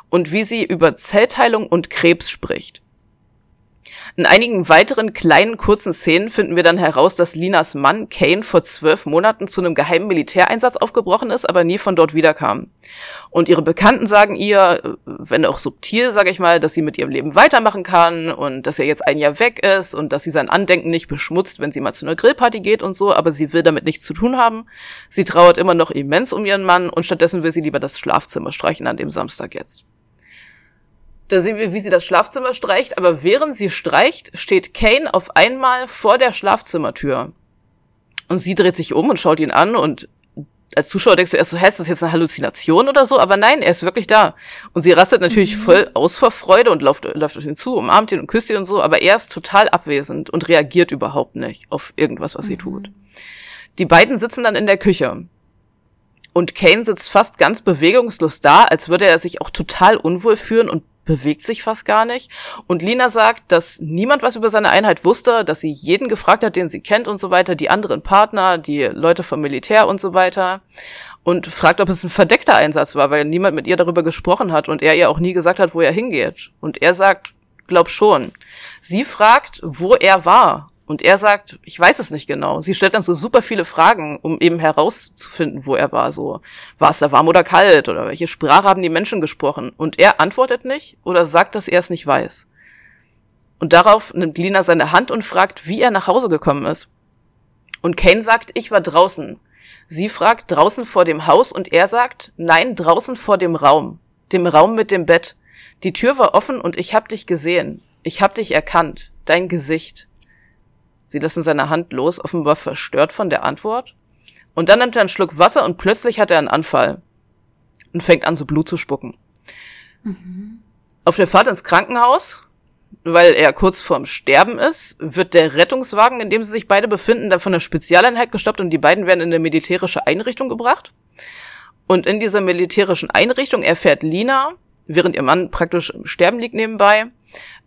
S2: und wie sie über Zellteilung und Krebs spricht. In einigen weiteren kleinen kurzen Szenen finden wir dann heraus, dass Linas Mann Kane vor zwölf Monaten zu einem geheimen Militäreinsatz aufgebrochen ist, aber nie von dort wiederkam. Und ihre Bekannten sagen ihr, wenn auch subtil, sage ich mal, dass sie mit ihrem Leben weitermachen kann und dass er jetzt ein Jahr weg ist und dass sie sein Andenken nicht beschmutzt, wenn sie mal zu einer Grillparty geht und so, aber sie will damit nichts zu tun haben. Sie trauert immer noch immens um ihren Mann und stattdessen will sie lieber das Schlafzimmer streichen an dem Samstag jetzt. Da sehen wir, wie sie das Schlafzimmer streicht, aber während sie streicht, steht Kane auf einmal vor der Schlafzimmertür. Und sie dreht sich um und schaut ihn an und als Zuschauer denkst du erst so, hä, ist das jetzt eine Halluzination oder so? Aber nein, er ist wirklich da. Und sie rastet natürlich mhm. voll aus vor Freude und läuft, läuft auf ihn zu, umarmt ihn und küsst ihn und so, aber er ist total abwesend und reagiert überhaupt nicht auf irgendwas, was mhm. sie tut. Die beiden sitzen dann in der Küche. Und Kane sitzt fast ganz bewegungslos da, als würde er sich auch total unwohl fühlen und bewegt sich fast gar nicht. Und Lina sagt, dass niemand was über seine Einheit wusste, dass sie jeden gefragt hat, den sie kennt und so weiter, die anderen Partner, die Leute vom Militär und so weiter. Und fragt, ob es ein verdeckter Einsatz war, weil niemand mit ihr darüber gesprochen hat und er ihr auch nie gesagt hat, wo er hingeht. Und er sagt, glaub schon. Sie fragt, wo er war. Und er sagt, ich weiß es nicht genau. Sie stellt dann so super viele Fragen, um eben herauszufinden, wo er war. So, war es da warm oder kalt? Oder welche Sprache haben die Menschen gesprochen? Und er antwortet nicht oder sagt, dass er es nicht weiß. Und darauf nimmt Lina seine Hand und fragt, wie er nach Hause gekommen ist. Und Kane sagt, ich war draußen. Sie fragt, draußen vor dem Haus und er sagt, nein, draußen vor dem Raum. Dem Raum mit dem Bett. Die Tür war offen und ich hab dich gesehen. Ich hab dich erkannt. Dein Gesicht. Sie lassen seine Hand los, offenbar verstört von der Antwort. Und dann nimmt er einen Schluck Wasser und plötzlich hat er einen Anfall. Und fängt an, so Blut zu spucken. Mhm. Auf der Fahrt ins Krankenhaus, weil er kurz vorm Sterben ist, wird der Rettungswagen, in dem sie sich beide befinden, dann von der Spezialeinheit gestoppt und die beiden werden in eine militärische Einrichtung gebracht. Und in dieser militärischen Einrichtung erfährt Lina, während ihr Mann praktisch im Sterben liegt nebenbei,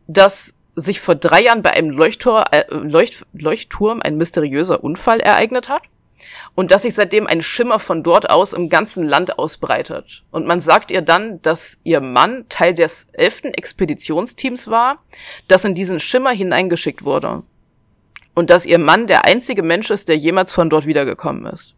S2: dass sich vor drei Jahren bei einem Leuchttor, äh, Leucht, Leuchtturm ein mysteriöser Unfall ereignet hat und dass sich seitdem ein Schimmer von dort aus im ganzen Land ausbreitet. Und man sagt ihr dann, dass ihr Mann Teil des elften Expeditionsteams war, das in diesen Schimmer hineingeschickt wurde. Und dass ihr Mann der einzige Mensch ist, der jemals von dort wiedergekommen ist.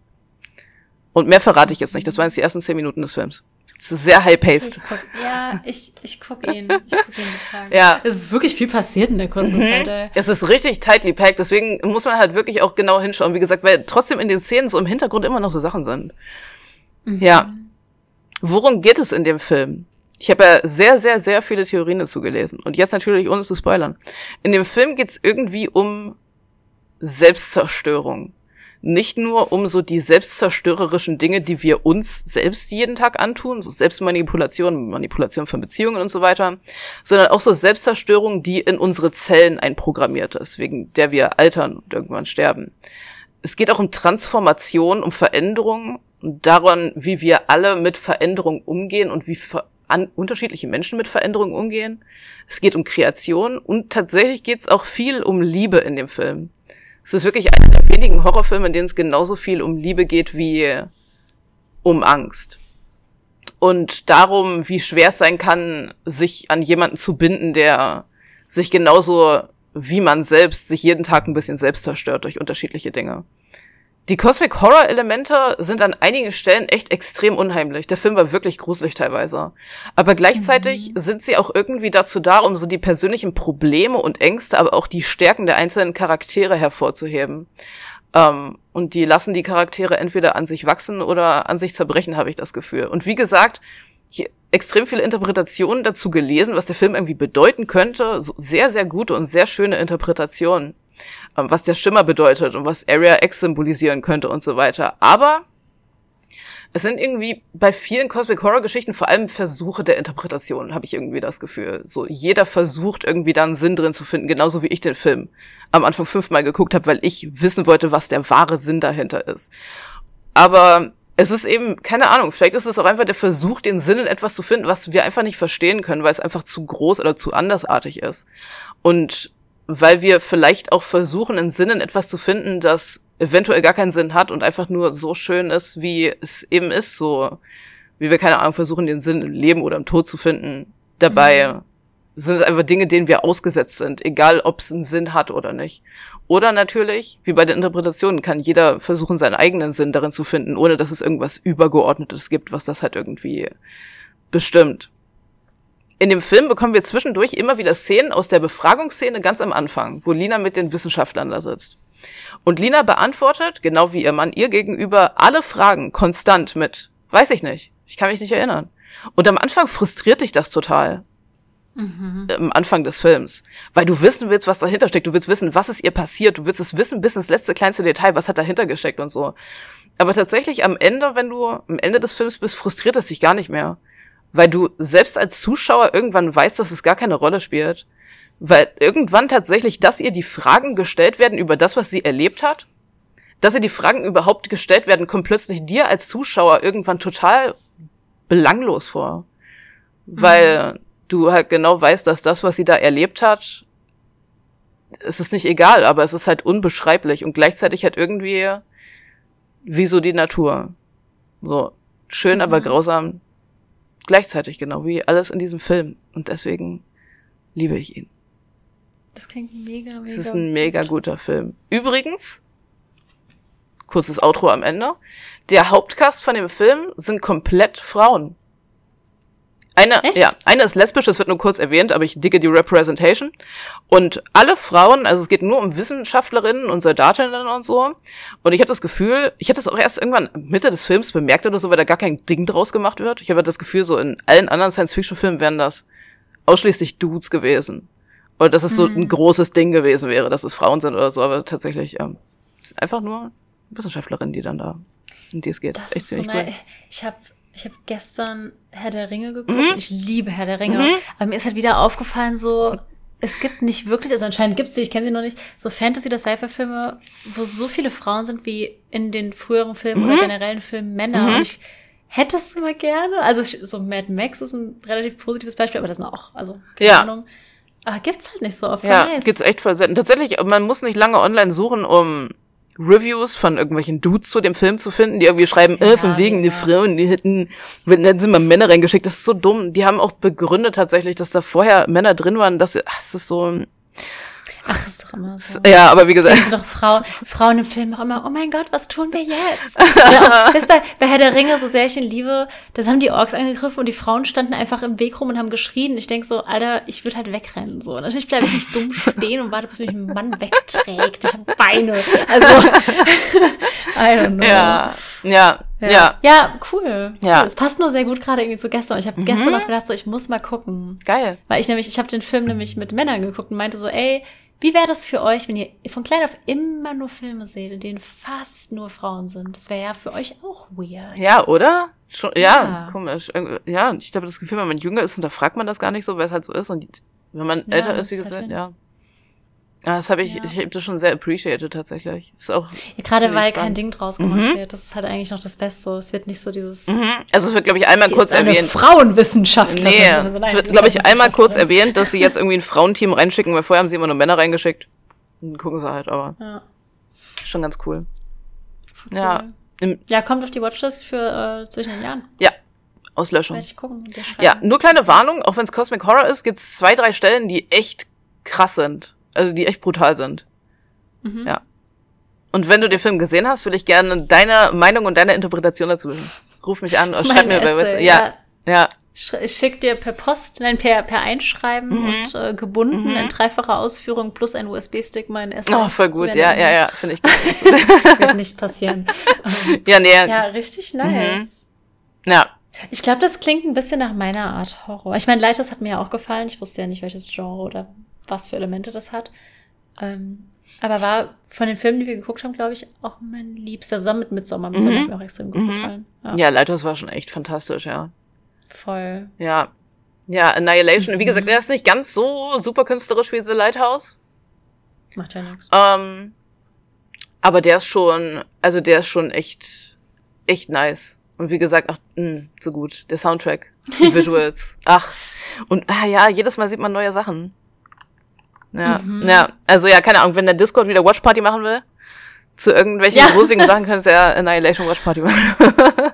S2: Und mehr verrate ich jetzt nicht. Das waren jetzt die ersten zehn Minuten des Films. Es ist sehr high-paced.
S1: Ja, ich, ich gucke ihn. Ich guck ihn Tagen. Ja. Es ist wirklich viel passiert in der kurzen mhm. Zeit. Ey.
S2: Es ist richtig tightly packed, deswegen muss man halt wirklich auch genau hinschauen. Wie gesagt, weil trotzdem in den Szenen so im Hintergrund immer noch so Sachen sind. Mhm. Ja. Worum geht es in dem Film? Ich habe ja sehr, sehr, sehr viele Theorien dazu gelesen. Und jetzt natürlich ohne zu spoilern. In dem Film geht es irgendwie um Selbstzerstörung nicht nur um so die selbstzerstörerischen Dinge, die wir uns selbst jeden Tag antun, so Selbstmanipulation, Manipulation von Beziehungen und so weiter, sondern auch so Selbstzerstörung, die in unsere Zellen einprogrammiert ist, wegen der wir altern und irgendwann sterben. Es geht auch um Transformation, um Veränderung und daran, wie wir alle mit Veränderung umgehen und wie an unterschiedliche Menschen mit Veränderung umgehen. Es geht um Kreation und tatsächlich geht es auch viel um Liebe in dem Film. Es ist wirklich einer der wenigen Horrorfilme, in denen es genauso viel um Liebe geht wie um Angst. Und darum, wie schwer es sein kann, sich an jemanden zu binden, der sich genauso wie man selbst sich jeden Tag ein bisschen selbst zerstört durch unterschiedliche Dinge. Die Cosmic Horror Elemente sind an einigen Stellen echt extrem unheimlich. Der Film war wirklich gruselig teilweise. Aber gleichzeitig mhm. sind sie auch irgendwie dazu da, um so die persönlichen Probleme und Ängste, aber auch die Stärken der einzelnen Charaktere hervorzuheben. Ähm, und die lassen die Charaktere entweder an sich wachsen oder an sich zerbrechen, habe ich das Gefühl. Und wie gesagt, hier extrem viele Interpretationen dazu gelesen, was der Film irgendwie bedeuten könnte. So sehr, sehr gute und sehr schöne Interpretationen. Ähm, was der Schimmer bedeutet und was Area X symbolisieren könnte und so weiter. Aber es sind irgendwie bei vielen Cosmic Horror Geschichten vor allem Versuche der Interpretation, habe ich irgendwie das Gefühl. So jeder versucht irgendwie da einen Sinn drin zu finden, genauso wie ich den Film am Anfang fünfmal geguckt habe, weil ich wissen wollte, was der wahre Sinn dahinter ist. Aber es ist eben, keine Ahnung, vielleicht ist es auch einfach der Versuch, den Sinn in etwas zu finden, was wir einfach nicht verstehen können, weil es einfach zu groß oder zu andersartig ist. Und weil wir vielleicht auch versuchen, in etwas zu finden, das eventuell gar keinen Sinn hat und einfach nur so schön ist, wie es eben ist, so wie wir keine Ahnung versuchen, den Sinn im Leben oder im Tod zu finden. Dabei mhm. sind es einfach Dinge, denen wir ausgesetzt sind, egal ob es einen Sinn hat oder nicht. Oder natürlich, wie bei den Interpretationen, kann jeder versuchen, seinen eigenen Sinn darin zu finden, ohne dass es irgendwas Übergeordnetes gibt, was das halt irgendwie bestimmt. In dem Film bekommen wir zwischendurch immer wieder Szenen aus der Befragungsszene ganz am Anfang, wo Lina mit den Wissenschaftlern da sitzt. Und Lina beantwortet, genau wie ihr Mann ihr gegenüber, alle Fragen konstant mit, weiß ich nicht, ich kann mich nicht erinnern. Und am Anfang frustriert dich das total. Mhm. Am Anfang des Films. Weil du wissen willst, was dahinter steckt. Du willst wissen, was ist ihr passiert. Du willst es wissen bis ins letzte kleinste Detail, was hat dahinter gesteckt und so. Aber tatsächlich am Ende, wenn du am Ende des Films bist, frustriert es dich gar nicht mehr weil du selbst als Zuschauer irgendwann weißt, dass es gar keine Rolle spielt. Weil irgendwann tatsächlich, dass ihr die Fragen gestellt werden über das, was sie erlebt hat, dass ihr die Fragen überhaupt gestellt werden, kommt plötzlich dir als Zuschauer irgendwann total belanglos vor. Weil mhm. du halt genau weißt, dass das, was sie da erlebt hat, es ist nicht egal, aber es ist halt unbeschreiblich und gleichzeitig halt irgendwie wie so die Natur. So schön, mhm. aber grausam gleichzeitig, genau wie alles in diesem Film. Und deswegen liebe ich ihn.
S1: Das klingt mega, mega.
S2: Es ist ein mega guter Film. Übrigens, kurzes Outro am Ende. Der Hauptcast von dem Film sind komplett Frauen. Eine, Echt? ja, eine ist lesbisch, das wird nur kurz erwähnt, aber ich dicke die Representation. Und alle Frauen, also es geht nur um Wissenschaftlerinnen und Soldatinnen und so. Und ich hatte das Gefühl, ich hatte es auch erst irgendwann Mitte des Films bemerkt oder so, weil da gar kein Ding draus gemacht wird. Ich habe das Gefühl, so in allen anderen Science-Fiction-Filmen wären das ausschließlich Dudes gewesen. Oder dass es so ein mhm. großes Ding gewesen wäre, dass es Frauen sind oder so, aber tatsächlich ähm, einfach nur Wissenschaftlerinnen, die dann da, in die es geht.
S1: Das, das ist echt ziemlich so eine, cool. Ich habe ich habe gestern Herr der Ringe geguckt. Mhm. Ich liebe Herr der Ringe. Mhm. Aber mir ist halt wieder aufgefallen, so, es gibt nicht wirklich, also anscheinend gibt es sie, ich kenne sie noch nicht, so Fantasy- oder Sci-Fi-Filme, wo so viele Frauen sind wie in den früheren Filmen mhm. oder generellen Filmen Männer. Mhm. Und ich hätte es immer gerne. Also so Mad Max ist ein relativ positives Beispiel, aber das sind auch, also keine ja. Ahnung. Aber gibt's halt nicht so oft.
S2: Ja, nice. gibt's echt voll selten. Tatsächlich, man muss nicht lange online suchen, um Reviews von irgendwelchen Dudes zu dem Film zu finden, die irgendwie schreiben, ja, äh, von wegen ja. die Frauen, die hätten, hätten sie mal Männer reingeschickt. Das ist so dumm. Die haben auch begründet tatsächlich, dass da vorher Männer drin waren. Das, ach, das ist so,
S1: Ach, ist doch immer so.
S2: Ja, aber wie gesagt.
S1: Sehen doch Frauen, Frauen im Film auch immer, oh mein Gott, was tun wir jetzt? ja, das bei, bei Herr der Ringe, so sehr ich ihn liebe, das haben die Orks angegriffen und die Frauen standen einfach im Weg rum und haben geschrien. Ich denk so, Alter, ich würde halt wegrennen. So, natürlich bleibe ich nicht dumm stehen und warte, bis mich ein Mann wegträgt. Ich habe Beine. Also, I don't know.
S2: Ja, ja, ja. Ja,
S1: ja cool. Ja. Es passt nur sehr gut gerade irgendwie zu gestern. Ich habe mhm. gestern noch gedacht, so, ich muss mal gucken.
S2: Geil.
S1: Weil ich nämlich, ich habe den Film nämlich mit Männern geguckt und meinte so, ey, wie wäre das für euch, wenn ihr von klein auf immer nur Filme seht, in denen fast nur Frauen sind? Das wäre ja für euch auch weird.
S2: Ja, oder? Schon, ja, ja, komisch. Ja, ich habe das Gefühl, wenn man jünger ist, hinterfragt man das gar nicht so, weil es halt so ist. Und wenn man ja, älter ist, wie gesagt, halt ja. Ja, das habe ich, ja. ich habe das schon sehr appreciated tatsächlich. Ist auch
S1: ja, gerade weil spannend. kein Ding draus gemacht mhm. wird. Das ist halt eigentlich noch das Beste. Es wird nicht so dieses.
S2: Mhm. Also es wird, glaube ich, einmal kurz erwähnt.
S1: Frauenwissenschaftlerin.
S2: Nee, also, nein, es wird, glaube ich, einmal kurz erwähnt, dass sie jetzt irgendwie ein Frauenteam reinschicken, weil vorher haben sie immer nur Männer reingeschickt. Und gucken sie halt, aber. Ja. Schon ganz cool.
S1: cool. Ja. ja, kommt auf die Watchlist für äh, zwischen den Jahren.
S2: Ja, Auslöschung. Werde ich gucken ja, nur kleine Warnung, auch wenn es Cosmic Horror ist, gibt es zwei, drei Stellen, die echt krass sind. Also die echt brutal sind. Mhm. Ja. Und wenn du den Film gesehen hast, würde ich gerne deine Meinung und deine Interpretation dazu wissen. Ruf mich an oder schreib
S1: Mein
S2: mir bei WhatsApp. Ja, ja.
S1: Ich schick dir per Post, nein, per, per Einschreiben
S2: Mhm.
S1: und äh, gebunden in dreifacher Ausführung plus ein USB-Stick mein Essay.
S2: Oh, voll gut. Ja, ja, ja, finde ich gut.
S1: Wird nicht passieren.
S2: Ja, nee,
S1: ja, richtig nice.
S2: ja.
S1: Ich glaube, das klingt ein bisschen nach meiner Art Horror. Ich meine, Lighthouse hat mir ja auch gefallen. Ich wusste ja nicht, welches Genre oder was für Elemente das hat. Ähm, aber war von den Filmen, die wir geguckt haben, glaube ich, auch mein Liebster. Zusammen mit Midsommar. Midsommar
S2: Mhm.
S1: hat mir auch extrem gut
S2: Mhm.
S1: gefallen. Ja,
S2: Ja, Lighthouse war schon echt fantastisch, ja.
S1: voll.
S2: Ja. Ja, Annihilation. Wie
S1: Mhm.
S2: gesagt, er ist nicht ganz so super künstlerisch wie The Lighthouse.
S1: Macht ja nichts.
S2: Ähm, aber der ist schon, also der ist schon echt, echt nice. Und wie gesagt, ach, mh, so gut. Der Soundtrack, die Visuals. ach. Und ah ja, jedes Mal sieht man neue Sachen. Ja,
S1: Mhm.
S2: ja. Also ja, keine Ahnung, wenn der Discord wieder Watchparty machen will, zu irgendwelchen
S1: Ja.
S2: gruseligen Sachen können sie ja Annihilation Watchparty machen.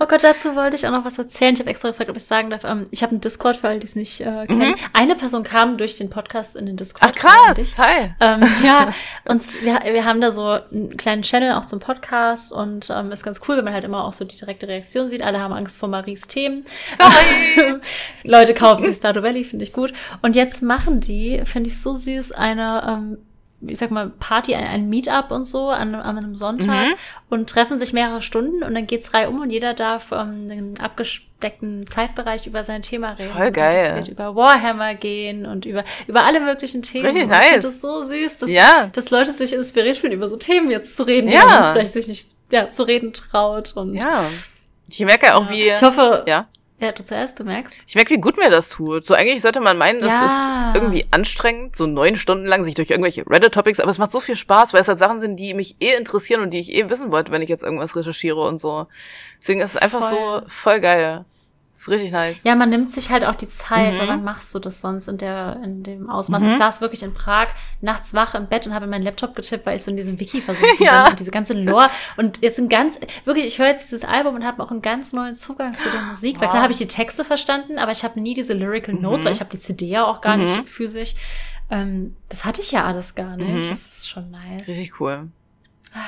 S1: Oh Gott, dazu wollte ich auch noch was erzählen. Ich habe extra gefragt, ob ich sagen darf. Ähm, ich habe einen Discord für alle, die es nicht äh, kennen. Eine Person kam durch den Podcast in den Discord.
S2: Mhm. Ach krass, hi.
S1: Ähm, ja, uns, wir, wir haben da so einen kleinen Channel auch zum Podcast und ähm, ist ganz cool, wenn man halt immer auch so die direkte Reaktion sieht. Alle haben Angst vor Maries Themen.
S2: Sorry.
S1: Leute kaufen sich Stardew Valley, finde ich gut. Und jetzt machen die, finde ich so süß, eine, ähm, ich sag mal, Party, ein, ein Meetup und so an, an einem Sonntag
S2: Mhm.
S1: und treffen sich mehrere Stunden und dann geht's reihum und jeder darf ähm, einen abgesteckten Zeitbereich über sein Thema reden.
S2: Voll
S1: Und
S2: geil.
S1: Es wird über Warhammer gehen und über, über alle möglichen Themen.
S2: Richtig
S1: und Ich
S2: nice.
S1: finde das so süß, dass,
S2: Ja.
S1: dass Leute sich inspiriert fühlen, über so Themen jetzt zu reden, die
S2: Ja.
S1: man sonst vielleicht sich nicht ja, zu reden traut. Und
S2: Ja. Ich merke auch, wie,
S1: ich hoffe,
S2: ja.
S1: Ja, du zuerst, du merkst.
S2: Ich merke, wie gut mir das tut. So eigentlich sollte man meinen, das
S1: Ja.
S2: ist irgendwie anstrengend, so neun Stunden lang sich durch irgendwelche Reddit-Topics, aber es macht so viel Spaß, weil es halt Sachen sind, die mich eh interessieren und die ich eh wissen wollte, wenn ich jetzt irgendwas recherchiere und so. Deswegen ist es einfach
S1: Voll.
S2: so voll geil. Ist richtig nice.
S1: Ja, man nimmt sich halt auch die Zeit,
S2: Mhm.
S1: weil man machst du das sonst in der in dem Ausmaß. Ich saß wirklich in Prag nachts wach im Bett und habe in meinen Laptop getippt, weil ich so in diesem Wiki versunken
S2: Ja.
S1: bin und diese ganze Lore und jetzt ein ganz wirklich, ich höre jetzt dieses Album und habe auch einen ganz neuen Zugang zu der Musik. Weil
S2: Wow. Mhm.
S1: klar habe ich die Texte verstanden, aber ich habe nie diese Lyrical Notes, weil ich habe die CD ja auch gar nicht physisch. Ähm, das hatte ich ja alles gar nicht.
S2: Mhm.
S1: Das ist schon nice.
S2: Richtig cool.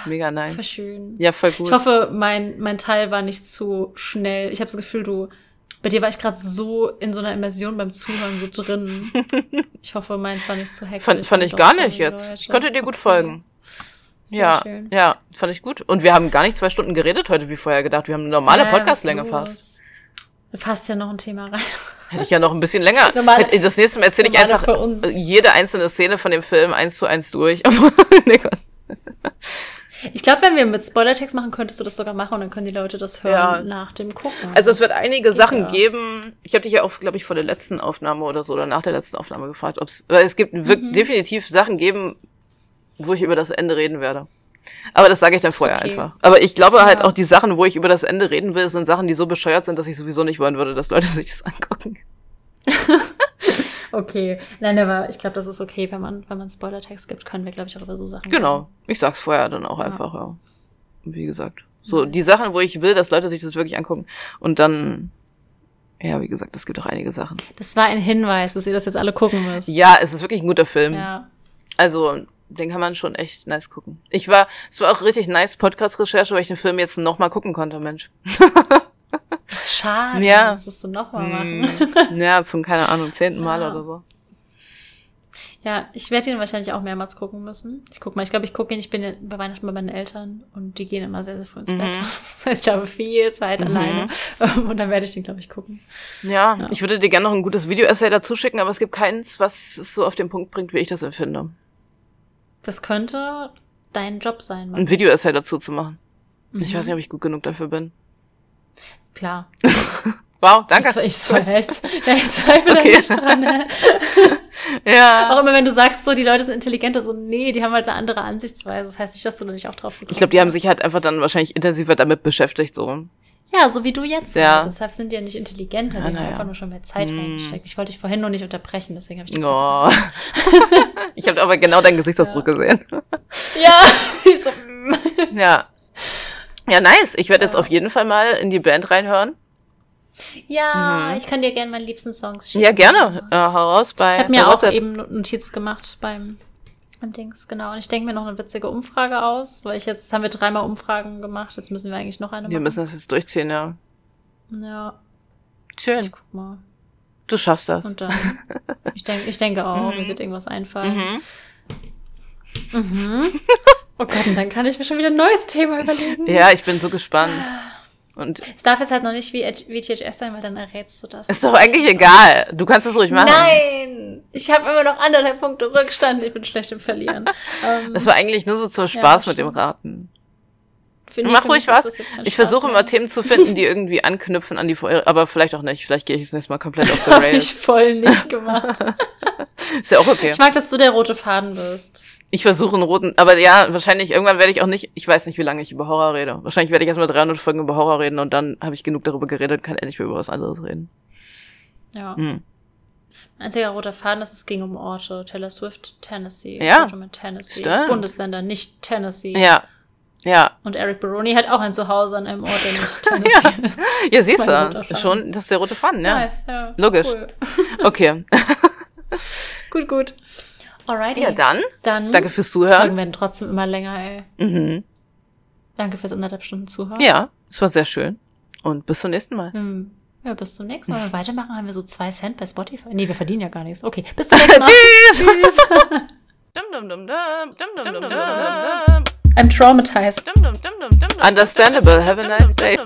S2: Mega nice.
S1: Voll schön.
S2: Ja, voll gut.
S1: Ich hoffe, mein, mein Teil war nicht zu schnell. Ich habe das Gefühl, du, bei dir war ich gerade so in so einer Immersion beim Zuhören so drin. Ich hoffe, meins war nicht zu hektisch.
S2: fand, fand ich gar nicht jetzt.
S1: Leute.
S2: Ich konnte dir gut
S1: Okay.
S2: folgen.
S1: Sehr
S2: ja,
S1: schön.
S2: ja, fand ich gut. Und wir haben gar nicht zwei Stunden geredet heute, wie vorher gedacht. Wir haben eine normale
S1: Ja,
S2: Podcastlänge fast.
S1: Du fasst ja noch ein Thema rein.
S2: Hätte ich ja noch ein bisschen länger.
S1: Normale-
S2: das nächste Mal erzähle ich einfach jede einzelne Szene von dem Film eins zu eins durch. Nee, Gott.
S1: Ich glaube, wenn wir mit Spoilertext machen, könntest du das sogar machen und dann können die Leute das hören
S2: Ja.
S1: nach dem Gucken.
S2: also es wird einige Sachen
S1: ja.
S2: geben. Ich habe dich ja auch, glaube ich, vor der letzten Aufnahme oder so oder nach der letzten Aufnahme gefragt, ob es, weil es gibt
S1: Mhm.
S2: definitiv Sachen geben, wo ich über das Ende reden werde. Aber das sage ich dann vorher
S1: okay.
S2: einfach. Aber ich glaube halt
S1: Ja.
S2: auch die Sachen, wo ich über das Ende reden will, sind Sachen, die so bescheuert sind, dass ich sowieso nicht wollen würde, dass Leute sich das angucken.
S1: okay. Nein, aber ich glaube, das ist okay, wenn man, wenn man Spoilertext gibt, können wir, glaube ich, auch über so Sachen
S2: Genau. Ich sag's vorher dann auch einfach, ja. Wie gesagt. So, die Sachen, wo ich will, dass Leute sich das wirklich angucken. Und dann, ja, wie gesagt, es gibt auch einige Sachen.
S1: reden. Das war ein Hinweis, dass ihr das jetzt alle gucken müsst.
S2: Ja, es ist wirklich ein guter Film.
S1: Ja.
S2: Also, den kann man schon echt nice gucken. Ich war, es war auch richtig nice Podcast-Recherche, weil ich den Film jetzt nochmal gucken konnte, Mensch.
S1: Schade,
S2: Ja.
S1: musstest du nochmal machen.
S2: Mm, ja, zum, keine Ahnung, zehnten Mal
S1: Ja.
S2: oder so.
S1: Ja, ich werde ihn wahrscheinlich auch mehrmals gucken müssen. Ich guck mal, ich glaube, ich gucke ihn, ich bin ja bei Weihnachten bei meinen Eltern und die gehen immer sehr, sehr früh ins Bett.
S2: Mhm.
S1: Das heißt, ich habe viel Zeit alleine Ähm, und dann werde ich den, glaube ich, gucken.
S2: Ja, ich würde dir gerne noch ein gutes Video-Essay dazu schicken, aber es gibt keins, was es so auf den Punkt bringt, wie ich das empfinde.
S1: Das könnte dein Job sein, Mann.
S2: Ein Video-Essay dazu zu machen. Ich
S1: Mhm.
S2: weiß nicht, ob ich gut genug dafür bin.
S1: Klar.
S2: Wow, danke.
S1: Ich, ich, ich, ich, ja, ich zweifle
S2: Okay.
S1: nicht dran. Ne?
S2: Ja.
S1: Auch immer, wenn du sagst, so, die Leute sind intelligenter, so, nee, die haben halt eine andere Ansichtsweise. Das heißt nicht, dass du da nicht auch drauf gekommen
S2: Ich glaube, die haben sich halt einfach dann wahrscheinlich intensiver damit beschäftigt, so.
S1: Ja, so wie du jetzt.
S2: Ja.
S1: Halt. Deshalb sind die ja nicht intelligenter, die
S2: Ja,
S1: haben
S2: na ja.
S1: einfach nur schon mehr Zeit
S2: Hm.
S1: reingesteckt. Ich wollte dich vorhin nur nicht unterbrechen, deswegen habe ich dich
S2: Oh. ich habe aber genau deinen Gesichtsausdruck gesehen.
S1: Ja, ich so, mm.
S2: Ja. Ja, nice. Ich werde jetzt auf jeden Fall mal in die Band reinhören.
S1: Ja, ich kann dir gerne meine liebsten Songs schicken.
S2: Mhm. Ja, gerne. Äh, hau raus bei,
S1: Ich habe mir auch
S2: WhatsApp.
S1: eben Notiz gemacht beim Im Dings, genau. Und ich denke mir noch eine witzige Umfrage aus, weil ich jetzt haben wir dreimal Umfragen gemacht. Jetzt müssen wir eigentlich noch eine machen.
S2: Wir müssen das jetzt durchziehen, ja.
S1: Ja,
S2: Schön.
S1: ich guck mal.
S2: Du schaffst das.
S1: Und dann, ich denke, ich denke auch, mir wird irgendwas einfallen.
S2: Mhm.
S1: Mhm. Oh Gott, und dann kann ich mir schon wieder ein neues Thema überlegen.
S2: Ja, ich bin so gespannt. Und
S1: Es darf jetzt halt noch nicht wie, wie THS sein, weil dann errätst du das.
S2: ist doch eigentlich egal. Du kannst es ruhig machen.
S1: Nein! Ich habe immer noch anderthalb Punkte Rückstand. Ich bin schlecht im Verlieren.
S2: Das war eigentlich nur so zum Spaß mit dem. Raten.
S1: Nee,
S2: Mach
S1: für
S2: ruhig was. Ich versuche
S1: mehr.
S2: immer Themen zu finden, die irgendwie anknüpfen an die vorher, aber vielleicht auch nicht. Vielleicht gehe ich das nächste Mal komplett auf the
S1: Hab ich
S2: Rails.
S1: voll nicht gemacht.
S2: Ist ja auch okay.
S1: Ich mag, dass du der rote Faden bist.
S2: Ich versuche einen roten, aber ja, wahrscheinlich irgendwann werde ich auch nicht, ich weiß nicht, wie lange ich über Horror rede. Wahrscheinlich werde ich erstmal 300 Folgen über Horror reden und dann habe ich genug darüber geredet und kann endlich mal über was anderes reden.
S1: Ja.
S2: Hm.
S1: Mein einziger roter Faden ist, es ging um Orte. Taylor Swift, Tennessee.
S2: Ja.
S1: Orte mit Tennessee.
S2: Stimmt.
S1: Bundesländer, nicht Tennessee.
S2: Ja. Ja.
S1: Und Eric Baroni hat auch ein Zuhause an einem Ort, der nicht Tennessee ist.
S2: Ja, siehst du. Schon, das ist der rote Faden, ja.
S1: Nice, ja.
S2: Logisch.
S1: Cool.
S2: Okay.
S1: Gut, gut. Alrighty.
S2: Ja, dann.
S1: Dann
S2: Danke fürs
S1: Folgen
S2: Zuhören.
S1: werden trotzdem immer länger, ey.
S2: Mhm.
S1: Danke fürs anderthalb Stunden Zuhören.
S2: Ja, es war sehr schön. Und bis zum nächsten Mal.
S1: Hm. Ja, bis zum nächsten Mal. Wenn wir weitermachen, haben wir so zwei Cent bei Spotify. Nee, wir verdienen ja gar nichts. Okay, bis zum nächsten Mal.
S2: Tschüss.
S1: Tschüss.
S2: Dum, dum, dum, dum, dum, dum, dum, dum, dum.
S1: I'm traumatized.
S2: Understandable. Have a nice day.